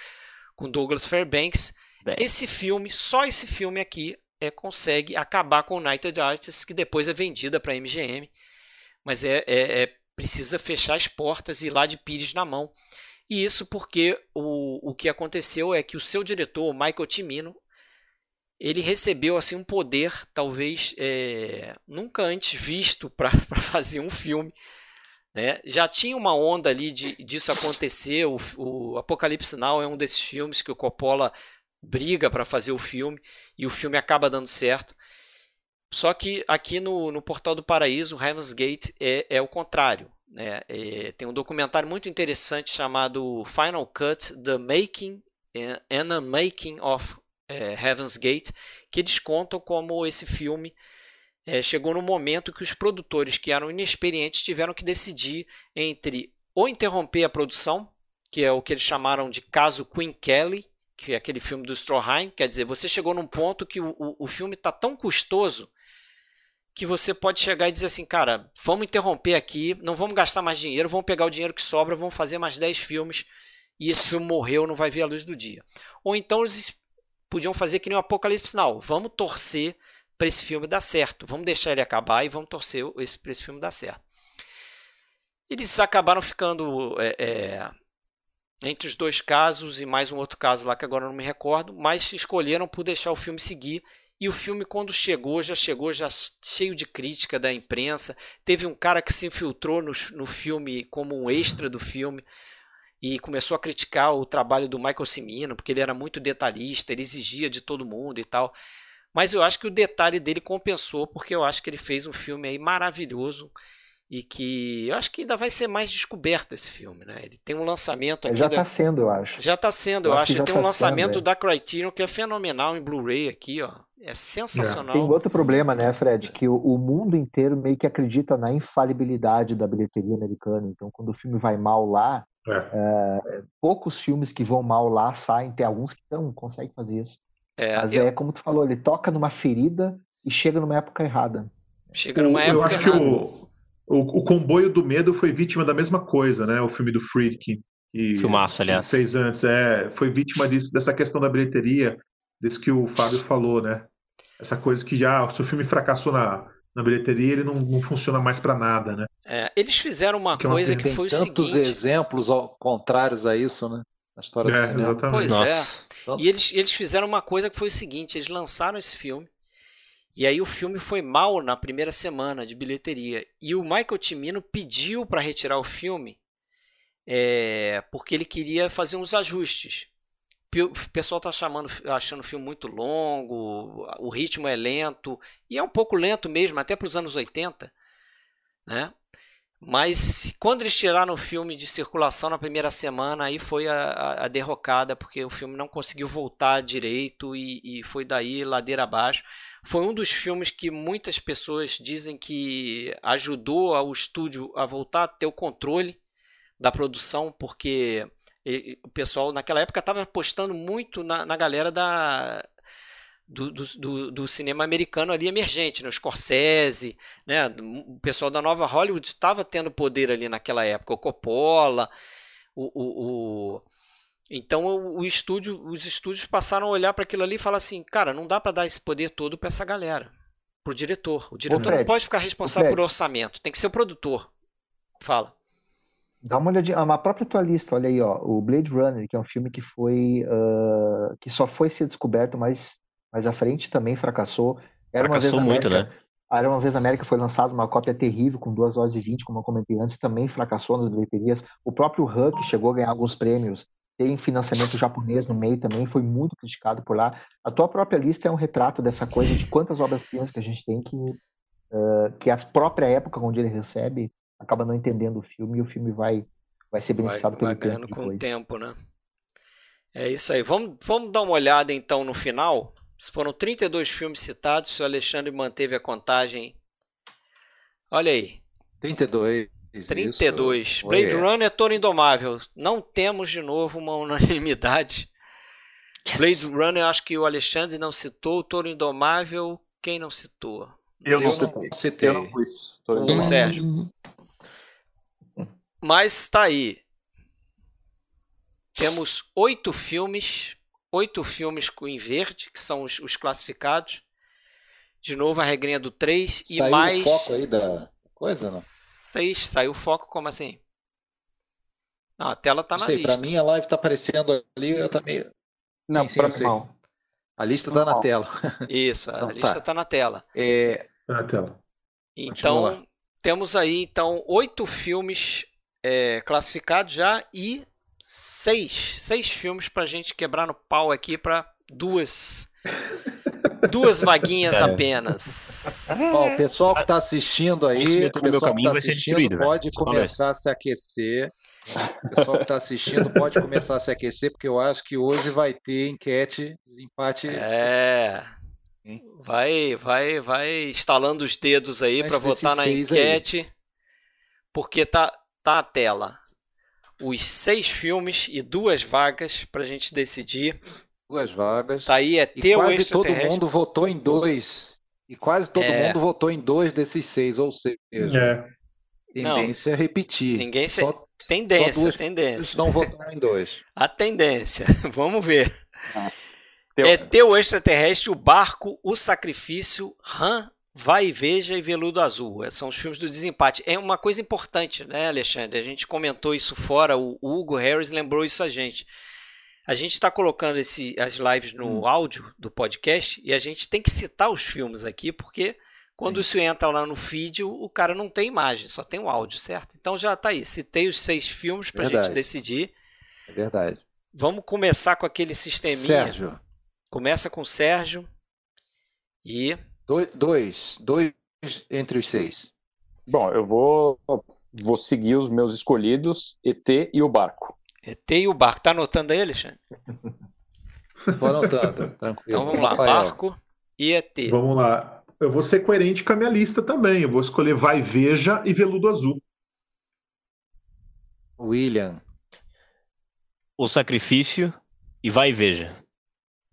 com Douglas Fairbanks. Bem. Esse filme, só esse filme aqui, é, consegue acabar com o United Artists, que depois é vendida para a MGM. Mas é, é, é, precisa fechar as portas e ir lá de pires na mão. E isso porque o, o que aconteceu é que o seu diretor, Michael Timino, ele recebeu assim um poder talvez é, nunca antes visto para fazer um filme. Né? Já tinha uma onda ali de, disso acontecer. O, o Apocalipse Now é um desses filmes que o Coppola briga para fazer o filme e o filme acaba dando certo. Só que aqui no, no Portal do Paraíso, Heaven's Gate é, é o contrário. Né? É, tem um documentário muito interessante chamado Final Cut: The Making and a Making of é, Heaven's Gate, que eles contam como esse filme é, chegou no momento que os produtores que eram inexperientes tiveram que decidir entre ou interromper a produção, que é o que eles chamaram de caso Queen Kelly, que é aquele filme do Stroheim, quer dizer, você chegou num ponto que o, o, o filme está tão custoso que você pode chegar e dizer assim, cara, vamos interromper aqui, não vamos gastar mais dinheiro, vamos pegar o dinheiro que sobra, vamos fazer mais 10 filmes e esse filme morreu, não vai ver a luz do dia. Ou então eles podiam fazer que nem o Apocalipse Now. Vamos torcer para esse filme dar certo. Vamos deixar ele acabar e vamos torcer para esse filme dar certo. Eles acabaram ficando é, é, entre os dois casos e mais um outro caso lá que agora não me recordo, mas escolheram por deixar o filme seguir. E o filme, quando chegou, já chegou já cheio de crítica da imprensa. Teve um cara que se infiltrou no, no filme como um extra do filme e começou a criticar o trabalho do Michael Cimino, porque ele era muito detalhista, ele exigia de todo mundo e tal. Mas eu acho que o detalhe dele compensou, porque eu acho que ele fez um filme aí maravilhoso e que eu acho que ainda vai ser mais descoberto esse filme, né? Ele tem um lançamento aqui. Já está da... sendo, eu acho. Já está sendo, eu, eu acho. Ele tem tá um lançamento sendo, é. da Criterion que é fenomenal em Blu-ray aqui, ó. É sensacional. Tem outro problema, né, Fred? Que o, o, mundo inteiro meio que acredita na infalibilidade da bilheteria americana. Então, quando o filme vai mal lá, é. É, poucos filmes que vão mal lá saem, tem alguns que não conseguem fazer isso. É, Mas eu... é como tu falou, ele toca numa ferida e chega numa época errada. Chega numa época Eu acho errada. que o, o, o, Comboio do Medo foi vítima da mesma coisa, né? O filme do Freak. Que, Filmaço, aliás. Que fez antes. É, foi vítima disso, dessa questão da bilheteria, desse que o Fábio falou, né? Essa coisa que já, se o filme fracassou na, na bilheteria, ele não, não funciona mais para nada, né? É, eles fizeram uma que coisa que foi o seguinte... tantos exemplos contrários a isso, né? Na história é, do cinema. Exatamente. Pois Nossa. é. E eles, eles fizeram uma coisa que foi o seguinte, eles lançaram esse filme, e aí o filme foi mal na primeira semana de bilheteria. E o Michael Timino pediu para retirar o filme é, porque ele queria fazer uns ajustes. O pessoal está chamando, achando o filme muito longo, o ritmo é lento, e é um pouco lento mesmo, até para os anos 80. Né? Mas quando eles tiraram o filme de circulação na primeira semana, aí foi a, a derrocada, porque o filme não conseguiu voltar direito e, e, foi daí ladeira abaixo. Foi um dos filmes que muitas pessoas dizem que ajudou ao estúdio a voltar a ter o controle da produção, porque o pessoal naquela época estava apostando muito na, na galera da, do, do, do, cinema americano ali emergente, né? o Scorsese, né? o pessoal da nova Hollywood estava tendo poder ali naquela época, o Coppola, o, o, o... então o, estúdio, os estúdios passaram a olhar para aquilo ali e falar assim, cara, não dá para dar esse poder todo para essa galera, para o diretor. O diretor Fred, não pode ficar responsável por orçamento, tem que ser o produtor. Fala. Dá uma olhadinha, uma própria tua lista, olha aí, ó, o Blade Runner, que é um filme que foi, uh, que só foi ser descoberto mais, mais à frente, também fracassou. Era fracassou uma vez América, muito, né? Era uma vez América foi lançado uma cópia terrível, com 2 horas e 20, como eu comentei antes, também fracassou nas bilheterias. O próprio Huck chegou a ganhar alguns prêmios, tem financiamento japonês no meio também, foi muito criticado por lá. A tua própria lista é um retrato dessa coisa de quantas obras-primas que a gente tem que, uh, que a própria época onde ele recebe acaba não entendendo o filme e o filme vai, vai ser beneficiado vai, pelo vai ganhando com o tempo, né? É isso aí. Vamos, vamos dar uma olhada então no final. Foram 32 filmes citados. Se o Alexandre manteve a contagem. Olha aí. 32. 32. Isso. Blade Oi, Runner, Toro Indomável. Não temos de novo uma unanimidade. Yes. Blade Runner, acho que o Alexandre não citou. O Toro Indomável, quem não citou? Eu não citei. citei. Eu não pus. O Sérgio. Mas tá aí. Temos oito filmes, oito filmes em verde, que são os, os classificados. De novo a regrinha do 3 e mais. o foco aí da coisa, não? 6. Saiu o foco, como assim? Não, a tela tá não na sei, lista. Pra mim a live tá aparecendo ali, eu tá meio. Não, sim, sim, pra eu mim. A lista tá na tela. Isso, a Então lista tá. tá na tela. É, Tá na tela. Então, temos aí então oito filmes é, classificados já e seis, seis filmes pra gente quebrar no pau aqui pra duas duas vaguinhas É. apenas. ó, o pessoal que tá assistindo aí, o pessoal que tá assistindo velho. pode começar a se aquecer. O pessoal que tá assistindo pode começar a se aquecer, porque eu acho que hoje vai ter enquete, desempate. É. Hein? Vai, vai, vai instalando os dedos aí desses votar na seis aí. enquete, porque tá tá na tela os seis filmes e duas vagas pra gente decidir. Duas vagas. Tá aí é E teu quase todo mundo votou em dois. E quase todo É. mundo votou em dois desses seis, ou seja, É. tendência a repetir. Ninguém se... Só Tendência, só duas tendência. não votaram em dois. A tendência. Vamos ver. Nossa. É teu extraterrestre, o barco, o sacrifício, Han, Vai e Veja e Veludo Azul. Esses são os filmes do desempate. É uma coisa importante, né, Alexandre? A gente comentou isso fora, o Hugo Harris lembrou isso a gente. A gente está colocando esse, as lives no Hum. áudio do podcast e a gente tem que citar os filmes aqui, porque quando Sim. isso entra lá no feed, o, cara não tem imagem, só tem o áudio, certo? Então já tá aí. Citei os seis filmes para a gente decidir. É verdade. Vamos começar com aquele sisteminha. Sérgio, Começa com o Sérgio. E dois, dois, dois entre os seis. Bom, eu vou, vou seguir os meus escolhidos, ET e o barco. ET e o barco. Tá anotando aí, Alexandre? Tô anotando, tranquilo. Então vamos lá. Rafael, Barco e ET. Vamos lá. Eu vou ser coerente com a minha lista também. Eu vou escolher Vai Veja e Veludo Azul. William, O Sacrifício e Vai e Veja.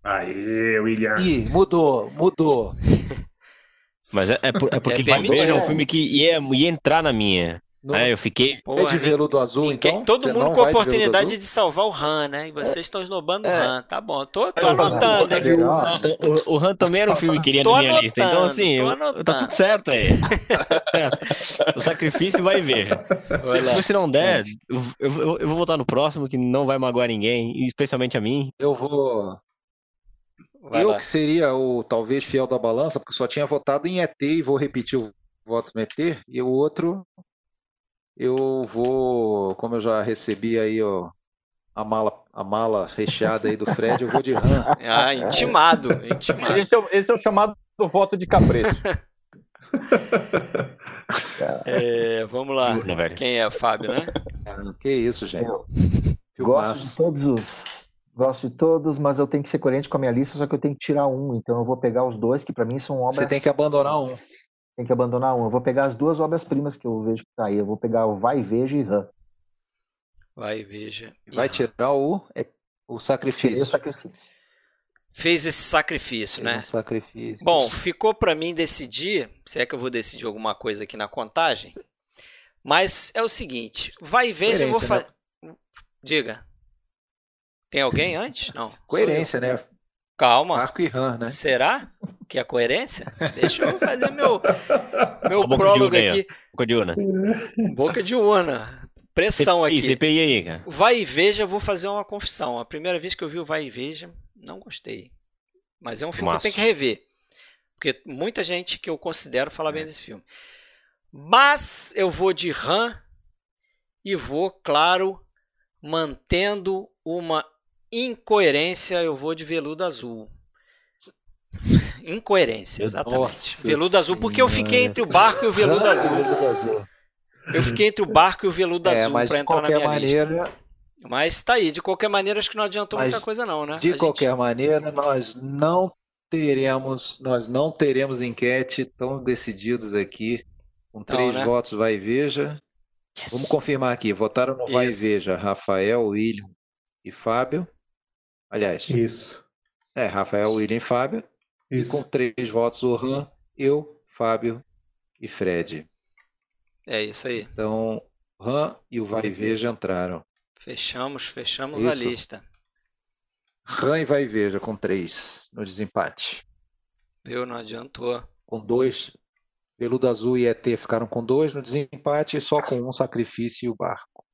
Aê, William. Ih, mudou, mudou. Mas é, é por- é porque É Vai Veja é um filme que ia, ia entrar na minha. Não Aí eu fiquei. é de veludo azul, então? todo Você mundo com a de oportunidade azul? de salvar o Han, né? E vocês estão esnobando o É. Han. Tá bom, tô, tô É, anotando aqui. O, o Han também era um filme que iria Tô na minha lista. Então, assim, eu- tá tudo certo aí. O sacrifício vai veja. Vai. Se não der, eu, eu, eu vou votar no próximo, que não vai magoar ninguém, especialmente a mim. Eu vou. Vai eu lá. que seria o talvez fiel da balança, porque só tinha votado em ET e vou repetir o voto no ET. E o outro, eu vou, como eu já recebi aí ó, a mala, a mala recheada aí do Fred, eu vou de RAM. Ah, intimado, intimado. Esse é, o- esse é o chamado voto de cabreço. É, vamos lá. Quem é? Fábio, né? Que isso, gente. Eu Filmaço. Gosto de todos os. Gosto de todos, mas eu tenho que ser coerente com a minha lista, só que eu tenho que tirar um. Então eu vou pegar os dois, que pra mim são obras. Você tem que abandonar um. Tem que abandonar um. Eu vou pegar as duas obras-primas que eu vejo que tá aí. Eu vou pegar o Vai, Veja e Ram. Vai, veja. Vai tirar o, é, o sacrifício. o sacrifício. Fez esse sacrifício, né? Um sacrifício. Bom, ficou para mim decidir, se é que eu vou decidir alguma coisa aqui na contagem, mas é o seguinte, vai e veja, eu vou fazer. Diga. Tem alguém antes? Não. Coerência, né? Calma. Marco e RAM, né? Será que é coerência? Deixa eu fazer meu, meu de prólogo urna ó. aqui. Boca de urna. Boca de urna. Pressão CPI, aqui. CPI aí, cara. Vai e Veja, eu vou fazer uma confissão. A primeira vez que eu vi o Vai e Veja, não gostei. Mas é um filme que eu tenho que rever. Porque muita gente que eu considero fala bem desse filme. Mas eu vou de RAM e vou, claro, mantendo uma incoerência, eu vou de veludo azul. Incoerência, exatamente. Nossa veludo azul, porque eu fiquei entre o barco e o veludo azul. veludo azul. Eu fiquei entre o barco e o veludo É, azul para de entrar na qualquer minha lista. maneira, Mas tá aí, de qualquer maneira, acho que não adiantou Mas, muita coisa, não, né? De gente- qualquer maneira, nós não teremos, nós não teremos enquete tão decididos aqui. Com Então, três né? votos, vai e veja. Vamos confirmar aqui. Votaram no vai e veja Rafael, William e Fábio. Aliás, Isso. é Rafael, William e Fábio. E Isso. com três votos, o Ram, eu, Fábio e Fred. É isso aí. Então, Han e o Vai e Veja entraram. Fechamos, fechamos Isso. a lista. Han e Vai e Veja com três no desempate. Viu, não adiantou. Com dois. Peludo Azul e ET ficaram com dois no desempate e só com um sacrifício e o barco.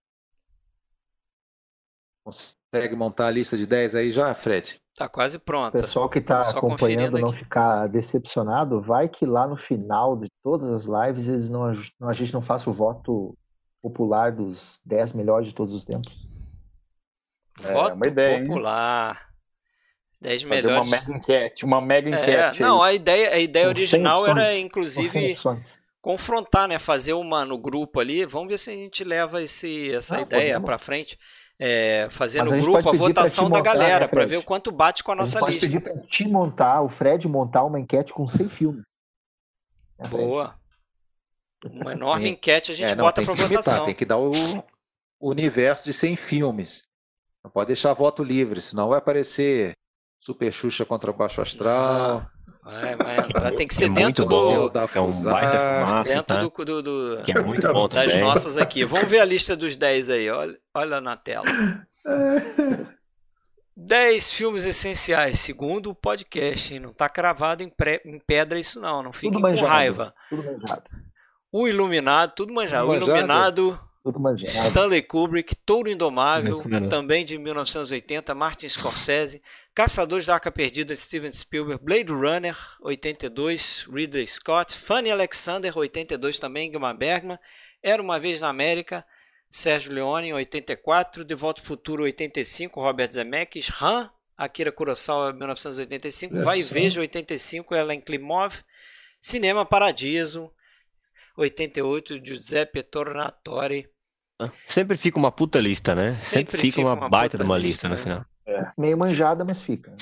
Consegue montar a lista de 10 aí já, Fred? Tá quase pronta. O pessoal que está acompanhando não ficar decepcionado, vai que lá no final de todas as lives eles não, a gente não faça o voto popular dos 10 melhores de todos os tempos. Voto é, uma ideia, popular. Hein? 10 Fazer melhores. uma mega enquete, uma mega é, enquete. É, não, a ideia, a ideia original era inclusive confrontar, né, fazer uma no grupo ali. Vamos ver se a gente leva esse, essa ah, ideia para frente. É, fazer Mas no grupo a votação montar, da galera né, para ver o quanto bate com a nossa a gente lista. Pode pedir para te montar, o Fred montar uma enquete com 100 filmes. É, Boa. Uma enorme Sim. enquete a gente é, não, bota para votação. Tem que dar o, o universo de 100 filmes. Não pode deixar voto livre, senão vai aparecer Super Xuxa contra Baixo Astral. Vai, vai entrar. Tem que ser é dentro do. Da é um fumaça, dentro tá? do, do, do, que é muito bom das também. nossas aqui. Vamos ver a lista dos 10 aí. Olha, olha na tela. 10 filmes essenciais, segundo o podcast. Hein? Não está cravado em, pré, em, pedra isso não. Não fiquem com raiva. Tudo manjado. O Iluminado, tudo manjado. Tudo o Iluminado tudo manjado. Stanley Kubrick, Touro Indomável, também de 1980, Martin Scorsese, Caçadores da Arca Perdida, Steven Spielberg, Blade Runner, 82, Ridley Scott, Fanny Alexander, 82 também, Ingmar Bergman, Era Uma Vez na América, Sérgio Leone, 84, De Volta ao Futuro, 85, Robert Zemeckis, Han, Akira Kurosawa, 1985, Vai e Veja, 85, Ellen Klimov, Cinema Paradiso, 88, Giuseppe Tornatori, Sempre fica uma puta lista, né? Sempre, Sempre fica, fica, uma, uma baita de uma lista, lista no né? final. É. Meio manjada, mas fica.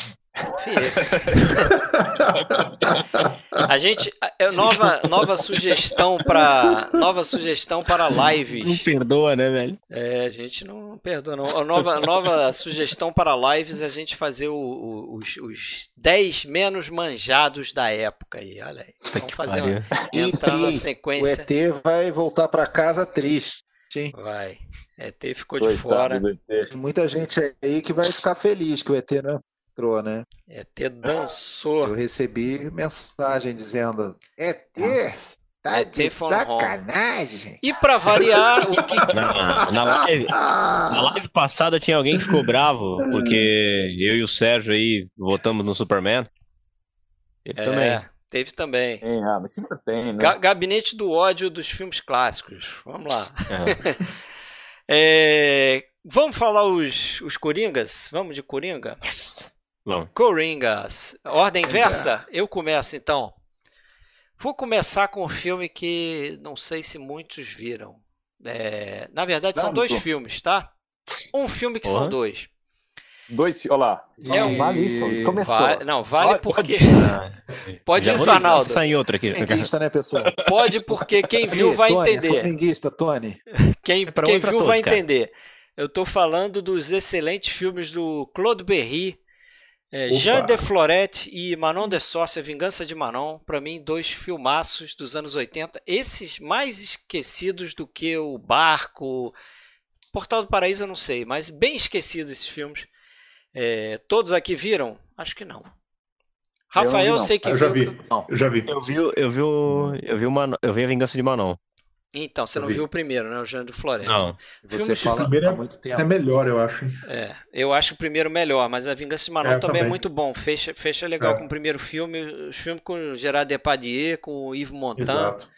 a gente nova nova sugestão para nova sugestão para lives. Não perdoa, né, velho? É, a gente não perdoa não. nova nova sugestão para lives é a gente fazer o, o, os, os 10 menos manjados da época aí, olha aí. Vamos fazer uma, entrar na sequência. O ET vai voltar para casa triste. Sim. Vai. ET ficou Coitado de fora. Tem muita gente aí que vai ficar feliz que o ET não entrou, né? ET dançou. Eu recebi mensagem dizendo: ET, tá ET de sacanagem. E para variar, o que. Na, na, live, na live passada tinha alguém que ficou bravo porque eu e o Sérgio aí votamos no Superman. Ele é. também. Teve também. Tem, ah, mas sempre tem, né? Gabinete do ódio dos filmes clássicos. Vamos lá. É. é, vamos falar os, os Coringas? Vamos de Coringa? Yes. Vamos. Coringas. Ordem inversa? Eu começo então. Vou começar com um filme que não sei se muitos viram. É, na verdade, são dois filmes, tá? Um filme que são dois. Dois, olha lá. É um vale isso. Começou. Vale, não, vale, vale porque. Pode, pode isso, Arnaldo. Sai outra aqui. Flamenguista, né, pessoal? Pode, porque quem viu vai Tony, entender. Flamenguista, Tony. Quem, é quem viu todos, vai cara. entender. Eu tô falando dos excelentes filmes do Claude Berry, é, Jean de Florette e Manon de Sorcia, Vingança de Manon. Para mim, dois filmaços dos anos 80. Esses mais esquecidos do que o Barco. Portal do Paraíso eu não sei, mas bem esquecidos esses filmes. É, todos aqui viram? Acho que não. Rafael, eu, não. sei que eu já vi. Eu já vi. Eu vi, eu vi, o, eu vi, uma, eu vi a Vingança de Manon. Então, você eu não vi. viu o primeiro, né? O Jean do Floresta. Não. Você fala o primeiro é, é, melhor, eu acho. É, eu acho o primeiro melhor, mas a Vingança de Manon é, também, também, é muito bom. Fecha, fecha legal é. com o primeiro filme. Os filmes com Gerard Depardieu, com o Yves Montand. Exato.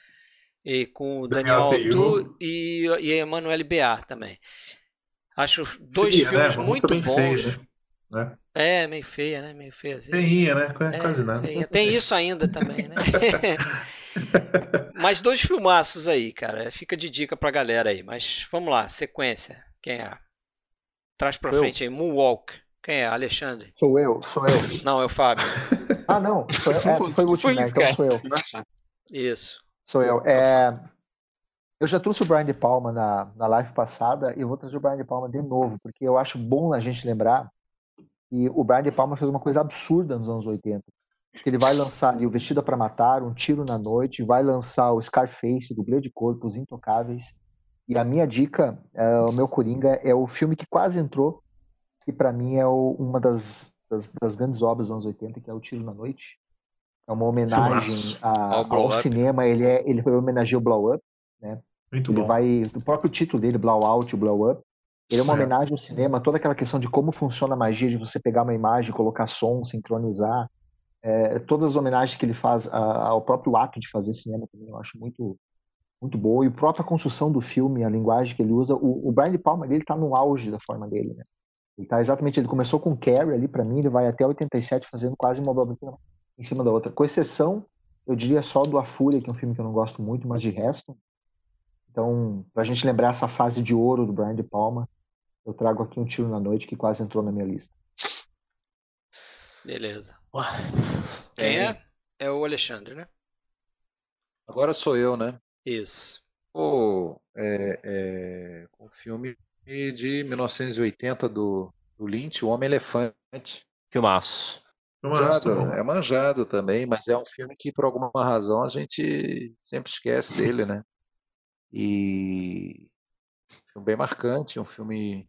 E com o Daniel, Daniel Altu e, e Emmanuel Bear também. Acho dois Sim, filmes né? muito bons. Feio, né? Né? É, meio feia, né? Meio feia. Assim. Feinha, né? É, Quase nada. Tem isso ainda também, né? Mas dois filmaços aí, cara. Fica de dica pra galera aí. Mas vamos lá, sequência. Quem é? Traz pra eu. frente aí. Moonwalk. Quem é? Alexandre? Sou eu, sou eu. Não, é o Fábio. ah, não. Sou eu. É, foi o último, né? Então sou eu. Isso. Sou eu. É... Eu já trouxe o Brian De Palma na, na live passada e eu vou trazer o Brian De Palma de novo, porque eu acho bom a gente lembrar e o Brian De Palma fez uma coisa absurda nos anos 80. Que ele vai lançar ali o Vestida para Matar, Um Tiro na Noite, vai lançar o Scarface, Dublê de Corpo, Os Intocáveis. E a minha dica, é, o meu Coringa, é o filme que quase entrou, que para mim é o, uma das, das, das, grandes obras dos anos 80, que é O Tiro na Noite. É uma homenagem a, ao, cinema, ele, é, ele homenageia o Blow Up, né? Muito ele bom. vai, o próprio título dele, Blow Out, Blow Up, ele é uma homenagem ao cinema, toda aquela questão de como funciona a magia, de você pegar uma imagem, colocar som, sincronizar, é, todas as homenagens que ele faz ao próprio ato de fazer cinema também, eu acho muito muito boa. E a própria construção do filme, a linguagem que ele usa, o, o Brian De Palma ele está no auge da forma dele, né? Ele tá exatamente, ele começou com Carrie ali para mim, ele vai até 87 fazendo quase uma obra em cima da outra. Com exceção, eu diria só do A Fúria, que é um filme que eu não gosto muito, mas de resto. Então, pra gente lembrar essa fase de ouro do Brian De Palma, eu trago aqui um tiro na noite que quase entrou na minha lista. Beleza. Quem é? É o Alexandre, né? Agora sou eu, né? Isso. O é, é, um filme de 1980 do, do Lynch, O Homem-Elefante. Filmaço. Manjado, é manjado também, mas é um filme que por alguma razão a gente sempre esquece dele, né? E um filme bem marcante, um filme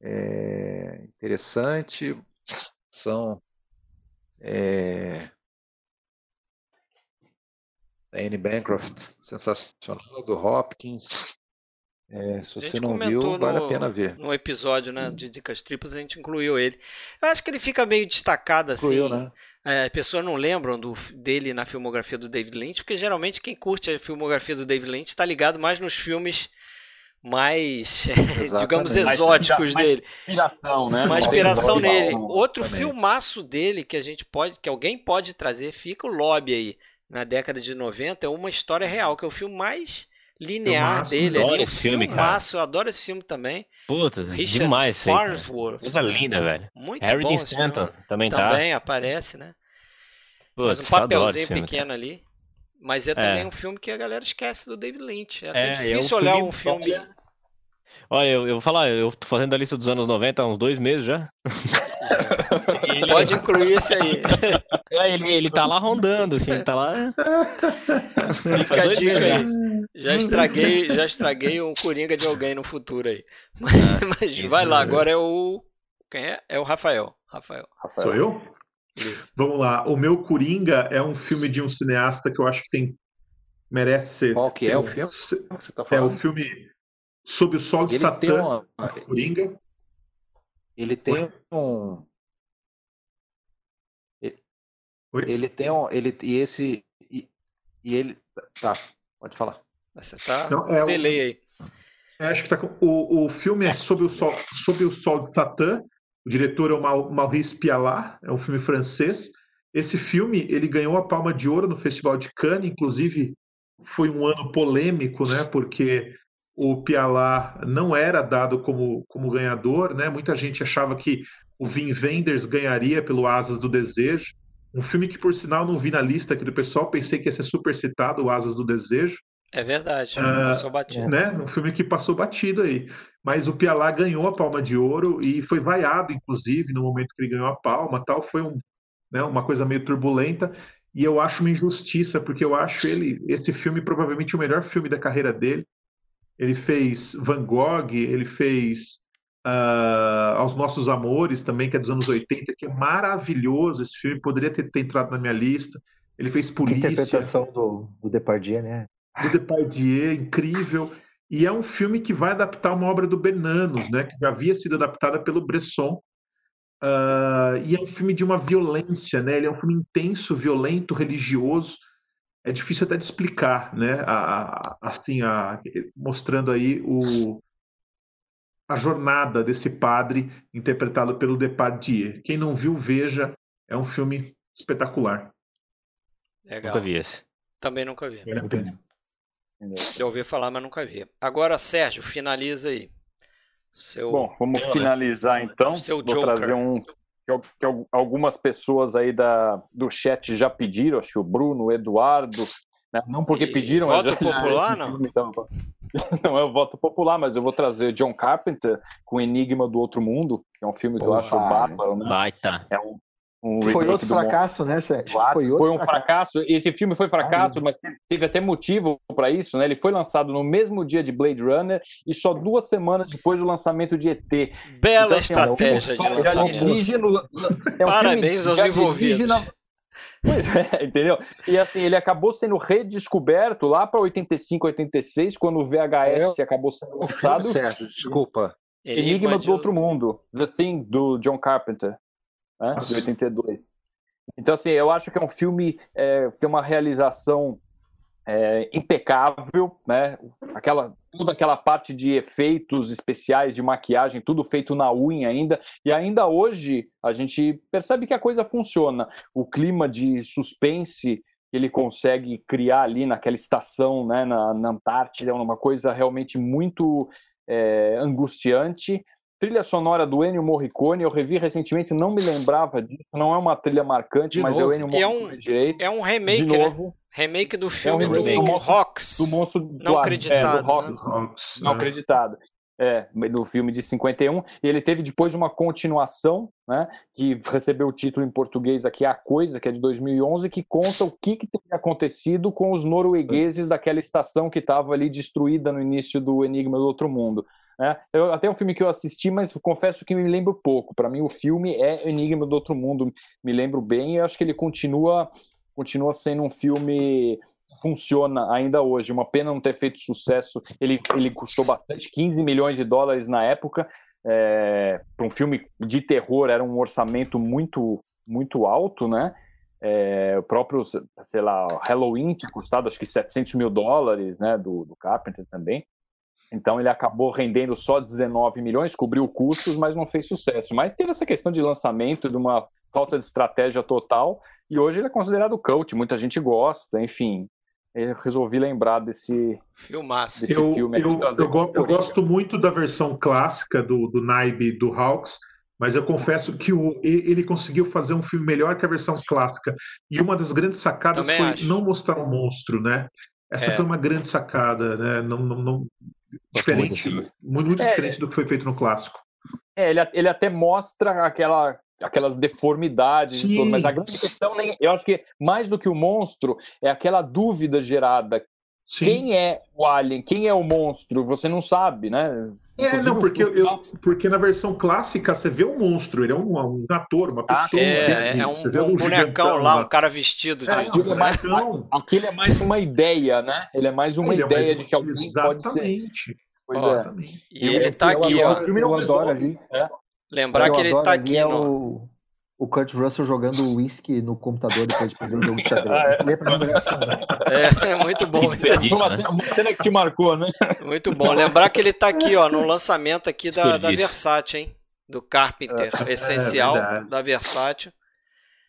é, interessante, são é, da Anne Bancroft, sensacional, do Hopkins. É, se você não viu, no, vale a pena ver. No episódio né, de Dicas Triplas, a gente incluiu ele. Eu acho que ele fica meio destacado assim. Incluiu, né? É, pessoas não lembram do, dele na filmografia do David Lynch, porque geralmente quem curte a filmografia do David Lynch está ligado mais nos filmes mais, digamos, exóticos mais, dele. Mais inspiração, né? Mais inspiração nele. Outro filmaço dele que a gente pode, que alguém pode trazer, fica o Lobby aí na década de 90 é uma história real, que é o filme mais linear filmaço, dele. Adoro ali, esse filme, filmaço, cara. Eu adoro esse filme também. Puta, Richard demais. Farnsworth. Coisa linda, velho. Muito Harry bom Stanton também tá. Também aparece, né? Putz, Mas um papelzinho filme, pequeno cara. ali. Mas é também é. um filme que a galera esquece do David Lynch. É até é, difícil é um olhar um filme... Olha, eu, eu vou falar, eu tô fazendo a lista dos anos 90 há uns dois meses já. Ele... Pode incluir esse aí. É, ele, ele tá lá rondando, assim, ele tá lá. Fica a dica aí. Já estraguei, já estraguei um Coringa de alguém no futuro aí. Mas, mas vai lá, agora é o. Quem é? É o Rafael. Rafael. Sou eu? Isso. Vamos lá. O meu Coringa é um filme de um cineasta que eu acho que tem. merece ser. Qual que é o filme? Que você tá falando? É o filme Sob o Sol de ele Satã, uma... Coringa. Ele tem um. Oi? Ele tem um. Ele, e esse. E, e ele. Tá, pode falar. Você tá. Não, é, delay aí. É, acho que tá com, o, o filme é Sob o Sol, Sob o Sol de Satã. O diretor é o Maurice Pialat, é um filme francês. Esse filme ele ganhou a Palma de Ouro no Festival de Cannes, inclusive foi um ano polêmico, né? Porque o Pialá não era dado como, como ganhador, né? Muita gente achava que o Vin Wenders ganharia pelo Asas do Desejo, um filme que por sinal não vi na lista aqui do pessoal, pensei que ia ser super citado, o Asas do Desejo. É verdade, uh, passou batido. Né? Um filme que passou batido aí. Mas o Pialá ganhou a Palma de Ouro e foi vaiado, inclusive, no momento que ele ganhou a Palma. Tal foi um, né, uma coisa meio turbulenta. E eu acho uma injustiça, porque eu acho ele, esse filme, provavelmente o melhor filme da carreira dele ele fez Van Gogh, ele fez uh, Aos Nossos Amores também, que é dos anos 80, que é maravilhoso esse filme, poderia ter, ter entrado na minha lista. Ele fez Polícia. Que interpretação do, do Depardieu, né? Do Depardieu, incrível. E é um filme que vai adaptar uma obra do Bernanos, né? Que já havia sido adaptada pelo Bresson. Uh, e é um filme de uma violência, né? Ele é um filme intenso, violento, religioso é difícil até de explicar, né? A, a, assim, a, mostrando aí o, a jornada desse padre interpretado pelo Depardieu. Quem não viu, veja. É um filme espetacular. Legal. Nunca vi esse. Também nunca vi. Vale a pena. Já ouvi falar, mas nunca vi. Agora, Sérgio, finaliza aí. Seu... Bom, vamos finalizar então. Seu Vou Joker. trazer um que, que, algumas pessoas aí da, do chat já pediram, acho que o Bruno, o Eduardo, né? não porque pediram, voto mas já, popular, não? Filme, então, não é o voto popular, mas eu vou trazer John Carpenter com Enigma do Outro Mundo, que é um filme que eu acho bárbaro, né? Baita. É um, Um foi outro fracasso, né, Sérgio? Foi, foi, um fracasso. fracasso. Esse filme foi fracasso, ah, mas teve até motivo para isso, né? Ele foi lançado no mesmo dia de Blade Runner e só duas semanas depois do lançamento de ET. Bela então, assim, estratégia é um de lançamento. É um Parabéns aos envolvidos. Na... Pois é, entendeu? E assim, ele acabou sendo redescoberto lá para 85, 86, quando o VHS é, acabou sendo lançado. Desculpa. Enigma, Enigma do Outro Mundo. The Thing, do John Carpenter né, de 82. Então, assim, eu acho que é um filme é, tem uma realização é, impecável, né? Aquela, toda aquela parte de efeitos especiais, de maquiagem, tudo feito na unha ainda. E ainda hoje a gente percebe que a coisa funciona. O clima de suspense que ele consegue criar ali naquela estação, né, na, na Antártida, é uma coisa realmente muito é, angustiante. Trilha sonora do Ennio Morricone, eu revi recentemente, não me lembrava disso, não é uma trilha marcante, de mas novo. é o Ennio Morricone é um, direito. É um remake, de né? novo. Né? Remake do filme é um remake do, do Rocks. Do monstro não do, acreditado. É, do Rocks, né? não é. acreditado. É, do filme de 51, e ele teve depois uma continuação, né, que recebeu o título em português aqui, A Coisa, que é de 2011, que conta o que, que teria acontecido com os noruegueses daquela estação que estava ali destruída no início do Enigma do Outro Mundo. Né? Eu, até um filme que eu assisti, mas confesso que me lembro pouco. Para mim, o filme é Enigma do Outro Mundo, me lembro bem, e acho que ele continua, continua sendo um filme funciona ainda hoje. Uma pena não ter feito sucesso. Ele, ele custou bastante, 15 milhões de dólares na época. É, para um filme de terror era um orçamento muito muito alto, né? É, o próprio, sei lá, Halloween tinha custado acho que 700 mil dólares, né? Do, do Carpenter também. Então ele acabou rendendo só 19 milhões, cobriu custos, mas não fez sucesso. Mas teve essa questão de lançamento, de uma falta de estratégia total, e hoje ele é considerado cult, muita gente gosta, enfim. Eu resolvi lembrar desse, Filmaço. desse eu, filme. Eu, eu, go eu, gosto muito da versão clássica do, do Naib do Hawks, mas eu confesso que o, ele conseguiu fazer um filme melhor que a versão clássica. E uma das grandes sacadas Também foi acho. não mostrar o um monstro, né? Essa é. foi uma grande sacada, né? Não, não, não, Diferente, muito, muito é, diferente do que foi feito no clássico. É, ele, ele até mostra aquela, aquelas deformidades, e tudo, mas a grande questão, nem, eu acho que mais do que o monstro, é aquela dúvida gerada. Sim. Quem é o alien? Quem é o monstro? Você não sabe, né? É, não, porque, eu, porque na versão clássica você vê um monstro, ele é um, um ator, uma ah, pessoa. é, é, é um, um, um bonecão lá, um cara vestido de. É, aquilo, é mais, aquilo é mais uma ideia, né? Ele é mais uma é, ideia mais, de que alguém exatamente. pode ser. Pois é. E ele tá aqui, ó. Eu adoro ali. É. Lembrar que ele tá aqui, é o, o Kurt Russell jogando whisky no computador depois de perder o jogo de xadrez. É. é, é muito bom. Uma cena que te marcou, né? Muito bom. Lembrar que ele tá aqui, ó, no lançamento aqui da, da Versátil, hein? Do Carpenter, é, essencial é da Versátil.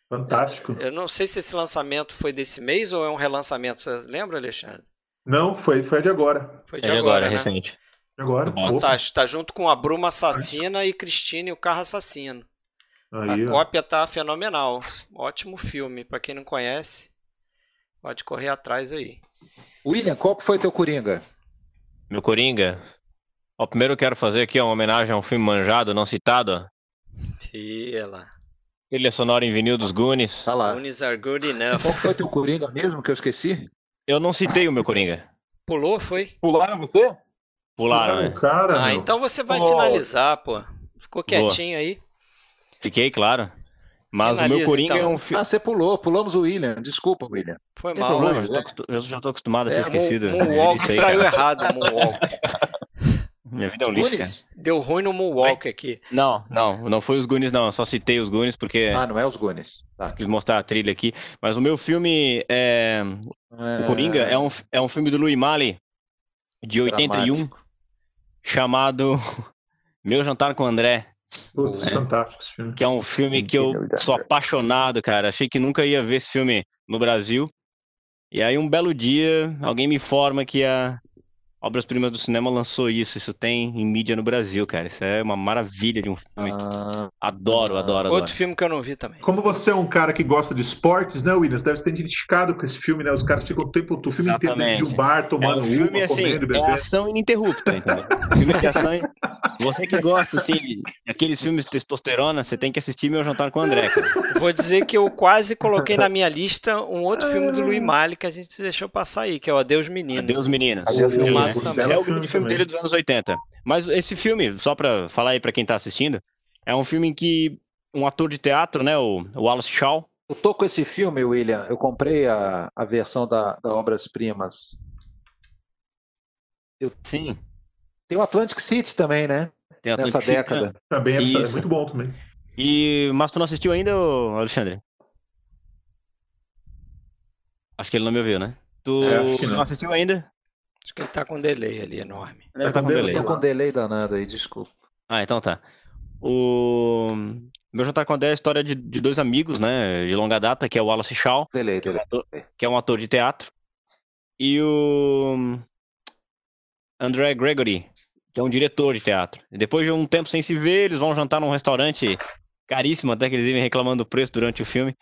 Fantástico. Eu não sei se esse lançamento foi desse mês ou é um relançamento. Você lembra, Alexandre? Não, foi, foi de agora. Foi de, é de agora, agora né? recente. Agora. Tá, tá junto com a Bruma Assassina e Cristine e o Carro Assassino. Aí, a ó. cópia tá fenomenal. Ótimo filme. Para quem não conhece, pode correr atrás aí. William, qual foi teu Coringa? Meu Coringa? Ó, primeiro eu quero fazer aqui uma homenagem a um filme manjado, não citado. É lá. Trilha sonora em vinil dos Goonies. Tá lá. Goonies are good enough. Qual foi teu Coringa mesmo que eu esqueci? Eu não citei o meu Coringa. Pulou, foi? Pularam você? Pularam, né? Cara, ah, então você vai oh. finalizar, pô. Ficou quietinho Boa. aí. Fiquei, claro. Mas Finaliza, o meu Coringa então. é um filme. Ah, você pulou, pulamos o William. Desculpa, William. Foi mal, problema, eu, já tô, eu já tô acostumado a ser é, esquecido. Moonwalk saiu errado, Moonwalk. Minha vida é um lixo, Deu ruim no Moonwalk aqui. Não, não, não foi os Goonies, não. Eu só citei os Goonies porque. Ah, não é os Goonies. Tá. Quis mostrar a trilha aqui. Mas o meu filme é. é... O Coringa é um, é um filme do Louis Malle, de 81, Dramático. chamado Meu Jantar com André. Putz, é, fantástico esse filme. Que é um filme que eu sou apaixonado, cara. Achei que nunca ia ver esse filme no Brasil. E aí, um belo dia, alguém me informa que a Obras Primas do Cinema lançou isso. Isso tem em mídia no Brasil, cara. Isso é uma maravilha de um filme. Ah, adoro, ah, adoro, Outro filme que eu não vi também. Como você é um cara que gosta de esportes, né, Williams? Deve ser identificado com esse filme, né? Os caras ficam o tempo todo, o filme inteiro dentro de um bar, tomando é um filme, uma, assim, comendo, bebendo. É ação ininterrupta, entendeu? filme de ação Você que gosta, assim, daqueles filmes de testosterona, você tem que assistir Meu Jantar com o André, cara. Vou dizer que eu quase coloquei na minha lista um outro filme do Louis Malle que a gente deixou passar aí, que é o Adeus Meninos. Adeus Meninas. Adeus Filme, Meninas. né? É o grande filme dele dos anos 80. Mas esse filme, só pra falar aí pra quem tá assistindo, é um filme em que um ator de teatro, né, o Wallace Shaw, Eu tô com esse filme, William. Eu comprei a, a versão da, da Obras Primas. sim, Tem o Atlantic City também, né? tem a Nessa Atlantic City, década. né? Também é, é Isso. muito bom também. E, mas tu não assistiu ainda, Alexandre? Acho que ele não me ouviu, né? Tu É, não. não assistiu ainda? Acho que ele tá com um delay ali enorme. Deve tá com delay. delay. Eu tô com um delay danado aí, desculpa. Ah, então tá. O Meu Jantar com a André é a história de, de dois amigos, né, de longa data, que é o Wallace Shaw, Delay, que é um delay. ator, que é um ator de teatro, e o André Gregory, que é um diretor de teatro. E depois de um tempo sem se ver, eles vão jantar num restaurante caríssimo, até que eles vivem reclamando do preço durante o filme,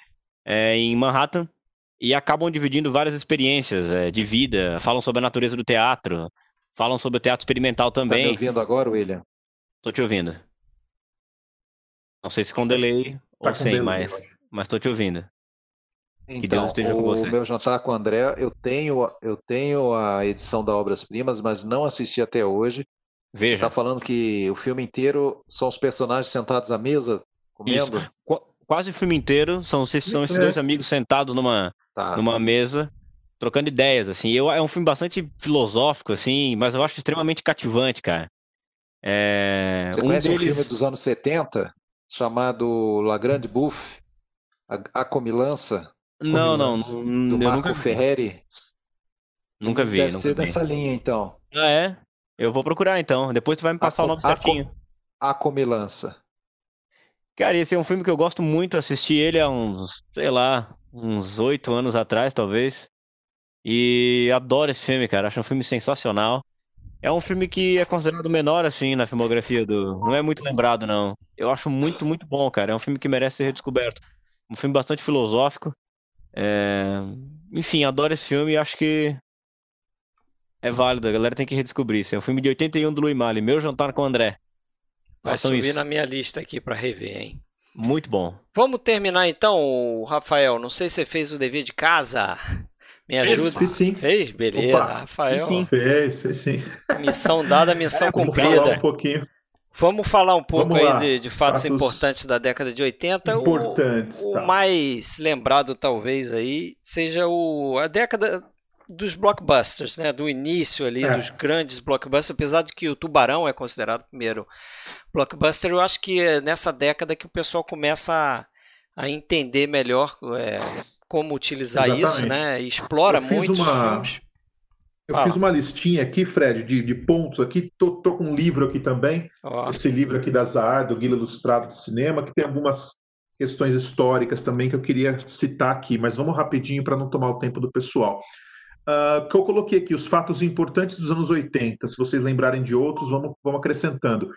é, em Manhattan, e acabam dividindo várias experiências é, de vida, falam sobre a natureza do teatro, falam sobre o teatro experimental Tá me também. ouvindo agora, William? Tô te ouvindo. Não sei se com delay Tá ou com sem, delay, mas, acho. mas tô te ouvindo. Deus Então, esteja com o você. meu jantar com o André, eu tenho, eu tenho a edição da Obras Primas, mas não assisti até hoje. Você Veja, está falando que o filme inteiro são os personagens sentados à mesa, comendo? qu- quase o filme inteiro são, esses- são esses É. dois amigos sentados numa, Tá. numa mesa, trocando ideias, assim. Eu, é um filme bastante filosófico, assim, mas eu acho extremamente cativante, cara. É, Você um conhece um deles- filme dos anos 70 chamado La Grande Bouffe, A, a Comilança, Não, não, Comilança, não, do eu Marco nunca vi. Ferreri? Nunca vi, Deve nunca ser vi. dessa linha, então. Ah, é? Eu vou procurar então. Depois tu vai me passar o co- nome a certinho. A Comilança. Cara, esse é um filme que eu gosto muito. Assisti ele há uns, sei lá, uns oito anos atrás, talvez. E adoro esse filme, cara. Acho um filme sensacional. É um filme que é considerado menor, assim, na filmografia do. Não é muito lembrado, não. Eu acho muito, muito bom, cara. É um filme que merece ser redescoberto. Um filme bastante filosófico. É, Enfim, adoro esse filme e acho que é válido. A galera tem que redescobrir isso. É um filme de 81 do Louis Malle. Meu Jantar com o André. Vai Façam subir isso. na minha lista aqui pra rever, hein? Muito bom. Vamos terminar então, Rafael. Não sei se você fez o dever de casa. Me ajuda. fiz sim. Fez? Beleza, Opa, Rafael. fiz sim. Fez, fez sim. Missão dada, missão Vamos cumprida. falar um pouquinho. Vamos falar um pouco Vamos aí de, de fatos, Fatos importantes da década de 80. O- Importantes, O, tá. mais lembrado, talvez, aí, seja o, a década dos blockbusters, né? Do início ali, É. dos grandes blockbusters, apesar de que o Tubarão é considerado o primeiro blockbuster, eu acho que é nessa década que o pessoal começa a, a entender melhor é, como utilizar isso, Exatamente. né? E explora muitos uma- filmes. Eu Fala. fiz uma listinha aqui, Fred, de, de pontos aqui. Tô, tô com um livro aqui também. Ó, Esse livro aqui da Zahar, do Guia Ilustrado de Cinema, que tem algumas questões históricas também que eu queria citar aqui, mas vamos rapidinho para não tomar o tempo do pessoal. Ah, que eu coloquei aqui os fatos importantes dos anos 80. Se vocês lembrarem de outros, vamos, vamos acrescentando.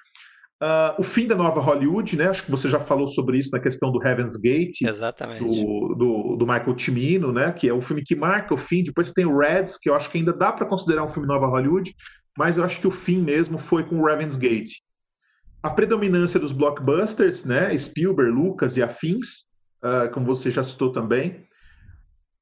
Ah, o fim da nova Hollywood, né? Acho que você já falou sobre isso na questão do Heaven's Gate exatamente. do, do, do Michael Cimino, né? Que é o filme que marca o fim. Depois você tem o Reds, que eu acho que ainda dá para considerar um filme Nova Hollywood, mas eu acho que o fim mesmo foi com o Heaven's Gate. A predominância dos blockbusters, né? Spielberg, Lucas e afins, ah, como você já citou também.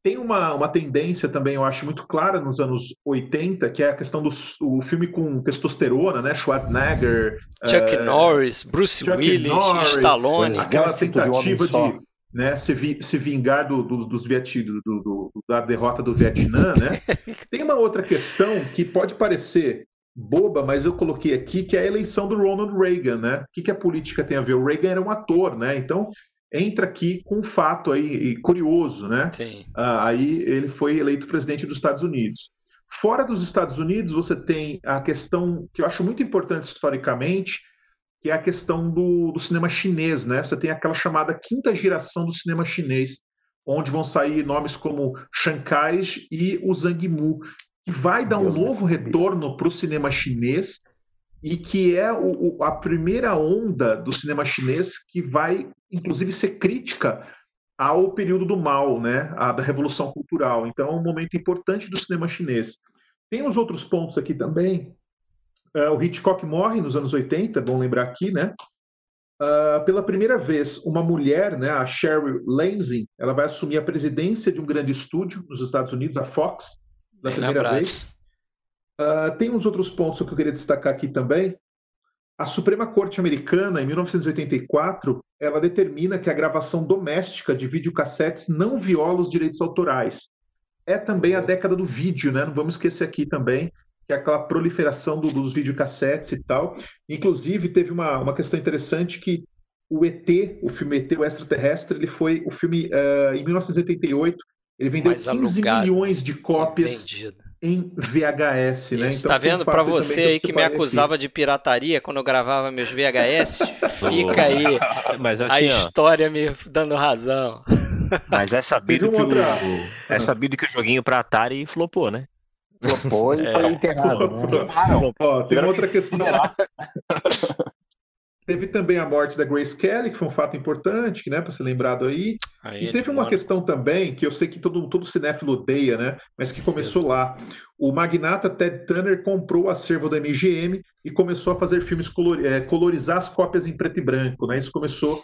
Tem uma, uma tendência também, eu acho, muito clara nos anos 80, que é a questão do o filme com testosterona, né? Schwarzenegger, Chuck eh, Norris, Bruce Chuck Willis, Norris, Stallone. aquela de um homem tentativa só. de né, se, vi- se vingar do, do- dos Viet, do- do- do- da derrota do Vietnã, né? Tem uma outra questão que pode parecer boba, mas eu coloquei aqui, que é a eleição do Ronald Reagan, né? O que, que a política tem a ver? O Reagan era um ator, né? Então entra aqui com um fato aí e curioso, né? Sim. Ah, aí ele foi eleito presidente dos Estados Unidos. Fora dos Estados Unidos, você tem a questão que eu acho muito importante historicamente, que é a questão do, do cinema chinês, né? Você tem aquela chamada quinta geração do cinema chinês, onde vão sair nomes como Shankai e o Zhang Mu, que vai dar um Deus novo retorno para o cinema chinês e que é o- a primeira onda do cinema chinês que vai, inclusive, ser crítica ao período do mal, né, a, da revolução cultural. Então, é um momento importante do cinema chinês. Tem os outros pontos aqui também. Uh, o Hitchcock morre nos anos 80, é bom lembrar aqui, né? Uh, pela primeira vez, uma mulher, né, a Sherry Lansing, ela vai assumir a presidência de um grande estúdio nos Estados Unidos, a Fox, pela primeira vez. Uh, tem uns outros pontos que eu queria destacar aqui também. A Suprema Corte Americana, em 1984, ela determina que a gravação doméstica de videocassetes não viola os direitos autorais. É também a década do vídeo, né? Não vamos esquecer aqui também que é aquela proliferação do, dos videocassetes e tal. Inclusive, teve uma, uma questão interessante que o ET, o filme ET, o extraterrestre, ele foi o filme uh, em 1988, ele vendeu Mais 15 alugado, milhões de cópias vendido. Em VHS, né? Então, tá vendo para você aí que me acusava aqui. de pirataria quando eu gravava meus VHS, fica aí Mas, assim, a história ó, me dando razão. Mas é sabido, que outra... o, é sabido que o joguinho para Atari flopou, né? Flopou e é. foi enterrado. Né? Ó, tem outra questão. Teve também a morte da Grace Kelly, que foi um fato importante, né, para ser lembrado aí. aí e teve uma mora. questão também, que eu sei que todo, todo cinéfilo odeia, né, mas que começou lá. O magnata Ted Turner comprou o acervo da MGM e começou a fazer filmes, color, é, colorizar as cópias em preto e branco, né, isso começou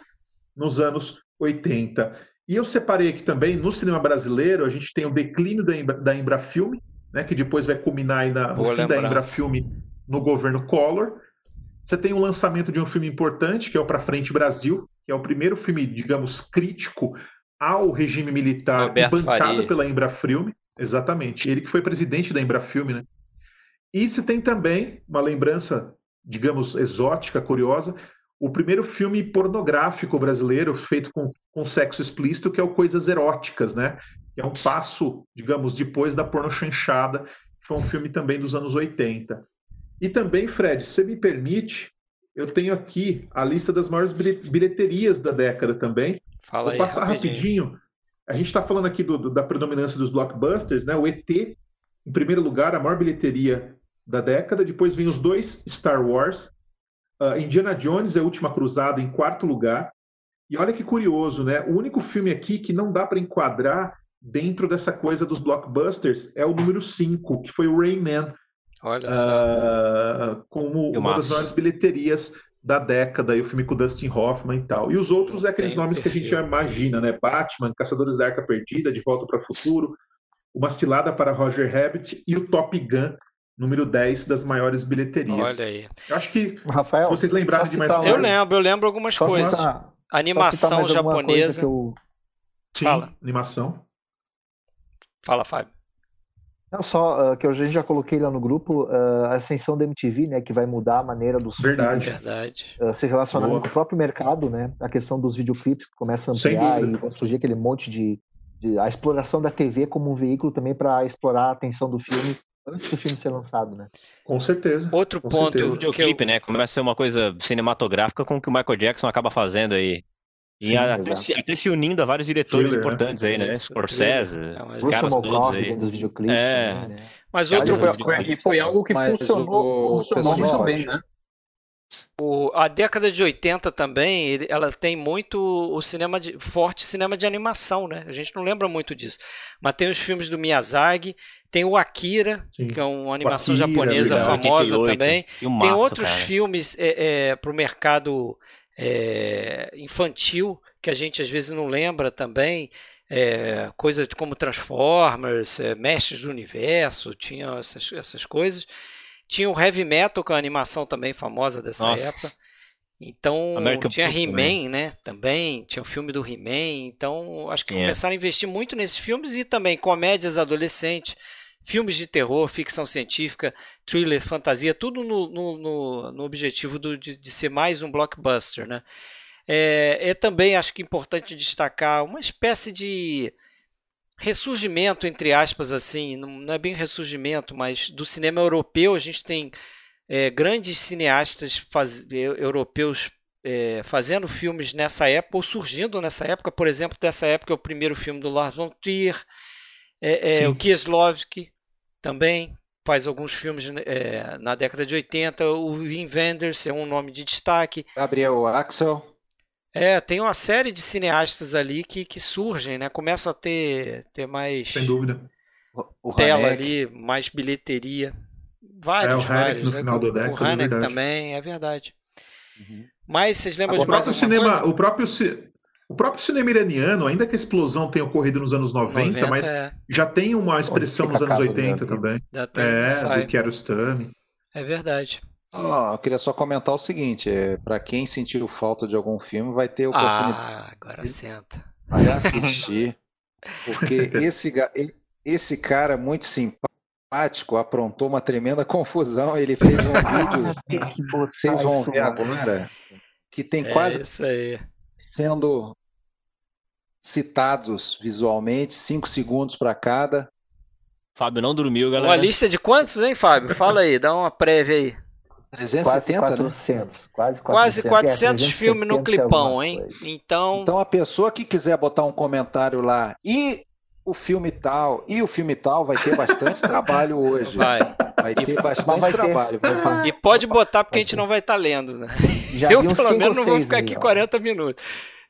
nos anos 80. E eu separei aqui também, no cinema brasileiro, a gente tem o declínio da, da Embrafilme, né, que depois vai culminar na, no Boa fim lembrança. da Embrafilme no governo Collor. Você tem o lançamento de um filme importante, que é o Pra Frente Brasil, que é o primeiro filme, digamos, crítico ao regime militar Roberto bancado Faria. pela Embrafilme. Exatamente. Ele que foi presidente da Embrafilme, né? E se tem também uma lembrança, digamos, exótica, curiosa, o primeiro filme pornográfico brasileiro feito com, com sexo explícito, que é o Coisas Eróticas, né? Que é um passo, digamos, depois da porno chanchada, que foi um filme também dos anos 80. E também, Fred, se me permite, eu tenho aqui a lista das maiores bilheterias da década também. Fala Vou aí, passar rapidinho. rapidinho. A gente está falando aqui do, do, da predominância dos blockbusters, né? O ET, em primeiro lugar, a maior bilheteria da década. Depois vem os dois Star Wars. Uh, Indiana Jones é a Última Cruzada em quarto lugar. E olha que curioso, né? O único filme aqui que não dá para enquadrar dentro dessa coisa dos blockbusters é o número 5, que foi o Rayman, Olha só. Uh, como uma das maiores bilheterias da década, e o filme com Dustin Hoffman e tal. E os outros é aqueles nomes que a gente já imagina, né? Batman, Caçadores da Arca Perdida, De Volta para o Futuro, Uma Cilada para Roger Rabbit e o Top Gun, número 10 das maiores bilheterias. Olha aí. Eu acho que, Rafael, se vocês lembrarem de mais Eu lembro, eu lembro algumas coisas. Citar, Animação japonesa. Eu... Sim, Fala. animação. Fala, Fábio. Não, só uh, que a gente já coloquei lá no grupo uh, a ascensão da MTV, né, que vai mudar a maneira dos Verdade. filmes Verdade. Uh, se relacionarem com o próprio mercado, né, a questão dos videoclipes que começa a ampliar e surgir aquele monte de, de, a exploração da TV como um veículo também para explorar a atenção do filme antes do filme ser lançado, né? Com certeza. Outro com ponto, certeza. o videoclipe, eu... né, começa a ser uma coisa cinematográfica com o que o Michael Jackson acaba fazendo aí Sim, até, se, até, se, unindo a vários diretores Thriller, né? importantes aí, né? Scorsese, é, os caras todos aí. dos videoclipes. É. Né? Mas outro foi, foi, foi algo que funcionou, funcionou muito bem, né? O, a década de 80 também, ela tem muito o cinema de, forte cinema de animação, né? A gente não lembra muito disso. Mas tem os filmes do Miyazaki, tem o Akira, Sim. que é uma animação Akira, japonesa famosa 88, também. tem outros cara. filmes é, é, para o mercado é, infantil que a gente às vezes não lembra também. É, coisa como Transformers, é, Mestres do Universo, tinha essas, essas coisas. Tinha o Heavy Metal, que é uma animação também famosa dessa Nossa. época. Então, American tinha He-Man, né? Também, tinha o filme do He-Man. Então, acho que yeah. começaram a investir muito nesses filmes e também comédias adolescentes filmes de terror, ficção científica, thriller, fantasia, tudo no, no, no, no objetivo do, de, de, ser mais um blockbuster. Né? É, é também, acho que importante destacar, uma espécie de ressurgimento, entre aspas, assim, não é bem ressurgimento, mas do cinema europeu a gente tem é, grandes cineastas faz, europeus é, fazendo filmes nessa época, ou surgindo nessa época, por exemplo, dessa época é o primeiro filme do Lars von Trier, é, é, o Kieslowski também faz alguns filmes é, na década de 80. O Wim Wenders é um nome de destaque. Gabriel Axel. É, tem uma série de cineastas ali que, que surgem, né? Começam a ter, ter mais. Sem dúvida. O tela ali, mais bilheteria. Vários, É, o Haneke vários. no né? final do o década, é Haneke verdade. também, é verdade. Uhum. Mas vocês lembram O de mais próprio alguma cinema, coisa? o próprio, ci- o próprio cinema iraniano, ainda que a explosão tenha ocorrido nos anos 90, mas é, já tem uma expressão nos a anos casa do 80 Gambino? também. já tem É, ensaio. do Kiarostami. É verdade. Eu queria só comentar o seguinte: é, para quem sentiu falta de algum filme, vai ter oportunidade Ah, agora senta. de assistir, porque esse, esse cara muito simpático aprontou uma tremenda confusão. Ele fez um vídeo, Que vocês vão ver agora, que tem É quase isso aí. sendo citados visualmente, cinco segundos para cada. Fábio não dormiu, Uma galera. lista de quantos, hein, Fábio? Fala aí, dá uma prévia aí. 370, quase né? 400, quase 400. Quase 400 é, filmes no 370 clipão, hein? coisa. Então, Então a pessoa que quiser botar um comentário lá e o filme tal e o filme tal vai ter bastante trabalho hoje. vai. Vai ter bastante vai ter. trabalho. Vai- E pode botar porque a gente não vai estar lendo, né? Já eu, pelo menos, não vou ficar aí, aqui ó. 40 minutos.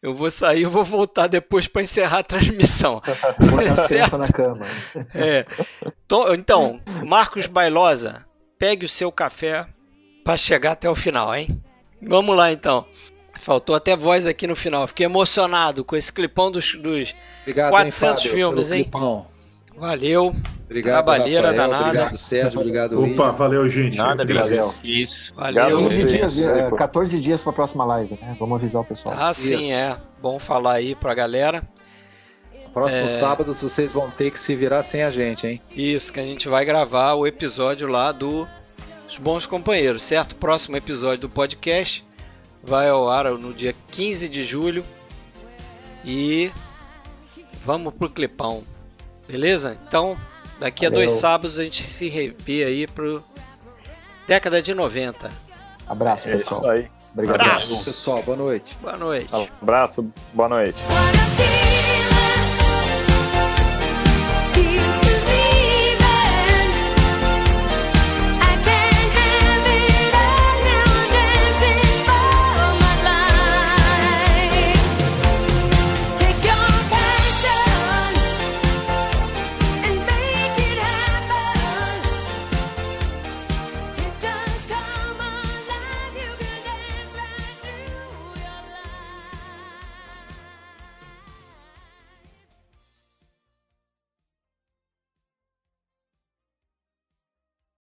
Eu vou sair e vou voltar depois para encerrar a transmissão. Botar Certo. na cama. É. To- Então, Marcos Bailosa, pegue o seu café para chegar até o final, hein? Vamos lá, então. Faltou até voz aqui no final. Fiquei emocionado com esse clipão dos. dos... Obrigado, 400 hein, Fábio, filmes, hein? clipão. Valeu. Obrigado, Trabalheira Rafael. danada. Obrigado, Sérgio. Obrigado, Opa, William. valeu, gente. Nada, Obrigado. Vinícius. Isso. Valeu. Obrigado. 14 Sim, dias, sim, é, pô. 14 dias para a próxima live, né? Vamos avisar o pessoal. Ah, sim, Isso. é. Bom falar aí pra galera. Próximo É. sábado vocês vão ter que se virar sem a gente, hein? Isso, que a gente vai gravar o episódio lá do Os Bons Companheiros, certo? Próximo episódio do podcast vai ao ar no dia 15 de julho. E vamos pro clipão. Beleza? Então, daqui a Valeu. dois sábados a gente se revê aí pro década de 90. Abraço, É isso pessoal. aí. Obrigado. Abraço. Pessoal, boa noite. Boa noite. Abraço, boa noite.